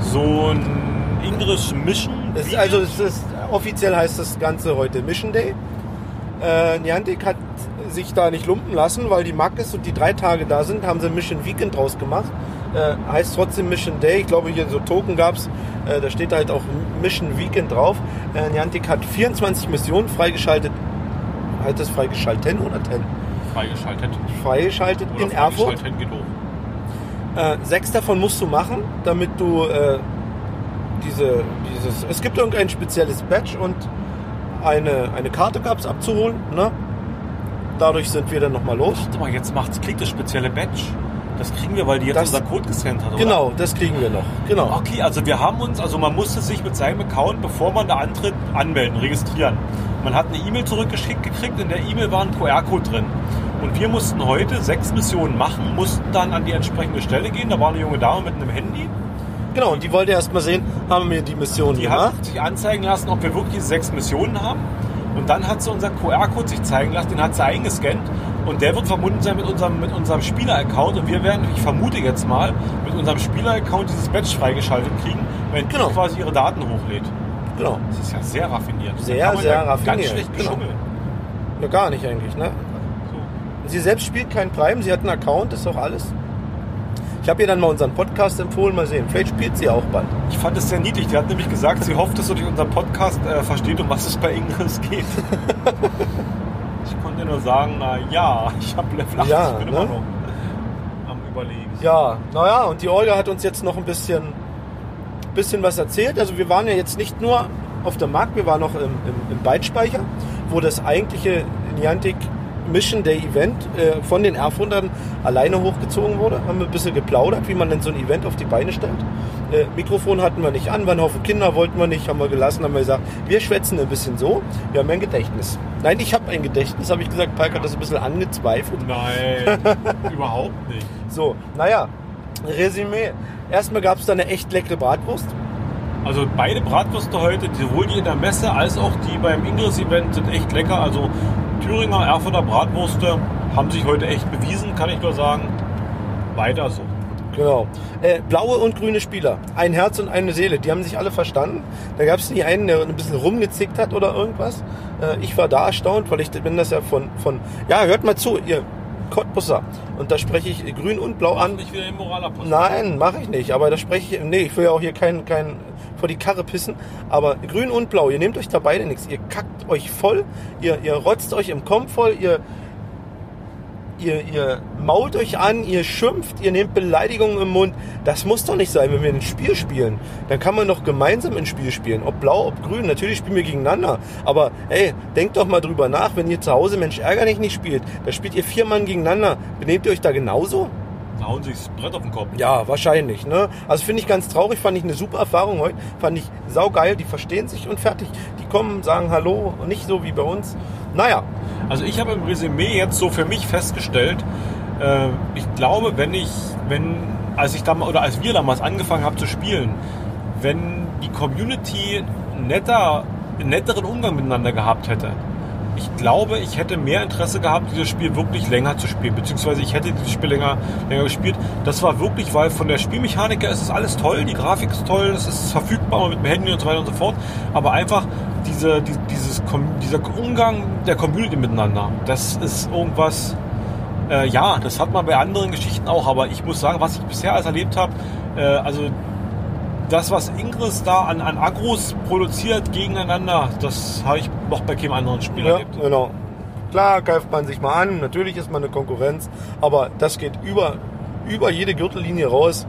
S2: so ein Ingress Mission.
S1: Es also es ist, offiziell heißt das Ganze heute Mission Day. Äh, Niantic hat sich da nicht lumpen lassen, weil die Markes und die drei Tage da sind, haben sie Mission Weekend draus gemacht. Äh, heißt trotzdem Mission Day. Ich glaube, hier so Token gab es. Äh, da steht halt auch Mission Weekend drauf. Äh, Niantic hat 24 Missionen freigeschaltet. Halt das freigeschalten oder 10?
S2: Freigeschaltet.
S1: Freigeschaltet
S2: Oder
S1: in Erfurt.
S2: freigeschaltet geht hoch.
S1: Äh, sechs davon musst du machen, damit du äh, diese, dieses. Es gibt irgendein spezielles Badge und eine, eine Karte gab es abzuholen. Ne? Dadurch sind wir dann nochmal los.
S2: Warte mal, jetzt macht's kriegt das spezielle Badge. Das kriegen wir, weil die jetzt
S1: Das-
S2: unser Code gescannt hat, oder?
S1: Genau, das kriegen wir noch. Genau.
S2: Okay, also wir haben uns, also man musste sich mit seinem Account, bevor man da antritt, anmelden, registrieren. Man hat eine E-Mail zurückgeschickt gekriegt, in der E-Mail war ein QR-Code drin. Und wir mussten heute sechs Missionen machen, mussten dann an die entsprechende Stelle gehen. Da war eine junge Dame mit einem Handy.
S1: Genau, und die wollte erst mal sehen, haben wir die Mission
S2: Die
S1: gemacht.
S2: hat sich anzeigen lassen, ob wir wirklich sechs Missionen haben. Und dann hat sie unseren QR-Code sich zeigen lassen, den hat sie eingescannt. Und der wird verbunden sein mit unserem, mit unserem Spieler-Account. Und wir werden, ich vermute jetzt mal, mit unserem Spieler-Account dieses Badge freigeschaltet kriegen, wenn die quasi ihre Daten hochlädt.
S1: Genau.
S2: Das ist ja sehr raffiniert.
S1: Sehr, sehr
S2: ja
S1: raffiniert.
S2: Ganz schlecht
S1: Genau.
S2: geschummeln.
S1: Ja, gar nicht eigentlich, ne? Sie selbst spielt kein Prime, sie hat einen Account, das ist auch alles. Ich habe ihr dann mal unseren Podcast empfohlen, mal sehen. Vielleicht spielt sie auch bald.
S2: Ich fand es sehr niedlich. Die hat nämlich gesagt, sie hofft, dass sie durch unseren Podcast äh, versteht, um was es bei Ingress geht. ich konnte nur sagen, na ja, ich habe Level 8,
S1: Ja,
S2: ich bin
S1: ne?
S2: immer noch am überlegen.
S1: Ja, naja, und die Olga hat uns jetzt noch ein bisschen, bisschen was erzählt. Also wir waren ja jetzt nicht nur auf der Markt, wir waren noch im, im, im Bytespeicher, wo das eigentliche Niantic Mission Day Event äh, von den Erfundern alleine hochgezogen wurde. Haben wir ein bisschen geplaudert, wie man denn so ein Event auf die Beine stellt. Äh, Mikrofon hatten wir nicht an, waren ein Haufen Kinder, wollten wir nicht, haben wir gelassen, haben wir gesagt, wir schwätzen ein bisschen so, wir haben ein Gedächtnis. Nein, ich habe ein Gedächtnis, habe ich gesagt, Palk hat das ein bisschen angezweifelt.
S2: Nein, überhaupt nicht.
S1: So, naja, Resümee. Erstmal gab es da eine echt leckere Bratwurst.
S2: Also beide Bratwürste heute, sowohl die in der Messe als auch die beim Ingress-Event sind echt lecker. Also Thüringer, Erfurter Bratwürste haben sich heute echt bewiesen, kann ich nur sagen. Weiter so.
S1: Genau. Äh, blaue und grüne Spieler. Ein Herz und eine Seele. Die haben sich alle verstanden. Da gab es nie einen, der ein bisschen rumgezickt hat oder irgendwas. Äh, ich war da erstaunt, weil ich bin das ja von, von ja, hört mal zu, ihr Cottbusser. Und da spreche ich grün und blau an.
S2: Nicht wieder.
S1: Nein, mache ich nicht. Aber da spreche ich. Nee, ich will ja auch hier keinen kein vor die Karre pissen. Aber grün und blau, ihr nehmt euch da beide nichts. Ihr kackt euch voll, ihr, ihr rotzt euch im Kopf voll, ihr, ihr, ihr mault euch an, ihr schimpft, ihr nehmt Beleidigungen im Mund. Das muss doch nicht sein, wenn wir ein Spiel spielen. Dann kann man doch gemeinsam ein Spiel spielen. Ob blau, ob grün. Natürlich spielen wir gegeneinander. Aber ey, denkt doch mal drüber nach, wenn ihr zu Hause Mensch ärgerlich nicht spielt, da spielt ihr vier Mann gegeneinander. Benehmt ihr euch da genauso?
S2: Hauen sich das Brett auf den Kopf.
S1: Ja, wahrscheinlich. Ne? Also finde ich ganz traurig, fand ich eine super Erfahrung heute. Fand ich saugeil, die verstehen sich und fertig. Die kommen, sagen Hallo und nicht so wie bei uns. Naja,
S2: Also ich habe im Resümee jetzt so für mich festgestellt, äh, ich glaube, wenn ich, wenn, als ich damals, oder als wir damals angefangen haben zu spielen, wenn die Community netter, einen netteren Umgang miteinander gehabt hätte, ich glaube, ich hätte mehr Interesse gehabt, dieses Spiel wirklich länger zu spielen, beziehungsweise ich hätte dieses Spiel länger, länger gespielt. Das war wirklich, weil von der Spielmechanik her ist es alles toll, die Grafik ist toll, es ist verfügbar mit dem Handy und so weiter und so fort, aber einfach diese, die, dieses, dieser Umgang der Community miteinander, das ist irgendwas, äh, ja, das hat man bei anderen Geschichten auch, aber ich muss sagen, was ich bisher alles erlebt habe, äh, also das, was Ingress da an, an Agros produziert gegeneinander, das habe ich noch bei keinem anderen Spiel
S1: ja,
S2: erlebt.
S1: genau. Klar greift man sich mal an, natürlich ist man eine Konkurrenz, aber das geht über, über jede Gürtellinie raus.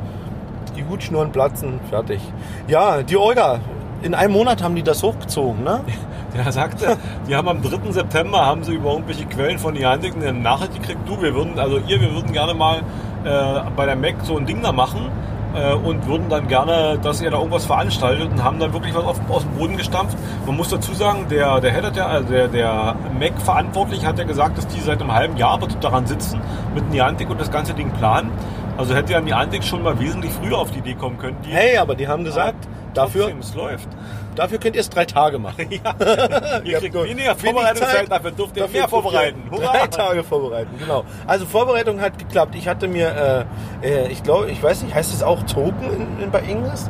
S1: Die Hutschnurren platzen, fertig. Ja, die Olga, in einem Monat haben die das hochgezogen, ne?
S2: Der sagte, die haben am 3. September haben sie über irgendwelche Quellen von Niantic eine Nachricht gekriegt, du, wir würden, also ihr, wir würden gerne mal äh, bei der Mac so ein Ding da machen äh, und würden dann gerne, dass ihr da irgendwas veranstaltet und haben dann wirklich was auf, aus dem Boden gestampft. Man muss dazu sagen, der, der Head, hat ja, also der, der Mac-Verantwortliche hat ja gesagt, dass die seit einem halben Jahr daran sitzen mit Niantic und das ganze Ding planen. Also hätte ja Niantic schon mal wesentlich früher auf die Idee kommen können. Die
S1: Hey, aber die haben gesagt, Dafür,
S2: es läuft.
S1: Dafür könnt ihr es drei Tage machen.
S2: Ja.
S1: Ihr
S2: kriegt weniger
S1: wenig
S2: Vorbereitungszeit,
S1: Zeit.
S2: dafür dürft ihr
S1: Dafür
S2: mehr vorbereiten.
S1: Drei Tage vorbereiten, genau. Also Vorbereitung hat geklappt. Ich hatte mir, äh, äh, ich glaube, ich weiß nicht, heißt es auch Token in, in, bei Ingress?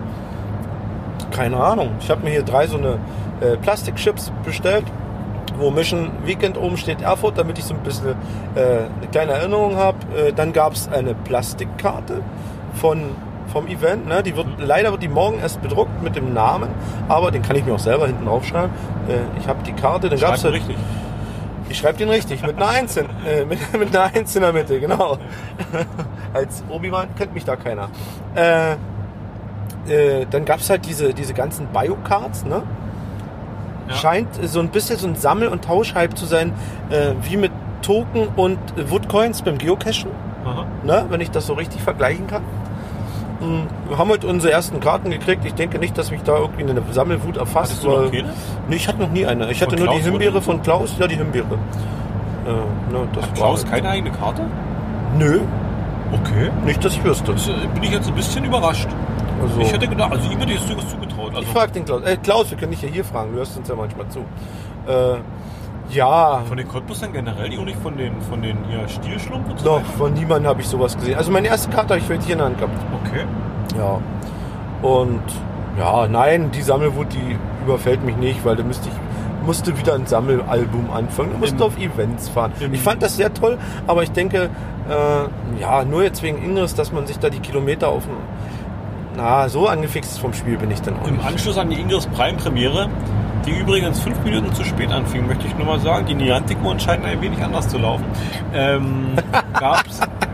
S1: Keine Ahnung. Ich habe mir hier drei so eine äh, Plastikchips bestellt, wo Mission Weekend oben steht Erfurt, damit ich so ein bisschen äh, eine kleine Erinnerung habe. Äh, dann gab es eine Plastikkarte von vom Event, ne? die wird leider wird die morgen erst bedruckt mit dem Namen, aber den kann ich mir auch selber hinten aufschreiben. Äh, ich habe die Karte, dann gab's
S2: Schreibt
S1: halt-
S2: richtig.
S1: ich schreibe den richtig, mit einer Eins in, äh, mit, mit einer Eins in der Mitte, genau. Als Obi-Wan kennt mich da keiner. Äh, äh, dann gab es halt diese, diese ganzen Biocards, ne?
S2: Ja.
S1: Scheint so ein bisschen so ein Sammel- und Tauschhype zu sein, äh, wie mit Token und Woodcoins beim Geocachen, ne? wenn ich das so richtig vergleichen kann. Hm, Wir haben heute unsere ersten Karten gekriegt. Ich denke nicht, dass mich da irgendwie eine Sammelwut erfasst.
S2: Hattest du noch keine?
S1: Nee, ich hatte noch nie eine. Ich hatte nur die Himbeere von Klaus. Ja, die Himbeere. Äh, ne, das
S2: Hat Klaus
S1: halt-
S2: keine eigene Karte?
S1: Nö,
S2: Okay.
S1: nicht, dass ich wüsste.
S2: Das, äh, bin ich jetzt ein bisschen überrascht.
S1: Also,
S2: Ich hätte gedacht, also ihm hätte ich sogar zugetraut. Also
S1: ich frag den Klaus. Äh, Klaus, wir können dich ja hier fragen. Du hörst uns ja manchmal zu. Äh, ja,
S2: von den Cottbustern generell, die auch nicht von den, von den und so
S1: noch
S2: weiter?
S1: von niemandem habe ich sowas gesehen. Also meine erste Karte habe ich vielleicht hier in der Hand gehabt.
S2: Okay.
S1: Ja. Und ja, nein, die Sammelwut, die überfällt mich nicht, weil da müsste ich musste wieder ein Sammelalbum anfangen. Du musst
S2: Im-
S1: auf Events fahren. Ich fand das sehr toll, aber ich denke, äh, ja, nur jetzt wegen Ingress, dass man sich da die Kilometer auf dem na, so angefixt vom Spiel bin ich dann auch
S2: Im
S1: nicht.
S2: Anschluss an die Ingress Prime Premiere, die übrigens fünf Minuten zu spät anfing, möchte ich nur mal sagen, die Niantic-Uhren scheinen ein wenig anders zu laufen, ähm,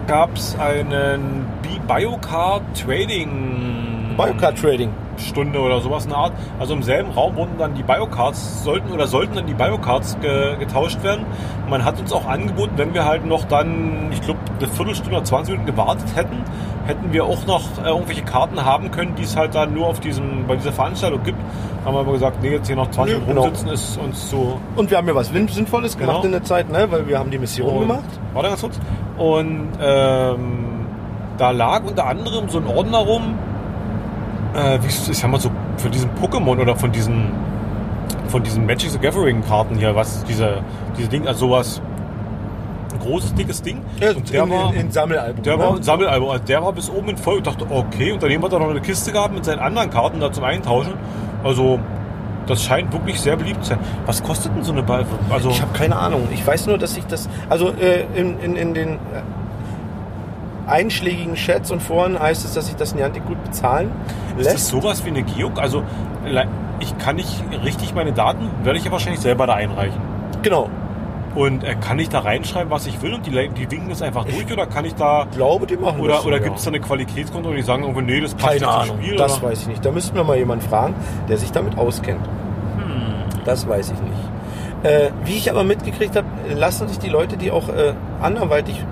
S2: gab es einen Bi- Biocard Trading.
S1: Biocard Trading.
S2: Stunde oder sowas in der Art. Also im selben Raum wurden dann die Biocards, sollten oder sollten dann die Biocards ge, getauscht werden. Man hat uns auch angeboten, wenn wir halt noch dann, ich glaube, eine Viertelstunde oder 20 Minuten gewartet hätten, hätten wir auch noch äh, irgendwelche Karten haben können, die es halt dann nur auf diesem, bei dieser Veranstaltung gibt. Haben wir aber gesagt, nee, jetzt hier noch 20
S1: Nö,
S2: Minuten
S1: genau.
S2: rumsitzen ist uns zu
S1: Und wir haben ja was Sinnvolles gemacht
S2: Genau.
S1: in der Zeit, ne? weil wir haben die Mission
S2: Und-
S1: gemacht.
S2: Warte ganz kurz. Und ähm, da lag unter anderem so ein Ordner rum, äh, wie ich sag mal so, von diesem Pokémon oder von diesen von diesen Magic the Gathering Karten hier, was diese diese Ding, also sowas ein großes dickes Ding.
S1: Ja,
S2: und der
S1: in,
S2: war
S1: in, in Sammelalbum.
S2: der
S1: ne?
S2: war ein Sammelalbum, also der war bis oben in voll. Ich dachte, okay, und daneben hat er noch eine Kiste gehabt mit seinen anderen Karten da zum Eintauschen. Also das scheint wirklich sehr beliebt zu sein. Was kostet denn so eine Ball? Also
S1: Ich habe keine Ahnung. Ich weiß nur, dass ich das. Also äh, in, in, in den einschlägigen Chats und Foren heißt es, dass sich das Niantic gut bezahlen
S2: Ist das
S1: lässt.
S2: sowas wie eine Geok? Also ich kann nicht richtig meine Daten, werde ich ja wahrscheinlich selber da einreichen.
S1: Genau.
S2: Und äh, kann ich da reinschreiben, was ich will und die, die winken das einfach durch oder kann ich da
S1: Ich glaube, die machen
S2: oder,
S1: das. so,
S2: oder
S1: ja.
S2: gibt es da eine Qualitätskontrolle und die sagen irgendwie, nee, das passt
S1: Keine
S2: nicht zum
S1: Ahnung.
S2: Spiel?
S1: das
S2: oder?
S1: weiß ich nicht. Da müssten wir mal jemanden fragen, der sich damit auskennt.
S2: Hm.
S1: Das weiß ich nicht. Äh, wie ich aber mitgekriegt habe, lassen sich die Leute, die auch äh, anderweitig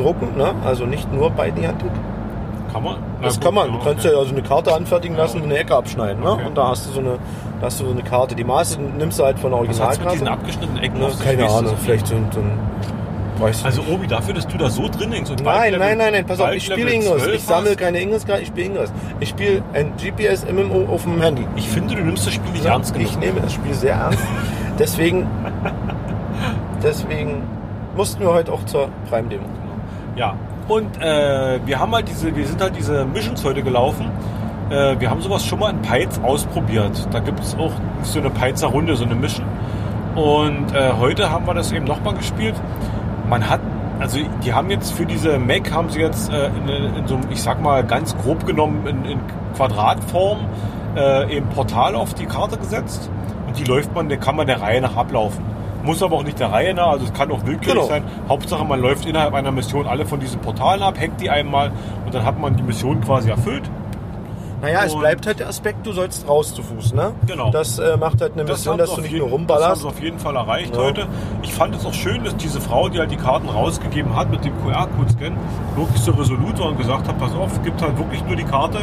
S1: drucken, ne? also nicht nur bei Niantic.
S2: Kann man? Na
S1: Das
S2: gut,
S1: kann man. Du
S2: ja,
S1: kannst
S2: okay.
S1: ja also eine Karte anfertigen lassen und eine Ecke abschneiden. Ne?
S2: Okay.
S1: Und da hast du so eine, da hast du so eine Karte. Die Maße nimmst du halt von der
S2: Was hat's mit diesen
S1: Originalkarte.
S2: abgeschnittenen Ecken
S1: Ne? Keine
S2: Weißt du
S1: Ahnung, vielleicht so ein, so ein weiß
S2: Also Obi, dafür, dass du da so drin hängst und
S1: Nein, nein, nein, nein, pass auf, ich spiele Ingress.
S2: 12
S1: Ich sammle keine Ingress-Karte, ich spiele Ingress. Ich spiele ein GPS-MMO auf dem Handy.
S2: Ich finde, du nimmst das Spiel nicht
S1: Ja,
S2: ernst genug.
S1: Ich nehme das Spiel sehr ernst. deswegen, deswegen mussten wir heute auch zur Prime-Demo.
S2: Ja. Und äh, wir haben halt diese, wir sind halt diese Missions heute gelaufen. Äh, wir haben sowas schon mal in Peitz ausprobiert. Da gibt es auch so eine Peizer Runde, so eine Mission. Und äh, heute haben wir das eben nochmal gespielt. Man hat, also die haben jetzt für diese Mac haben sie jetzt äh, in, in so einem, ich sag mal ganz grob genommen in, in Quadratform äh, eben Portal auf die Karte gesetzt. Und die läuft man, der kann man der Reihe nach ablaufen. Muss aber auch nicht der Reihe nach, also es kann auch willkürlich
S1: Genau.
S2: sein. Hauptsache man läuft innerhalb einer Mission alle von diesen Portalen ab, hackt die einmal und dann hat man die Mission quasi erfüllt.
S1: Naja, es
S2: Und-
S1: bleibt halt der Aspekt, du sollst raus zu Fuß, ne?
S2: Genau.
S1: Das äh, macht halt eine
S2: Das
S1: Mission, dass du nicht
S2: jeden-
S1: nur
S2: Das haben
S1: rumballerst.
S2: auf jeden Fall erreicht
S1: Ja.
S2: heute. Ich fand es auch schön, dass diese Frau, die halt die Karten rausgegeben hat mit dem QR-Code-Scan, wirklich so resolut war und gesagt hat, pass auf, gibt halt wirklich nur die Karte.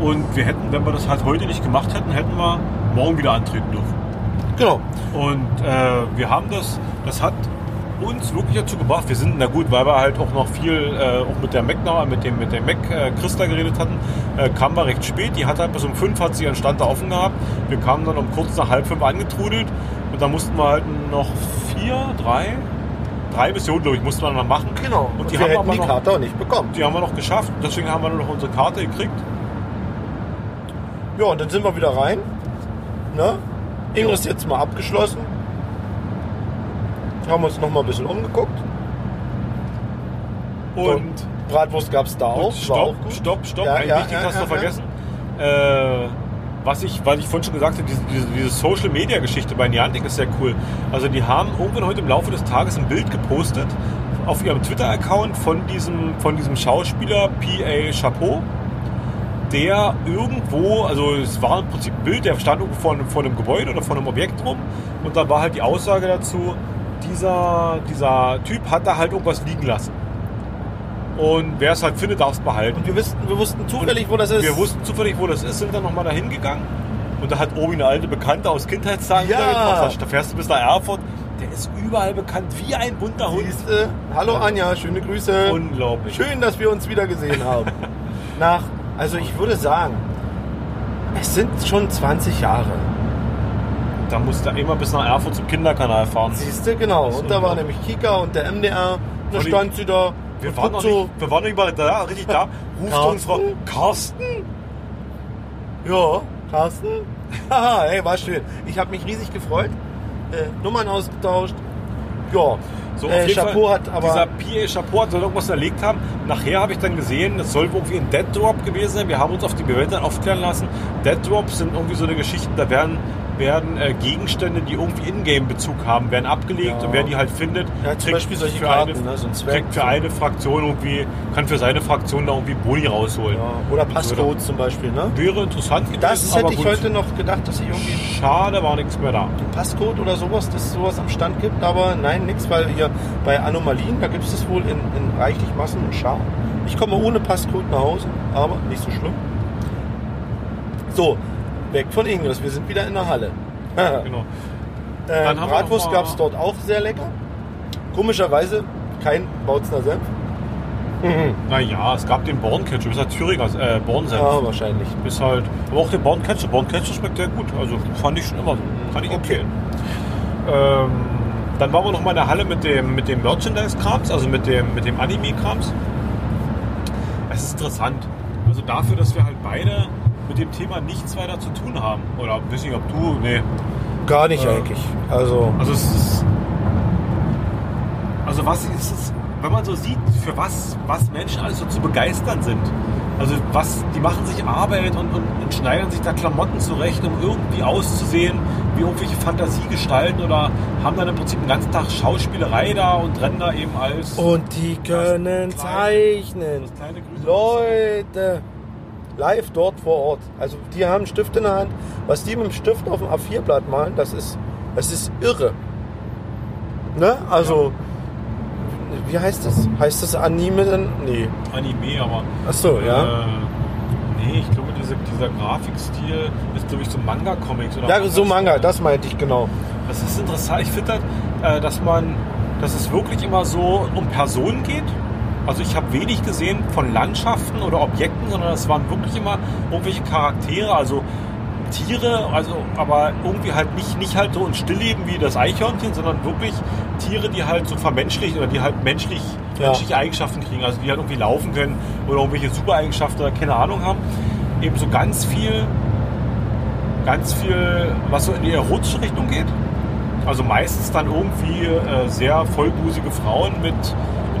S2: Und wir hätten, wenn wir das halt heute nicht gemacht hätten, hätten wir morgen wieder antreten dürfen.
S1: Genau.
S2: Und äh, wir haben das, das hat uns wirklich dazu gebracht. Wir sind, na gut, weil wir halt auch noch viel äh, auch mit der Mac noch, mit dem, mit dem Mac äh, Christa geredet hatten, äh, kamen wir recht spät. Die hat halt bis um fünf hat sie ihren Stand da offen gehabt. Wir kamen dann um kurz nach halb fünf angetrudelt und da mussten wir halt noch vier, drei, drei Missionen, glaube ich, mussten wir noch machen.
S1: Genau.
S2: Und die
S1: wir
S2: haben wir aber
S1: die
S2: noch,
S1: Karte auch nicht bekommen.
S2: die haben wir noch geschafft. Deswegen haben wir nur noch unsere Karte gekriegt.
S1: Ja, und dann sind wir wieder rein. Ne? Ingrid ist jetzt mal abgeschlossen. Haben uns noch mal ein bisschen umgeguckt.
S2: Und
S1: Bratwurst gab es da auch.
S2: Und
S1: war auch
S2: stopp,
S1: gut.
S2: stopp, stopp.
S1: Ja,
S2: Ein
S1: ja,
S2: wichtiges
S1: ja,
S2: hast du vergessen. Äh, was ich, weil ich vorhin schon gesagt habe, diese, diese, diese Social Media Geschichte bei Niantic ist sehr cool. Also die haben irgendwann heute im Laufe des Tages ein Bild gepostet auf ihrem Twitter-Account von diesem, von diesem Schauspieler P.A. Chapeau, der irgendwo, also es war im Prinzip ein Bild, der stand irgendwo vor einem, vor einem Gebäude oder vor einem Objekt rum und da war halt die Aussage dazu, dieser, dieser Typ hat da halt irgendwas liegen lassen. Und wer es halt findet, darf es behalten.
S1: Und wir, wussten, wir wussten zufällig, wo das ist.
S2: Wir wussten zufällig, wo das ist, sind dann nochmal dahin gegangen. Und da hat Obi eine alte Bekannte aus Kindheitstagen
S1: Ja.
S2: getroffen. Da fährst du bis nach Erfurt. Der ist überall bekannt wie ein bunter Hund.
S1: Siehste? Hallo Anja, schöne Grüße.
S2: Unglaublich.
S1: Schön, dass wir uns wieder gesehen haben. Nach, also ich würde sagen, es sind schon 20 Jahre.
S2: Da musste er immer bis nach Erfurt zum Kinderkanal fahren.
S1: Siehste, genau.
S2: Das ist
S1: Und da war nämlich Kika und der MDR. Da
S2: Und
S1: stand sie da.
S2: Wir waren, noch nicht, wir waren nicht mal da, richtig da. Ruft
S1: Carsten?
S2: uns Frau Carsten.
S1: Ja, Carsten? Haha, hey, war schön. Ich habe mich riesig gefreut. Äh, Nummern ausgetauscht. Ja,
S2: So,
S1: äh, Chapeau hat aber.
S2: Dieser P.A. Chapeau hat soll irgendwas erlegt haben. Nachher habe ich dann gesehen, das soll irgendwie ein Dead Drop gewesen sein. Wir haben uns auf die Bewertung aufklären lassen. Dead Drops sind irgendwie so eine Geschichte, da werden, werden äh, Gegenstände, die irgendwie Ingame-Bezug haben, werden abgelegt
S1: Ja.
S2: und wer die halt findet,
S1: Ja, zum Beispiel solche
S2: für
S1: Karten,
S2: eine,
S1: ne, so ein Zwerg.
S2: für eine Fraktion irgendwie, kann für seine Fraktion da irgendwie Boni rausholen.
S1: ja, oder Passcodes zum Beispiel, ne?
S2: Wäre interessant gewesen,
S1: Das
S2: aber
S1: hätte ich heute noch gedacht, dass ich irgendwie
S2: Schade, war nichts mehr da.
S1: einen Passcode oder sowas, dass es sowas am Stand gibt, aber nein, nichts, weil hier bei Anomalien, da gibt es das wohl in, in reichlich Massen und Schar. Ich komme ohne Passcode nach Hause, aber nicht so schlimm. So, weg von Ingres, wir sind wieder in der Halle.
S2: Genau.
S1: Äh, Bratwurst gab es dort auch sehr lecker. Komischerweise kein Bautzner Senf.
S2: Naja, es gab den Born Ketchup, ist halt Thüringer äh, Born Senf.
S1: Ja, wahrscheinlich.
S2: Ist halt, aber auch der Born Ketchup. Born Ketchup schmeckt sehr gut. Also fand ich schon immer so. Kann ich empfehlen. Ähm, dann waren wir noch mal in der Halle mit dem, mit dem Merchandise-Krams, also mit dem, mit dem Anime-Krams. Es ist interessant. Also dafür, dass wir halt beide mit dem Thema nichts weiter zu tun haben. Oder weiß nicht, ob du. Nee.
S1: Gar nicht
S2: Äh,
S1: eigentlich. Also,
S2: Also es ist. Also was ist es, wenn man so sieht, für was, was Menschen alles so zu begeistern sind. Also was, die machen sich Arbeit und, und, und schneidern sich da Klamotten zurecht, um irgendwie auszusehen wie irgendwelche Fantasiegestalten oder haben dann im Prinzip den ganzen Tag Schauspielerei da und rennen da eben als
S1: und die können zeichnen. Leute, live dort vor Ort. Also die haben einen Stift in der Hand. Was die mit dem Stift auf dem A4-Blatt malen, das ist, das ist irre. Ne? Also, wie heißt das? Heißt das Anime denn? Nee.
S2: Anime, aber
S1: Ach so, ja.
S2: äh, nee, ich glaube diese, dieser Grafikstil ist glaube ich so Manga-Comics oder
S1: Ja, so Manga, das meinte ich genau.
S2: Das ist interessant. Ich finde, halt, äh, dass man, dass es wirklich immer so um Personen geht. Also ich habe wenig gesehen von Landschaften oder Objekten, sondern es waren wirklich immer irgendwelche Charaktere, also Tiere, also aber irgendwie halt nicht, nicht halt so ein Stillleben wie das Eichhörnchen, sondern wirklich Tiere, die halt so vermenschlicht oder die halt menschlich,
S1: Ja.
S2: menschliche Eigenschaften kriegen, also die halt irgendwie laufen können oder irgendwelche Supereigenschaften oder keine Ahnung haben. Eben so ganz viel, ganz viel, was so in die erotische Richtung geht. Also meistens dann irgendwie äh, sehr vollbusige Frauen mit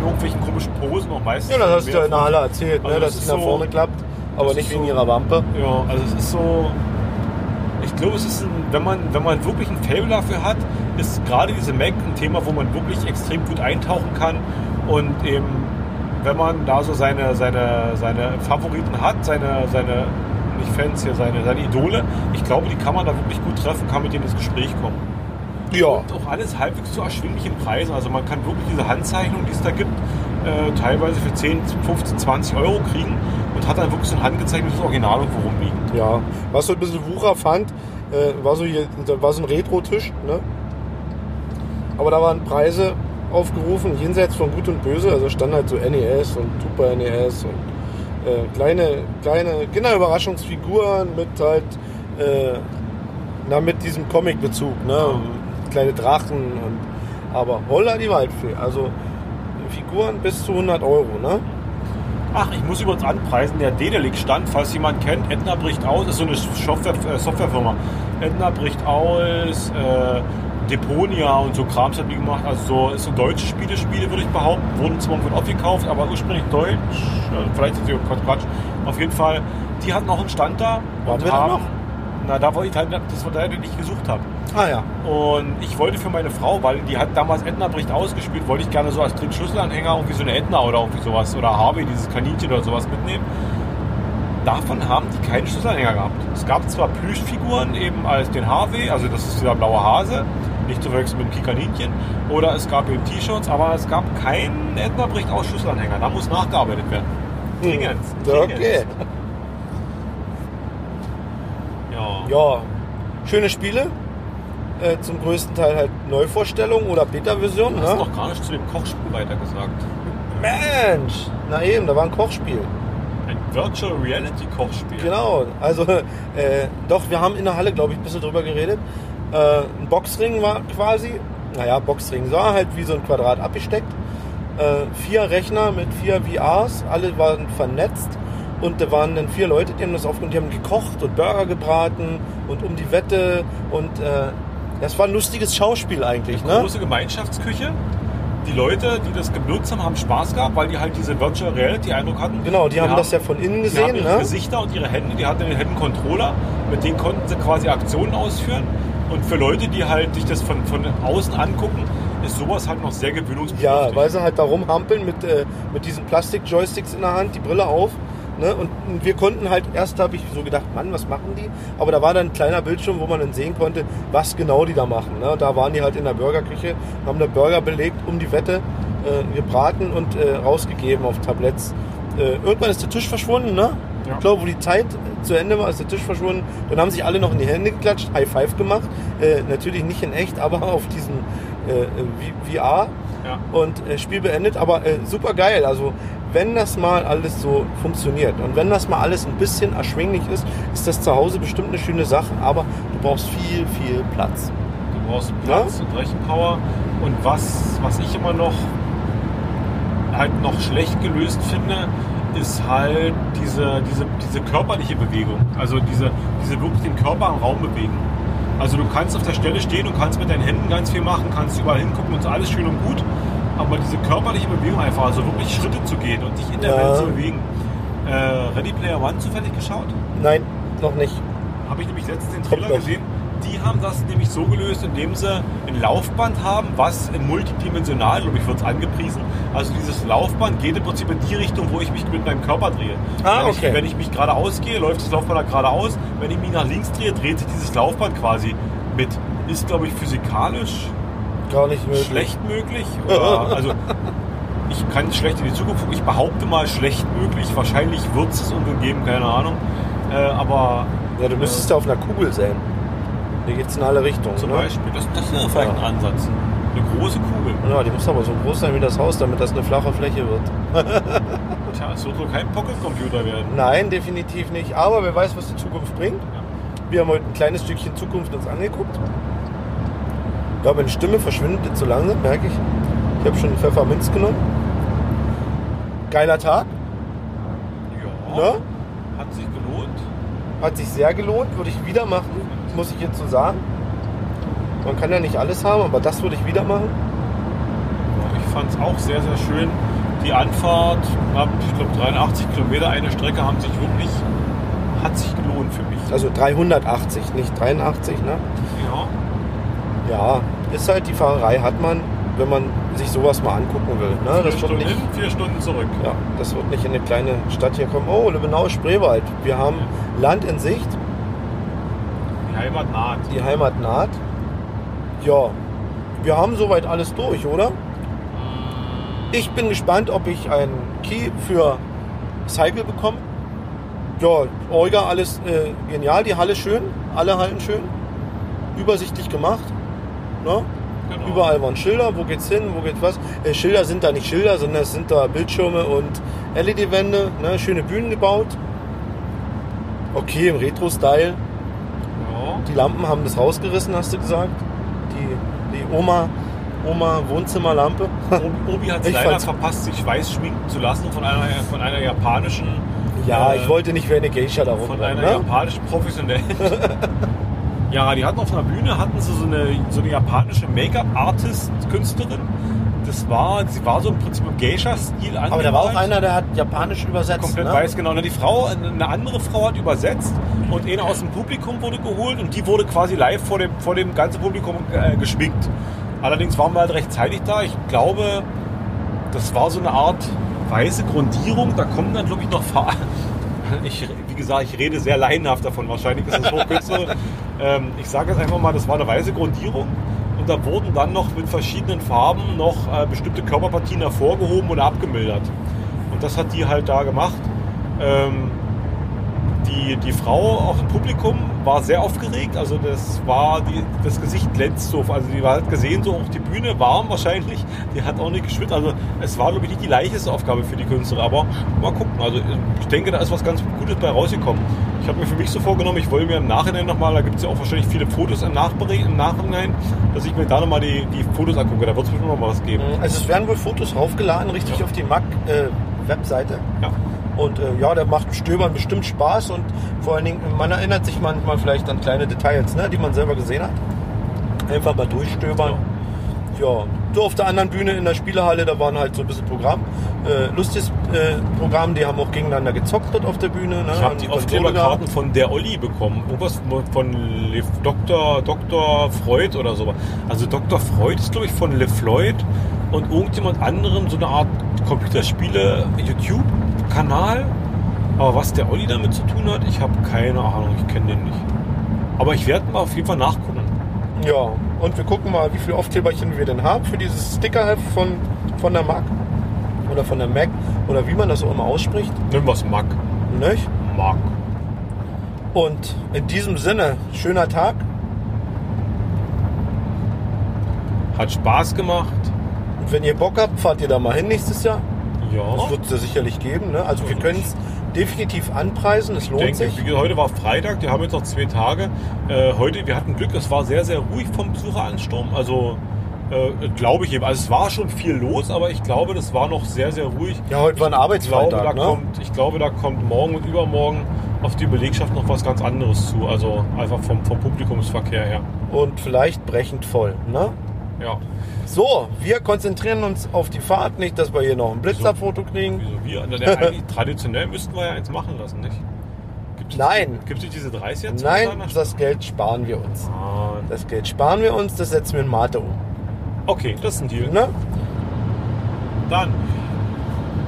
S2: in irgendwelchen komischen Posen auch meistens.
S1: Ja, das hast du ja in der Halle erzählt, ne,
S2: Also
S1: dass
S2: das
S1: es nach
S2: so-
S1: vorne klappt, aber nicht wegen
S2: so-
S1: ihrer Wampe.
S2: Ja, also es ist so. Ich glaube, es ist ein, wenn man, wenn man wirklich ein Fable dafür hat, ist gerade diese Mac ein Thema, wo man wirklich extrem gut eintauchen kann. Und eben, wenn man da so seine, seine, seine Favoriten hat, seine, seine, nicht Fans hier, seine, seine Idole, ich glaube, die kann man da wirklich gut treffen, kann mit denen ins Gespräch kommen.
S1: Ja.
S2: Und auch alles halbwegs zu erschwinglichen Preisen. Also man kann wirklich diese Handzeichnung, die es da gibt, äh, teilweise für 10, 15, 20 Euro kriegen und hat dann wirklich so ein handgezeichnetes Original irgendwo rumliegen.
S1: Ja, was so ein bisschen Wucher fand, äh, war so hier, war so ein Retro-Tisch, ne? Aber da waren Preise aufgerufen, jenseits von Gut und Böse. Also stand halt so NES und Super NES und äh, kleine, kleine Kinderüberraschungsfiguren mit halt, äh, na, mit diesem Comic-Bezug, ne? Kleine Drachen und, aber holla die Waldfee. Also Figuren bis zu 100 Euro, ne?
S2: Ach, ich muss übrigens anpreisen, der Dedelic-Stand, falls jemand kennt, Edna bricht aus, ist so eine Software, äh, Softwarefirma. Edna bricht aus, äh, Deponia und so Krams hat die gemacht. Also so, ist so deutsche Spiele, Spiele würde ich behaupten. Wurden zwar von aufgekauft, aber ursprünglich deutsch. Äh, vielleicht sind sie auch Quatsch, Quatsch. Auf jeden Fall, die hatten auch einen Stand da.
S1: Waren
S2: und
S1: wir
S2: haben-
S1: noch?
S2: Na, da wollte ich halt, das war der, den ich gesucht habe.
S1: Ah ja.
S2: Und ich wollte für meine Frau, weil die hat damals Edna bricht ausgespielt, wollte ich gerne so als dritten Schlüsselanhänger irgendwie so eine Edna oder irgendwie sowas oder Harvey, dieses Kaninchen oder sowas mitnehmen. Davon haben die keinen Schlüsselanhänger gehabt. Es gab zwar Plüschfiguren eben als den Harvey, also das ist dieser blaue Hase, nicht zu verwechseln mit dem Kikaninchen, oder es gab eben T-Shirts, aber es gab keinen Edna bricht aus Schlüsselanhänger. Da muss nachgearbeitet werden. Dringend. dringend.
S1: Okay.
S2: Ja,
S1: schöne Spiele. Äh, zum größten Teil halt Neuvorstellungen oder Beta-Versionen.
S2: Du hast
S1: Ne?
S2: noch gar nicht zu dem Kochspiel weitergesagt.
S1: Mensch! Na eben, da war ein Kochspiel.
S2: Ein Virtual Reality Kochspiel.
S1: Genau, also äh, doch, wir haben in der Halle, glaube ich, ein bisschen drüber geredet. Äh, ein Boxring war quasi, naja, Boxring war halt wie so ein Quadrat abgesteckt. Äh, vier Rechner mit vier VRs, alle waren vernetzt und da waren dann vier Leute, die haben das aufgenommen, die haben gekocht und Burger gebraten und um die Wette und äh, das war ein lustiges Schauspiel eigentlich, ne?
S2: große Gemeinschaftsküche. Die Leute, die das genutzt haben, haben Spaß gehabt, weil die halt diese Virtual Reality Eindruck hatten.
S1: Genau, die haben das ja von innen
S2: Die
S1: gesehen,
S2: haben ihre
S1: ne?
S2: Gesichter und ihre Hände, die hatten den Händen Controller, mit denen konnten sie quasi Aktionen ausführen. Und für Leute, die halt sich das von, von außen angucken, ist sowas halt noch sehr gewöhnungsbedürftig.
S1: Ja, weil sie halt da rumhampeln mit, äh, mit diesen Plastik-Joysticks in der Hand, die Brille auf. Ne? Und wir konnten halt, erst habe ich so gedacht, Mann, was machen die? Aber da war dann ein kleiner Bildschirm, wo man dann sehen konnte, was genau die da machen. Ne? Da waren die halt in der Burgerküche, haben da Burger belegt, um die Wette äh, gebraten und äh, rausgegeben auf Tabletts. Äh, irgendwann ist der Tisch verschwunden, ne?
S2: Ja.
S1: Ich glaube, wo die Zeit zu Ende war, ist der Tisch verschwunden. Dann haben sich alle noch in die Hände geklatscht, High Five gemacht. Äh, natürlich nicht in echt, aber auf diesen äh, V- VR.
S2: Ja.
S1: Und äh, Spiel beendet, aber äh, super geil. Also, wenn das mal alles so funktioniert und wenn das mal alles ein bisschen erschwinglich ist, ist das zu Hause bestimmt eine schöne Sache, aber du brauchst viel, viel Platz.
S2: Du brauchst Platz und Rechenpower. Und was, was ich immer noch halt noch schlecht gelöst finde, ist halt diese, diese, diese körperliche Bewegung. Also diese, diese wirklich den Körper im Raum bewegen. Also du kannst auf der Stelle stehen und kannst mit deinen Händen ganz viel machen, kannst überall hingucken und ist alles schön und gut. Aber diese körperliche Bewegung einfach, also wirklich Schritte zu gehen und dich in der
S1: Ja.
S2: Welt zu bewegen. Äh, Ready Player One zufällig geschaut?
S1: Nein, noch nicht.
S2: Habe ich nämlich letztens den Trailer gesehen. Die haben das nämlich so gelöst, indem sie ein Laufband haben, was in multidimensional, glaube ich, wird es angepriesen. Also dieses Laufband geht im Prinzip in die Richtung, wo ich mich mit meinem Körper drehe.
S1: Ah,
S2: wenn,
S1: okay.
S2: ich, wenn ich mich geradeaus gehe, läuft das Laufband da geradeaus. Wenn ich mich nach links drehe, dreht sich dieses Laufband quasi mit. Ist, glaube ich, physikalisch
S1: Gar nicht möglich.
S2: schlecht möglich. Oder, also ich kann schlecht in die Zukunft gucken. Ich behaupte mal schlecht möglich. Wahrscheinlich wird es es irgendwo geben, keine Ahnung. Äh, aber
S1: Ja, du müsstest ja auf einer Kugel sein. Hier geht's in alle Richtungen.
S2: Zum
S1: ne?
S2: Beispiel. Das, das wäre vielleicht ein Ansatz. Eine große Kugel.
S1: Ja, die muss aber so groß sein wie das Haus, damit das eine flache Fläche wird.
S2: Tja, es wird wohl kein Pocket-Computer werden.
S1: Nein, definitiv nicht. Aber wer weiß, was die Zukunft bringt. Wir haben heute ein kleines Stückchen Zukunft uns angeguckt. Ich glaube, meine Stimme verschwindet jetzt so langsam, merke ich. Ich habe schon Pfefferminz genommen. Geiler Tag,
S2: Ja.
S1: ne?
S2: Hat sich gelohnt.
S1: Hat sich sehr gelohnt, würde ich wieder machen, muss ich jetzt so sagen. Man kann ja nicht alles haben, aber das würde ich wieder machen.
S2: Ich fand es auch sehr, sehr schön. Die Anfahrt, knapp, ich glaube 83 Kilometer eine Strecke, haben sich wirklich, hat sich gelohnt für mich.
S1: Also 380, nicht 83, ne?
S2: Ja.
S1: Ja, ist halt die Fahrerei hat man, wenn man sich sowas mal angucken will. Ne?
S2: Vier
S1: Das wird
S2: Stunden
S1: nicht,
S2: hin, vier Stunden zurück.
S1: ja, das wird nicht in eine kleine Stadt hier kommen. Oh, Lübbenau Spreewald. Wir haben Land in Sicht,
S2: Die Heimat naht.
S1: die Heimat naht. Ja, wir haben soweit alles durch, oder? Ich bin gespannt, ob ich einen Key für Cycle bekomme. Ja, Olga, alles äh, genial. Die Halle schön, alle Hallen schön. Übersichtlich gemacht. Ne?
S2: Genau.
S1: Überall waren Schilder, wo geht's hin, wo geht was. Äh, Schilder sind da nicht Schilder, sondern es sind da Bildschirme und LED-Wände, ne? schöne Bühnen gebaut. Okay, im Retro-Style.
S2: Ja.
S1: Die Lampen haben das rausgerissen, hast du gesagt. Die, die Oma, Oma Wohnzimmerlampe.
S2: Obi- Obi hat es leider verpasst, sich weiß schminken zu lassen von einer, von einer japanischen.
S1: Ja,
S2: äh,
S1: ich wollte nicht wie eine Geisha da
S2: Von einer
S1: Ne?
S2: japanischen Professionellen. ja, die hatten auf einer Bühne hatten sie so eine, so eine japanische Make-up-Artist-Künstlerin. Das war, sie war so im Prinzip im Geisha-Stil angemalt.
S1: Aber da war auch einer, der hat japanisch übersetzt.
S2: komplett
S1: ne?
S2: weiß, genau. Na, die Frau, eine andere Frau hat übersetzt und eine aus dem Publikum wurde geholt und die wurde quasi live vor dem, vor dem ganzen Publikum äh, geschminkt. Allerdings waren wir halt rechtzeitig da. Ich glaube, das war so eine Art weiße Grundierung. Da kommen dann, glaube ich, noch Farben. Ich, wie gesagt, ich rede sehr laienhaft davon. Wahrscheinlich ist es hochkünstler. ähm, ich sage jetzt einfach mal, das war eine weiße Grundierung. Und da wurden dann noch mit verschiedenen Farben noch äh, bestimmte Körperpartien hervorgehoben oder abgemildert. Und das hat die halt da gemacht. Ähm, die, die Frau auch im Publikum war sehr aufgeregt. Also das war die, das Gesicht glänzt so. Also die war halt gesehen, so auch die Bühne warm wahrscheinlich. Die hat auch nicht geschwitzt. Also es war glaube ich nicht die leichteste Aufgabe für die Künstler. Aber mal gucken. Also ich denke, da ist was ganz Gutes bei rausgekommen. Ich habe mir für mich so vorgenommen, ich wollte mir im Nachhinein nochmal, da gibt es ja auch wahrscheinlich viele Fotos im, Nachbericht, im Nachhinein, dass ich mir da nochmal die, die Fotos angucke. Da wird es bestimmt noch mal was geben.
S1: Also es werden wohl Fotos raufgeladen, richtig auf die MAC-Webseite.
S2: Ja.
S1: Und äh, ja, der macht Stöbern bestimmt Spaß und vor allen Dingen, man erinnert sich manchmal vielleicht an kleine Details, ne, die man selber gesehen hat. Einfach mal durchstöbern. Ja. So auf der anderen Bühne in der Spielehalle, da waren halt so ein bisschen Programm. Äh, lustiges äh, Programm, die haben auch gegeneinander gezockt dort auf der Bühne. Ne,
S2: Ich habe die
S1: Konsole
S2: Aufkleberkarten
S1: gehabt.
S2: von der Olli bekommen. Irgendwas von Le Dr. Dr. Freud oder so. Also Dr. Freud ist, glaube ich, von LeFloid und irgendjemand anderem so eine Art Computerspiele-YouTube-Kanal. Aber was der Olli damit zu tun hat, ich habe keine Ahnung. Ich kenne den nicht. Aber ich werde mal auf jeden Fall nachgucken.
S1: Ja, und wir gucken mal, wie viele Aufkleberchen wir denn haben für dieses Stickerheft von, von der Mac. Oder von der Mac. Oder wie man das auch immer ausspricht.
S2: Nimm was Mac.
S1: Nicht?
S2: Mac.
S1: Und in diesem Sinne, schöner Tag.
S2: Hat Spaß gemacht.
S1: Und wenn ihr Bock habt, fahrt ihr da mal hin nächstes Jahr.
S2: Ja.
S1: Das wird es ja sicherlich geben. Ne? Also wir können es definitiv anpreisen. Es lohnt
S2: denke,
S1: sich.
S2: wie heute war Freitag, die haben jetzt noch zwei Tage. Äh, heute, wir hatten Glück, es war sehr, sehr ruhig vom Besucheransturm. Also äh, glaube ich eben. Also es war schon viel los, aber ich glaube, das war noch sehr, sehr ruhig.
S1: Ja, heute war ein
S2: Ich glaube, da
S1: Arbeitsfreitag. Ne?
S2: kommt, ich glaube, da kommt morgen und übermorgen auf die Belegschaft noch was ganz anderes zu. Also einfach vom, vom Publikumsverkehr her.
S1: Und vielleicht brechend voll. Ne?
S2: Ja.
S1: So, wir konzentrieren uns auf die Fahrt. Nicht, dass wir hier noch ein Blitzerfoto kriegen.
S2: Wieso wir? Na, der, eigentlich, traditionell müssten wir ja eins machen lassen, nicht? Gibt's
S1: Nein.
S2: Gibt es nicht diese 30 jetzt?
S1: Nein, das Geld sparen wir uns.
S2: Ah,
S1: Das Geld sparen wir uns, das setzen wir in Mate um.
S2: okay, das ist ein Deal.
S1: Ne?
S2: Dann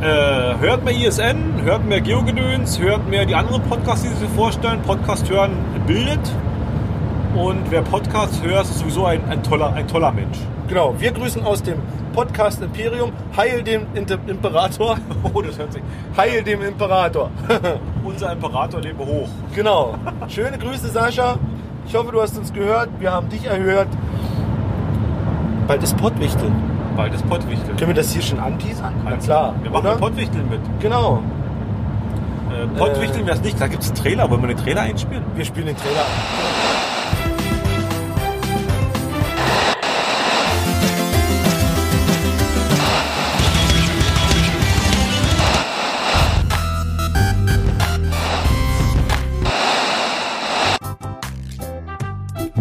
S2: äh, hört mehr ISN, hört mehr Geogedöns, hört mehr die anderen Podcasts, die sie sich vorstellen. Podcast hören bildet. Und wer Podcast hört, ist sowieso ein, ein, toller, ein toller Mensch.
S1: Genau, wir grüßen aus dem Podcast Imperium. Heil dem Inter Imperator.
S2: Oh, das hört sich.
S1: Heil dem Imperator.
S2: Unser Imperator lebe hoch.
S1: genau. Schöne Grüße, Sascha. Ich hoffe, du hast uns gehört. Wir haben dich erhört. Bald ist Pottwichteln.
S2: Bald ist Pottwichteln.
S1: Können wir das hier schon anteasern? Na klar.
S2: Wir machen
S1: oder?
S2: Pottwichteln mit.
S1: Genau.
S2: Äh, Pottwichteln wäre es nicht. Da gibt es einen Trailer. Wollen wir den Trailer einspielen?
S1: Wir spielen den Trailer an.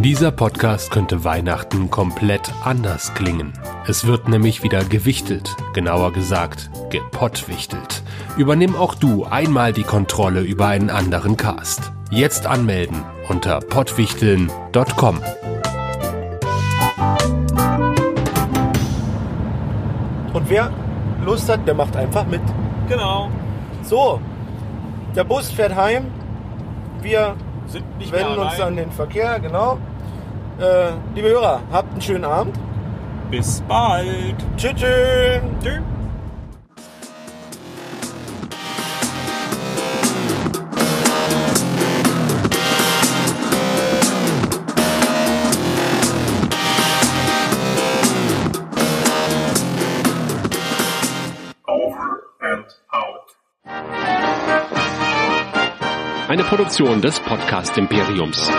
S13: Dieser Podcast könnte Weihnachten komplett anders klingen. Es wird nämlich wieder gewichtelt, genauer gesagt gepottwichtelt. Übernimm auch du einmal die Kontrolle über einen anderen Cast. Jetzt anmelden unter pottwichteln.com.
S1: Und wer Lust hat, der macht einfach mit.
S2: Genau.
S1: So, der Bus fährt heim. Wir
S2: Sind nicht mehr
S1: wenden uns an den Verkehr, genau. Äh, liebe Hörer, habt einen schönen Abend.
S2: Bis bald.
S1: Tschüss. Tschüss.
S2: Tschüss.
S14: Eine Produktion des Podcast Imperiums.